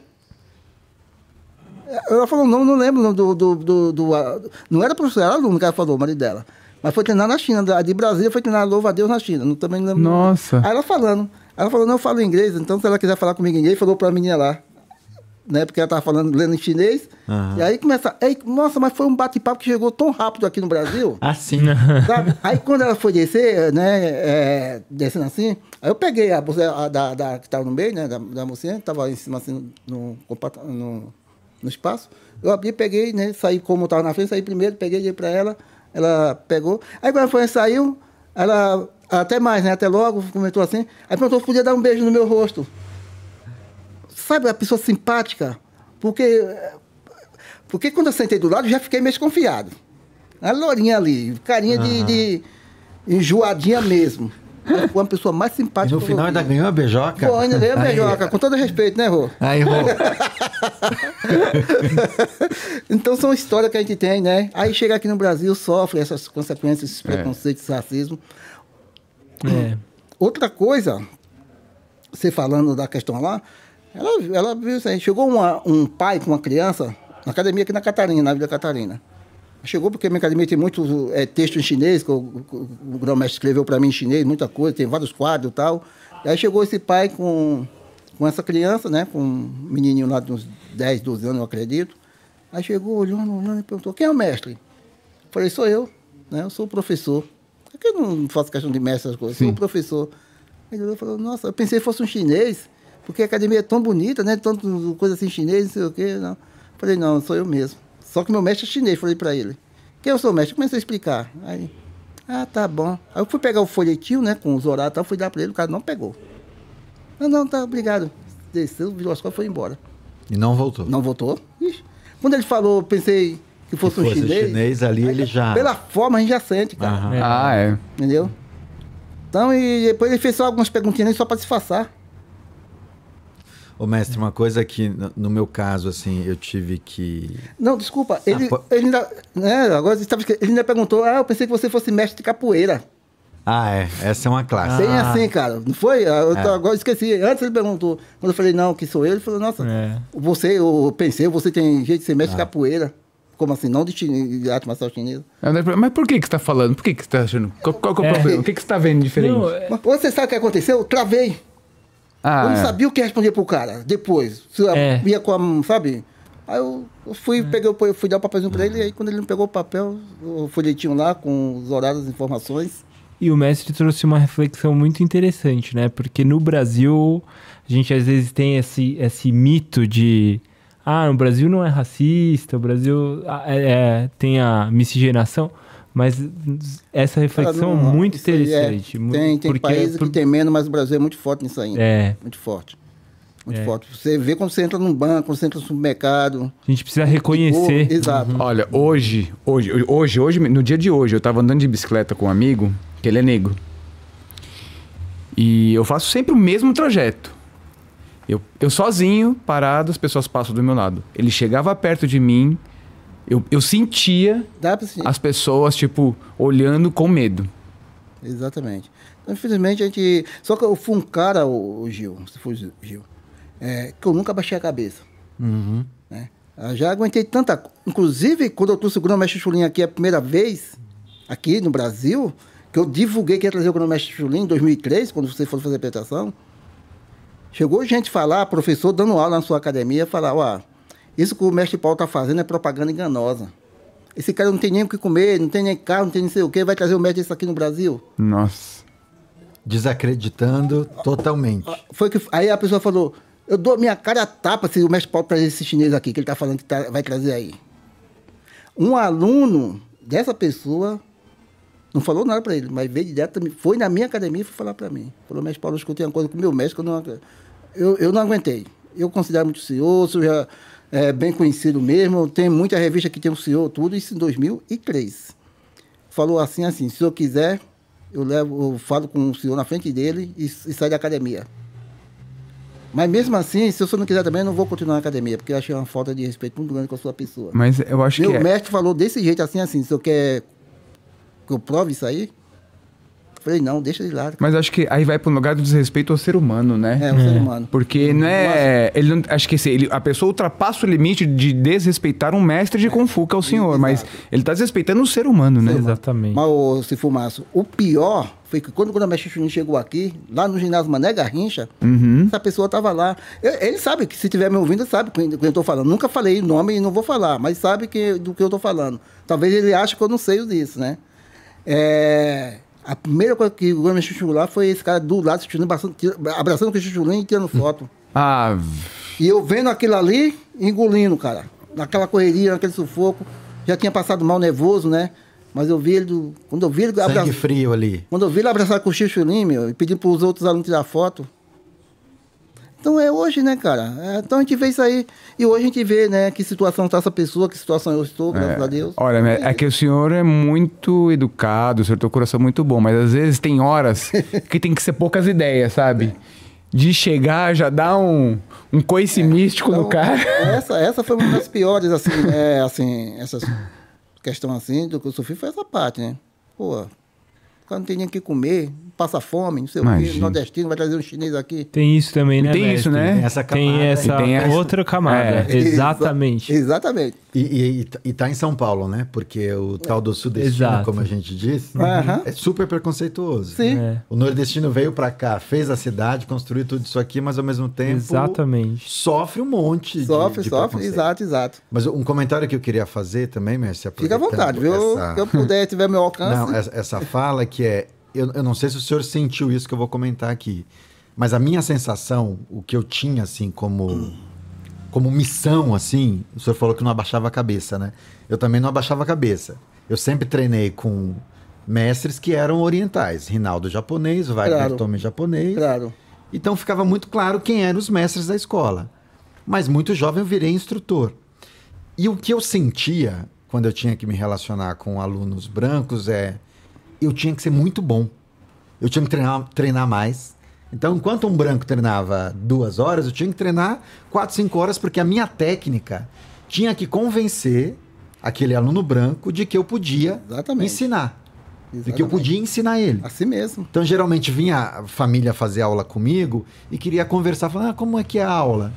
Speaker 3: Ela falou, não, não lembro do. do, do, do- a- não era professor, era aluno que ela falou, o marido dela. Mas foi treinar na China, da- de Brasília foi treinar louva a Deus na China. Não, também não lembro.
Speaker 2: Nossa.
Speaker 3: Aí ela falando. Ela falou, não, eu falo inglês, então se ela quiser falar comigo em inglês, falou pra menina lá. Né, porque ela tava falando, lendo em chinês.
Speaker 1: Aham.
Speaker 3: E aí começa. Aí, nossa, mas foi um bate-papo que chegou tão rápido aqui no Brasil.
Speaker 1: Assim.
Speaker 3: Sabe? Aí quando ela foi descer, né, é, descendo assim, aí eu peguei a bolsa a da, da- que estava no meio, né, da, da mocinha, que estava em cima assim, no, no, no espaço. Eu abri, peguei, né, saí como estava na frente, saí primeiro, peguei, dei para ela, ela pegou. Aí quando ela foi, saiu, ela, até mais, né, até logo, comentou assim, aí perguntou se podia dar um beijo no meu rosto. Sabe, a pessoa simpática, porque porque quando eu sentei do lado, eu já fiquei meio desconfiado. A lourinha ali, carinha de, de enjoadinha mesmo. Foi uma pessoa mais
Speaker 1: E
Speaker 3: simpática.
Speaker 1: no
Speaker 3: que eu
Speaker 1: final ainda ganhou a beijoca.
Speaker 3: Pô, ainda ganhei a
Speaker 1: Aí-
Speaker 3: beijoca, com todo respeito, né, Rô?
Speaker 1: Aí, Rô.
Speaker 3: Então são histórias que a gente tem, né? Aí chega aqui no Brasil, sofre essas consequências, esses
Speaker 2: É.
Speaker 3: preconceitos, esse racismo.
Speaker 4: É.
Speaker 3: Outra coisa, você falando da questão lá, ela, ela viu isso aí. Chegou uma- um pai com uma criança na academia aqui na Catarina, na Vila Catarina. Chegou porque a minha academia tem muito é, texto em chinês, que o, o, grão-mestre escreveu para mim em chinês, muita coisa, tem vários quadros e tal. E aí chegou esse pai com, com essa criança, né? Com um menininho lá de uns 10, 12 anos, eu acredito. Aí chegou, olhando, olhando e perguntou, quem é o mestre? Falei, sou eu, né? Eu sou o professor. É que eu não faço questão de mestre, essas coisas, sou o professor. Ele olhou falou, nossa, eu pensei que fosse um chinês, porque a academia é tão bonita, né? Tanto coisa assim chinês, não sei o quê. Não. Falei, não, sou eu mesmo. Só que meu mestre é chinês, falei pra ele. Quem eu sou mestre? Comecei a explicar. Aí, ah, tá bom. Aí eu fui pegar o folhetinho, né, com os horários e tal, fui dar pra ele, o cara não pegou. Não, não, tá, obrigado. Desceu, virou as costas e foi embora.
Speaker 1: E não voltou.
Speaker 3: Não voltou? Ixi. Quando ele falou, eu pensei que fosse,
Speaker 1: Se
Speaker 3: um
Speaker 1: fosse
Speaker 3: chinês.
Speaker 1: chinês, ali
Speaker 3: aí,
Speaker 1: ele já-
Speaker 3: Pela forma a gente já sente, cara.
Speaker 1: Aham.
Speaker 4: É.
Speaker 2: Ah, é.
Speaker 3: Entendeu? Então, e depois ele fez só algumas perguntinhas só para disfarçar.
Speaker 1: Ô, mestre, uma coisa que, no- meu caso, assim, eu tive que.
Speaker 3: Não, desculpa. Ele, ele ainda. Né, agora ele estava esque- ele ainda perguntou: Ah, eu pensei que você fosse mestre de capoeira.
Speaker 1: Ah, é. Essa é uma classe.
Speaker 3: Bem
Speaker 4: Ah.
Speaker 3: assim, cara. Não foi? Ah, Eu
Speaker 1: É.
Speaker 3: tô- agora eu esqueci. Antes ele perguntou. Quando eu falei, não, que sou eu, ele falou, nossa,
Speaker 4: É.
Speaker 3: você, eu pensei, você tem jeito de ser
Speaker 1: Ah.
Speaker 3: mestre de capoeira. Como assim? Não de, chin- de arte marcial chinesa.
Speaker 2: André, Mas por que que você tá falando? Por que que você tá achando? Qual, qual que é o
Speaker 4: É.
Speaker 2: problema? O que que você tá vendo diferente?
Speaker 4: Não, é-
Speaker 3: você sabe o que aconteceu? Eu travei.
Speaker 2: Ah,
Speaker 3: eu não
Speaker 2: é.
Speaker 3: sabia o que responder pro cara. Depois. Se eu
Speaker 4: É.
Speaker 3: ia com a. Sabe? Aí eu, eu fui, peguei, o- eu fui dar o papelzinho pra ele, e aí quando ele não pegou o papel, o folhetinho lá com os horários, as informações.
Speaker 4: E o mestre trouxe uma reflexão muito interessante, né? Porque no Brasil, a gente às vezes tem esse, esse mito de. Ah, o Brasil não é racista, o Brasil ah, é- é, tem a miscigenação. Mas essa reflexão
Speaker 3: não-
Speaker 4: é muito
Speaker 3: é-
Speaker 4: interessante.
Speaker 3: tem tem
Speaker 4: porque-
Speaker 3: países
Speaker 4: por-
Speaker 3: que tem menos, mas o Brasil é muito forte nisso ainda.
Speaker 4: É,
Speaker 3: Muito forte. Muito
Speaker 4: É.
Speaker 3: forte. Você vê quando você entra num banco, quando você entra no supermercado.
Speaker 4: a gente precisa reconhecer.
Speaker 3: Oh, exato.
Speaker 2: Olha, hoje, hoje, hoje, hoje, no dia de hoje, eu tava andando de bicicleta com um amigo, que ele é negro. E eu faço sempre o mesmo trajeto. Eu, eu sozinho, parado, as pessoas passam do meu lado. Ele chegava perto de mim, eu, eu sentia as pessoas, tipo, olhando com medo.
Speaker 3: Exatamente. Então, infelizmente, a gente. Só que eu fui um cara, o, o Gil, se for Gil, é, que eu nunca baixei a cabeça. né? Eu já aguentei tanta. Inclusive, quando eu trouxe o Grão-Mestre Chulim aqui a primeira vez, aqui no Brasil, que eu divulguei que ia trazer o Grão-Mestre Chulim em 2003, quando você for fazer a apresentação, chegou gente falar, professor dando aula na sua academia, falar: ó, isso que o mestre Paulo está fazendo é propaganda enganosa. Esse cara não tem nem o que comer, não tem nem carro, não tem nem sei o quê, vai trazer o mestre disso aqui no Brasil?
Speaker 2: Nossa.
Speaker 1: Desacreditando totalmente.
Speaker 3: Foi que, aí a pessoa falou, eu dou minha cara a tapa se o mestre Paulo trazer esse chinês aqui, que ele está falando que tá- vai trazer aí. Um aluno dessa pessoa não falou nada para ele, mas veio direto, foi na minha academia e foi falar para mim. Falou, mestre Paulo, eu escutei uma coisa com o meu mestre, que eu não, eu, eu não aguentei. Eu considero muito senhor, sou já é, bem conhecido mesmo, tem muita revista que tem o senhor, tudo isso em 2003. Falou assim, assim, se eu quiser, eu levo, eu falo com o senhor na frente dele e, e saio da academia. Mas mesmo assim, se o senhor não quiser também, eu não vou continuar na academia, porque eu achei uma falta de respeito muito grande com a sua pessoa.
Speaker 2: Mas eu acho
Speaker 3: Meu
Speaker 2: que. é-
Speaker 3: mestre falou desse jeito, assim, assim, se eu quer que eu prove isso aí, falei, não, deixa ele lá.
Speaker 2: Mas acho que aí vai para um lugar do desrespeito ao ser humano, né?
Speaker 3: É, um ser humano.
Speaker 2: Porque não é. Ele não, acho que assim, ele, a pessoa ultrapassa o limite de desrespeitar um mestre de Kung Fu, que é o senhor. Mas ele tá desrespeitando o ser humano, né?
Speaker 4: Exatamente.
Speaker 3: Mas, ô, se fumaço, o pior foi que quando o Grande Chunin chegou aqui, lá no ginásio Mané Garrincha, essa pessoa tava lá. Eu- ele sabe que se estiver me ouvindo, sabe quem quem eu tô falando. Nunca falei o nome e não vou falar, mas sabe que, do que eu tô falando. Talvez ele ache que eu não sei disso, né? É, a primeira coisa que o Grande chegou lá foi esse cara do lado, Chunin, abraçando, o Chunin e tirando foto.
Speaker 2: Ah,
Speaker 3: E eu vendo aquilo ali, engolindo, cara. Naquela correria, naquele sufoco. Já tinha passado mal nervoso, né? Mas eu vi ele, do- quando eu vi ele
Speaker 1: Sangue
Speaker 3: abraçar,
Speaker 1: frio ali.
Speaker 3: quando eu vi ele abraçar com o Chichulim, meu, e pedindo para os outros alunos tirar foto. Então é hoje, né, cara? É, então a gente vê isso aí. E hoje a gente vê, né, que situação está essa pessoa, que situação eu estou, graças a Deus.
Speaker 2: Olha, é que o senhor é muito educado, o senhor tem um coração muito bom, mas às vezes tem horas que tem que ser poucas ideias, sabe? De chegar, já dar um, um coice místico no
Speaker 3: Então,
Speaker 2: cara.
Speaker 3: Essa, essa foi uma das piores, assim, é, assim, essa questão assim do que eu sofri foi essa parte, né? Pô, o cara não tem nem o que comer, passa fome, não sei o quê,
Speaker 2: Imagina.
Speaker 3: nordestino vai trazer um chinês aqui.
Speaker 4: Tem isso também, né?
Speaker 2: Tem isso,
Speaker 4: mestre?
Speaker 2: né?
Speaker 1: Tem essa camada
Speaker 4: Tem essa,
Speaker 2: Tem essa-
Speaker 4: outra camada.
Speaker 2: É.
Speaker 4: Exatamente.
Speaker 3: Exa- exatamente.
Speaker 1: E, e, e tá- e tá em São Paulo, né? Porque o tal do sudestino,
Speaker 4: Exato.
Speaker 1: como a gente disse,
Speaker 3: Aham.
Speaker 1: é super preconceituoso.
Speaker 3: Sim.
Speaker 4: É.
Speaker 1: O nordestino veio pra cá, fez a cidade, construiu tudo isso aqui, mas ao mesmo tempo
Speaker 4: Exatamente.
Speaker 1: sofre um monte de
Speaker 3: Sofre,
Speaker 1: de
Speaker 3: sofre,
Speaker 1: preconceito.
Speaker 3: exato, exato.
Speaker 1: Mas um comentário que eu queria fazer também, Mestre,
Speaker 3: Fica à vontade, viu?
Speaker 1: Essa...
Speaker 3: Se eu puder, tiver meu alcance.
Speaker 1: Não, essa, essa fala que é. Eu, eu não sei se o senhor sentiu isso que eu vou comentar aqui. Mas a minha sensação, o que eu tinha, assim, como, como missão, assim, o senhor falou que não abaixava a cabeça, né? Eu também não abaixava a cabeça. Eu sempre treinei com mestres que eram orientais. Rinaldo japonês, Wagner
Speaker 3: Claro.
Speaker 1: Tome japonês.
Speaker 3: Claro.
Speaker 1: Então ficava muito claro quem eram os mestres da escola. Mas muito jovem eu virei instrutor. E o que eu sentia quando eu tinha que me relacionar com alunos brancos é eu tinha que ser muito bom. Eu tinha que treinar, treinar mais. Então, enquanto um branco treinava duas horas, eu tinha que treinar quatro, cinco horas, porque a minha técnica tinha que convencer aquele aluno branco de que eu podia
Speaker 3: Exatamente.
Speaker 1: ensinar. De que eu
Speaker 3: Exatamente.
Speaker 1: podia ensinar ele.
Speaker 3: Assim mesmo.
Speaker 1: Então, geralmente vinha a família fazer aula comigo e queria conversar, falando, ah, como é que é a aula?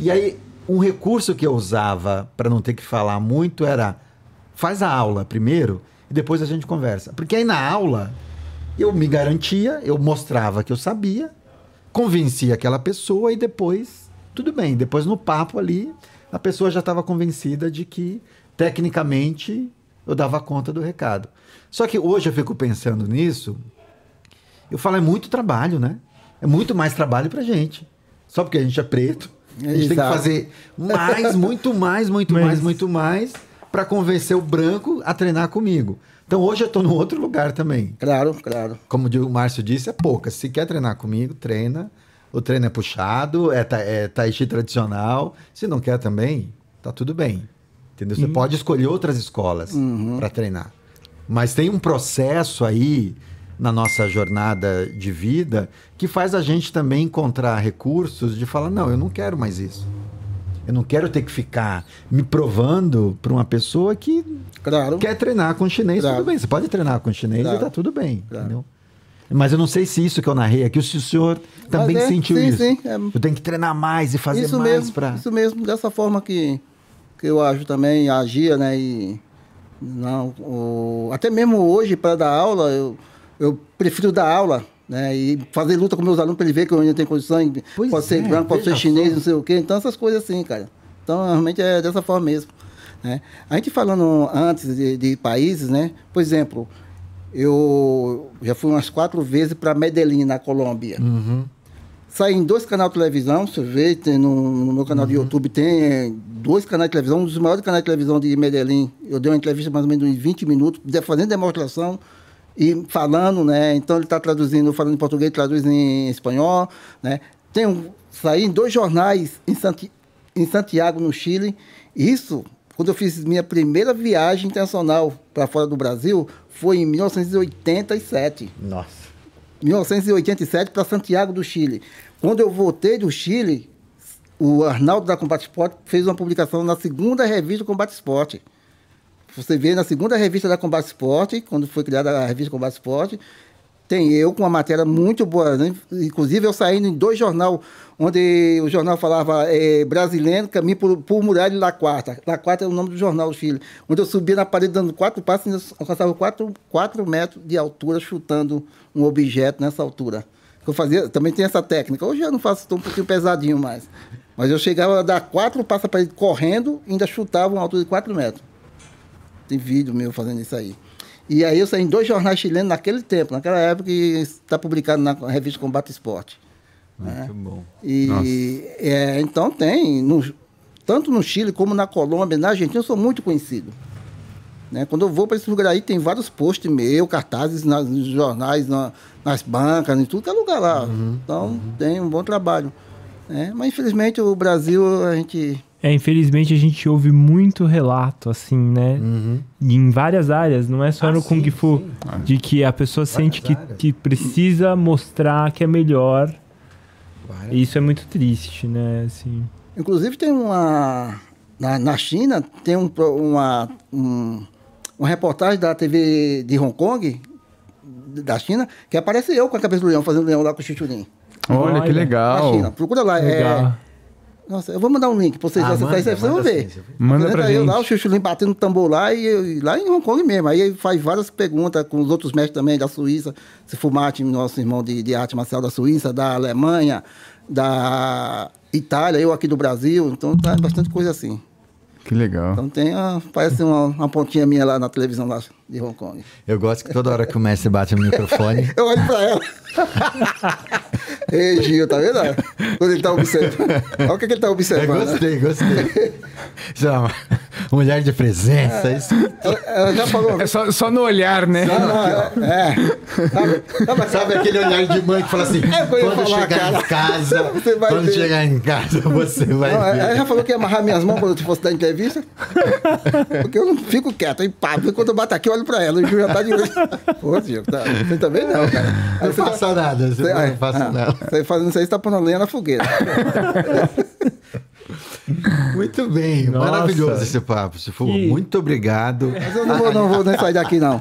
Speaker 1: E aí, um recurso que eu usava para não ter que falar muito era, faz a aula primeiro depois a gente conversa. Porque aí na aula, eu me garantia, eu mostrava que eu sabia, convencia aquela pessoa e depois, tudo bem. Depois no papo ali, a pessoa já estava convencida de que, tecnicamente, eu dava conta do recado. Só que hoje eu fico pensando nisso, eu falo, é muito trabalho, né? É muito mais trabalho pra gente. Só porque a gente é preto. A gente tem que
Speaker 3: Exato.
Speaker 1: fazer mais, muito mais, muito
Speaker 4: Mas-
Speaker 1: mais, muito mais pra convencer o branco a treinar comigo. Então hoje eu tô num outro lugar também.
Speaker 3: Claro, claro.
Speaker 1: Como o Márcio disse, é pouca. Se quer treinar comigo, treina. O treino é puxado, é, ta, é tai chi tradicional. Se não quer também, tá tudo bem. Entendeu? Você pode escolher outras escolas pra treinar. Mas tem um processo aí na nossa jornada de vida que faz a gente também encontrar recursos de falar: não, eu não quero mais isso. Eu não quero ter que ficar me provando para uma pessoa que
Speaker 3: Claro.
Speaker 1: quer treinar com chinês,
Speaker 3: Claro.
Speaker 1: tudo bem. Você pode treinar com chinês
Speaker 3: Claro.
Speaker 1: e tá tudo bem. Entendeu? Mas eu não sei se isso que eu narrei aqui, se o senhor também
Speaker 3: é,
Speaker 1: sentiu
Speaker 3: sim,
Speaker 1: isso.
Speaker 3: sim, é.
Speaker 1: Eu tenho que treinar mais e fazer
Speaker 3: isso
Speaker 1: mais para.
Speaker 3: Isso mesmo, dessa forma que, que eu ajo também, agia, né? E não, o- até mesmo hoje, para dar aula, eu, eu prefiro dar aula, né? E fazer luta com meus alunos para ele ver que eu ainda tenho condições.
Speaker 1: Pois
Speaker 3: pode ser
Speaker 1: é,
Speaker 3: branco, pode ser chinês,
Speaker 1: só.
Speaker 3: não sei o quê. Então, essas coisas assim, cara. Então, realmente é dessa forma mesmo. Né? A gente falando antes de, de países, né? Por exemplo, eu já fui umas quatro vezes para Medellín, na Colômbia. Saí em dois canais de televisão, você vê, tem no, no meu canal de YouTube tem dois canais de televisão, um dos maiores canais de televisão de Medellín. Eu dei uma entrevista mais ou menos de 20 minutos, fazendo demonstração e falando, né? Então ele está traduzindo, falando em português, traduz em espanhol, né? Tem um, saí em dois jornais em, Santi, em Santiago, no Chile. Isso, quando eu fiz minha primeira viagem internacional para fora do Brasil, foi em 1987.
Speaker 1: Nossa.
Speaker 3: 1987 para Santiago do Chile. Quando eu voltei do Chile, o Arnaldo da Combate Esporte fez uma publicação na segunda revista Combate Esporte. Você vê na segunda revista da Combate Esporte, quando foi criada a revista Combate Esporte, tem eu com uma matéria muito boa. né? Inclusive, eu saindo em dois jornais, onde o jornal falava é, brasileiro, caminho por, por Muralha de La Quarta. La Quarta é o nome do jornal do Chile. Onde eu subia na parede dando quatro passos e alcançava quatro, quatro metros de altura, chutando um objeto nessa altura. Eu fazia, também tem essa técnica. Hoje eu não faço tão um pouquinho pesadinho mais. Mas eu chegava a dar quatro passos para ele correndo e ainda chutava uma altura de quatro metros. Tem vídeo meu fazendo isso aí. E aí eu saí em dois jornais chilenos naquele tempo, naquela época que está publicado na revista Combate Esporte.
Speaker 1: Muito bom.
Speaker 3: E é, então tem, no- tanto no Chile como na Colômbia, na Argentina, eu sou muito conhecido. Né? Quando eu vou para esse lugar aí, tem vários posts meus, cartazes nas, nos jornais, na- nas bancas, em tudo que é lugar lá. então tem um bom trabalho. né? Mas infelizmente o Brasil, a gente.
Speaker 4: É, infelizmente a gente ouve muito relato, assim, né? Em várias áreas, não é só
Speaker 1: Ah,
Speaker 4: no
Speaker 1: sim,
Speaker 4: Kung Fu,
Speaker 1: sim.
Speaker 4: de que a pessoa sente que,
Speaker 1: áreas.
Speaker 4: que precisa mostrar que é melhor.
Speaker 1: Várias.
Speaker 4: E isso é muito triste, né? Assim,
Speaker 3: Inclusive tem uma. Na, na China, tem um, uma, um, uma reportagem da TV de Hong Kong, da China, que aparece eu com a cabeça do leão, fazendo leão lá com o Chichurim.
Speaker 2: Olha, que
Speaker 4: Olha.
Speaker 3: Na
Speaker 2: legal.
Speaker 3: China. Procura lá.
Speaker 4: legal.
Speaker 3: É, nossa, eu vou mandar um link pra vocês
Speaker 1: Ah,
Speaker 3: acessarem isso aí,
Speaker 1: manda,
Speaker 3: vocês vão
Speaker 1: manda
Speaker 3: ver.
Speaker 1: sim, você-
Speaker 2: Manda pra
Speaker 3: eu
Speaker 2: gente.
Speaker 3: lá, o Chuchulim batendo tambor lá, e, e lá em Hong Kong mesmo. Aí ele faz várias perguntas com os outros mestres também da Suíça, se Fumati, nosso irmão de, de arte marcial da Suíça, da Alemanha, da Itália, eu aqui do Brasil. Então tá bastante coisa assim.
Speaker 2: Que legal.
Speaker 3: Então tem, a, parece uma, uma pontinha minha lá na televisão lá de Hong Kong.
Speaker 1: Eu gosto que toda hora que o mestre bate no microfone,
Speaker 3: Eu olho pra ela. Ei, Gil, tá vendo? Quando ele tá observando. Olha o que, que ele tá
Speaker 1: eu
Speaker 3: observando. né?
Speaker 1: gostei, gostei. Isso é uma mulher de presença. Isso.
Speaker 3: Ela, ela já falou.
Speaker 2: É só, só no olhar, né?
Speaker 3: Não, é. é. Sabe, sabe,
Speaker 1: Sabe aquele olhar de mãe que fala assim:
Speaker 3: É, eu
Speaker 1: quando
Speaker 3: falar,
Speaker 1: chegar
Speaker 3: cara.
Speaker 1: em casa,
Speaker 3: Você vai
Speaker 1: quando
Speaker 3: ver.
Speaker 1: chegar em casa, você vai
Speaker 3: Não,
Speaker 1: ver.
Speaker 3: ela já falou que ia amarrar minhas mãos quando eu fosse dar entrevista. Porque eu não fico quieto, aí pá, quando eu bato aqui, eu olho pra ela, o Gil já tá de olho. Pô, Gil, tá, você também não, cara. Aí
Speaker 1: Não
Speaker 3: você tá-
Speaker 1: faça nada, você não faça
Speaker 3: ah,
Speaker 1: nada.
Speaker 3: Você fazendo isso aí, você tá pondo lenha na fogueira.
Speaker 1: Muito bem,
Speaker 4: Nossa.
Speaker 1: maravilhoso esse papo. Se for,
Speaker 4: Que-
Speaker 1: muito obrigado.
Speaker 3: Mas eu não vou, não vou nem sair daqui, não.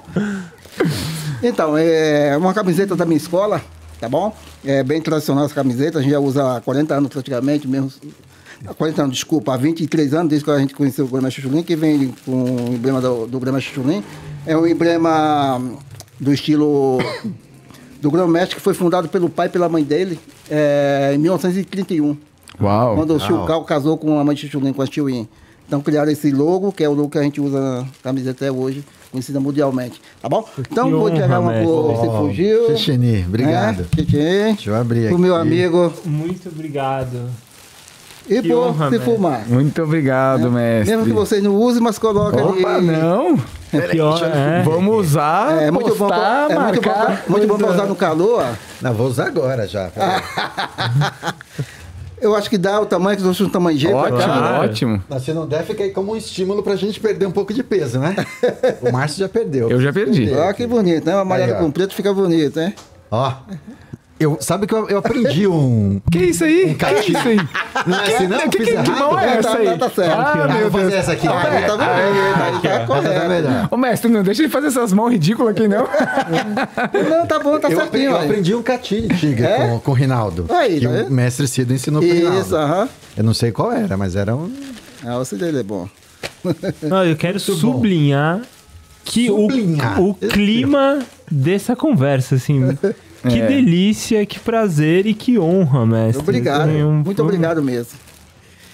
Speaker 3: Então, é uma camiseta da minha escola, tá bom? É bem tradicional essa camiseta, a gente já usa há 40 anos praticamente, mesmo. Há 40 anos, desculpa, há 23 anos, desde que a gente conheceu o Grama Chuchulim, que vem com o emblema do, do Grama Chuchulim. É um emblema do estilo do Grão Mestre, que foi fundado pelo pai e pela mãe dele é, em 1931
Speaker 2: Uau.
Speaker 3: quando o. Chilcal casou com a mãe de Chuchulim, com a Chiuin. Então criaram esse logo, que é o logo que a gente usa na camiseta até hoje, conhecida mundialmente. Tá bom? Então vou
Speaker 4: honra,
Speaker 3: entregar uma pro Você Fugiu.
Speaker 1: Xixini, obrigado.
Speaker 3: É.
Speaker 1: Deixa eu abrir aqui.
Speaker 3: meu amigo.
Speaker 4: Muito obrigado.
Speaker 3: E
Speaker 4: Que
Speaker 3: por
Speaker 4: honra,
Speaker 3: se
Speaker 4: mestre.
Speaker 3: fumar.
Speaker 2: Muito obrigado, mestre.
Speaker 3: Mesmo que vocês não usem, mas coloca
Speaker 2: Opa,
Speaker 3: ali.
Speaker 2: não.
Speaker 4: Ó- é.
Speaker 2: Vamos usar,
Speaker 3: É muito bom, pra- é muito bom, pra- muito bom pra usar no calor.
Speaker 1: Não, vou usar agora já.
Speaker 3: Eu acho que dá o tamanho que nós um tamanho G. pra
Speaker 2: Ótimo,
Speaker 3: cá.
Speaker 4: Claro.
Speaker 2: ótimo.
Speaker 1: Mas se não der, fica aí como um estímulo pra gente perder um pouco de peso, né? O Márcio já perdeu.
Speaker 2: Eu já perdi.
Speaker 3: Olha que bonito, né? Uma malhada com preto fica bonito, hein?
Speaker 1: Ó. Eu, sabe que eu, eu aprendi um.
Speaker 2: Que isso aí? que
Speaker 1: catinho.
Speaker 2: isso aí?
Speaker 1: Não é assim, não?
Speaker 2: Que, que, que
Speaker 1: errado?
Speaker 2: mão é
Speaker 3: Tá,
Speaker 2: essa
Speaker 3: tá,
Speaker 2: aí?
Speaker 3: tá certo.
Speaker 2: Ah,
Speaker 1: Ah,
Speaker 2: meu
Speaker 1: vou fazer essa aqui.
Speaker 3: Ah,
Speaker 1: peraí.
Speaker 3: tá vendo? Aí tá
Speaker 1: Essa tá
Speaker 3: correto.
Speaker 1: melhor.
Speaker 2: Ô, mestre, não deixa ele fazer essas mãos ridículas aqui, não.
Speaker 3: Não, tá bom, tá
Speaker 1: Eu, aprendi,
Speaker 3: certinho.
Speaker 1: eu aprendi um catinho tigre
Speaker 3: É?
Speaker 1: com, com o Rinaldo.
Speaker 3: Aí,
Speaker 1: que
Speaker 3: tá
Speaker 1: o
Speaker 3: vendo?
Speaker 1: mestre Cido ensinou pro Rinaldo.
Speaker 3: Isso, aham.
Speaker 1: Eu não sei qual era, mas era um.
Speaker 3: Ah, o dele é bom.
Speaker 4: Não, eu quero sublinhar que o-
Speaker 1: Sublinhar.
Speaker 4: O, clima dessa conversa, assim. Que
Speaker 2: É.
Speaker 4: delícia, que prazer e que honra, mestre.
Speaker 3: Obrigado.
Speaker 4: Um-
Speaker 3: Muito obrigado mesmo.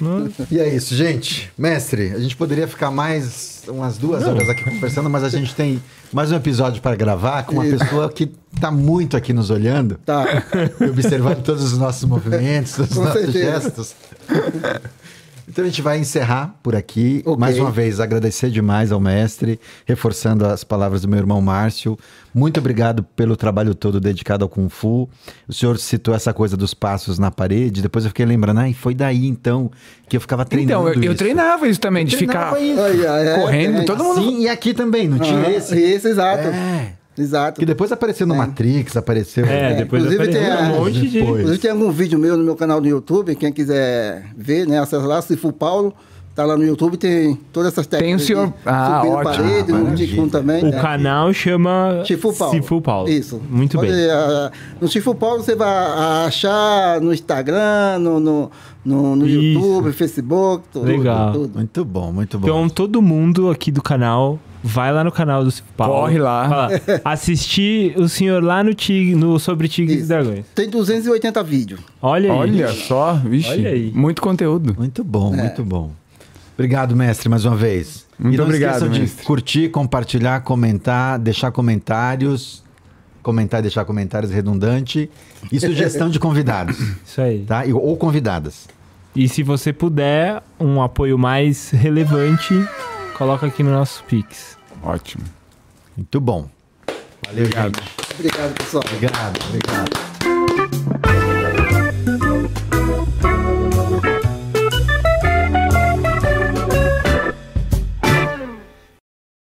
Speaker 4: Não-
Speaker 1: E é isso, gente. Mestre, a gente poderia ficar mais umas duas horas aqui conversando, mas a gente tem mais um episódio para gravar com uma
Speaker 3: Isso.
Speaker 1: pessoa que está muito aqui nos olhando,
Speaker 3: Tá.
Speaker 1: observando todos os nossos movimentos, todos os nossos
Speaker 3: certeza.
Speaker 1: gestos. Então a gente vai encerrar por aqui.
Speaker 3: Ok.
Speaker 1: Mais uma vez, agradecer demais ao mestre, reforçando as palavras do meu irmão Márcio. Muito obrigado pelo trabalho todo dedicado ao Kung Fu. O senhor citou essa coisa dos passos na parede, depois eu fiquei lembrando, ai, foi daí então que eu ficava treinando.
Speaker 2: Então, eu, eu treinava isso também, de
Speaker 1: Treinava
Speaker 2: ficar
Speaker 1: isso.
Speaker 3: É,
Speaker 2: correndo,
Speaker 3: tem.
Speaker 2: todo mundo.
Speaker 1: Sim, e aqui também, não tinha
Speaker 3: Ah,
Speaker 1: esse?
Speaker 3: Esse, exato.
Speaker 1: É.
Speaker 3: Exato.
Speaker 1: Que depois apareceu no Matrix, apareceu.
Speaker 4: É, depois
Speaker 3: inclusive
Speaker 4: apareceu
Speaker 3: tem
Speaker 4: um monte de.
Speaker 3: Inclusive tem algum vídeo meu no meu canal do YouTube, quem quiser ver, né? Acessa lá, Cifu Paulo, tá lá no YouTube, tem todas essas
Speaker 2: Tem o
Speaker 3: técnicas.
Speaker 2: senhor- Ah, ótimo.
Speaker 3: parede,
Speaker 1: Ah,
Speaker 3: no
Speaker 1: maravilha.
Speaker 3: Ticum também.
Speaker 4: O
Speaker 3: né?
Speaker 4: canal chama
Speaker 3: Chifu Paulo.
Speaker 4: Cifu Paulo.
Speaker 3: Isso.
Speaker 4: Muito
Speaker 3: Pode,
Speaker 4: bem.
Speaker 3: ah, no Chifu Paulo você vai achar no Instagram, no, no, no, no. YouTube, Facebook, tudo.
Speaker 4: Legal.
Speaker 3: tudo.
Speaker 1: Muito bom, muito bom.
Speaker 4: Então, todo mundo aqui do canal, vai lá no canal do Paulo.
Speaker 2: Corre lá.
Speaker 4: Fala, assistir o senhor lá no, tig, no Sobre Tigres e. Dragões.
Speaker 3: Tem 280 vídeos.
Speaker 4: Olha aí.
Speaker 2: Olha só, vixe.
Speaker 4: Olha aí.
Speaker 2: Muito conteúdo.
Speaker 1: Muito bom, muito bom. Obrigado, mestre, mais uma vez.
Speaker 2: Muito
Speaker 1: e não
Speaker 2: obrigado,
Speaker 1: de
Speaker 2: mestre.
Speaker 1: curtir, compartilhar, comentar, deixar comentários. Comentar e deixar comentários redundante. E sugestão de convidados,
Speaker 4: Isso aí.
Speaker 1: tá? Ou convidadas.
Speaker 4: E se você puder, um apoio mais relevante, coloca aqui no nosso Pix.
Speaker 2: Ótimo.
Speaker 1: Muito bom. Valeu,
Speaker 2: Obrigado.
Speaker 1: gente.
Speaker 3: Obrigado, pessoal.
Speaker 1: Obrigado, obrigado.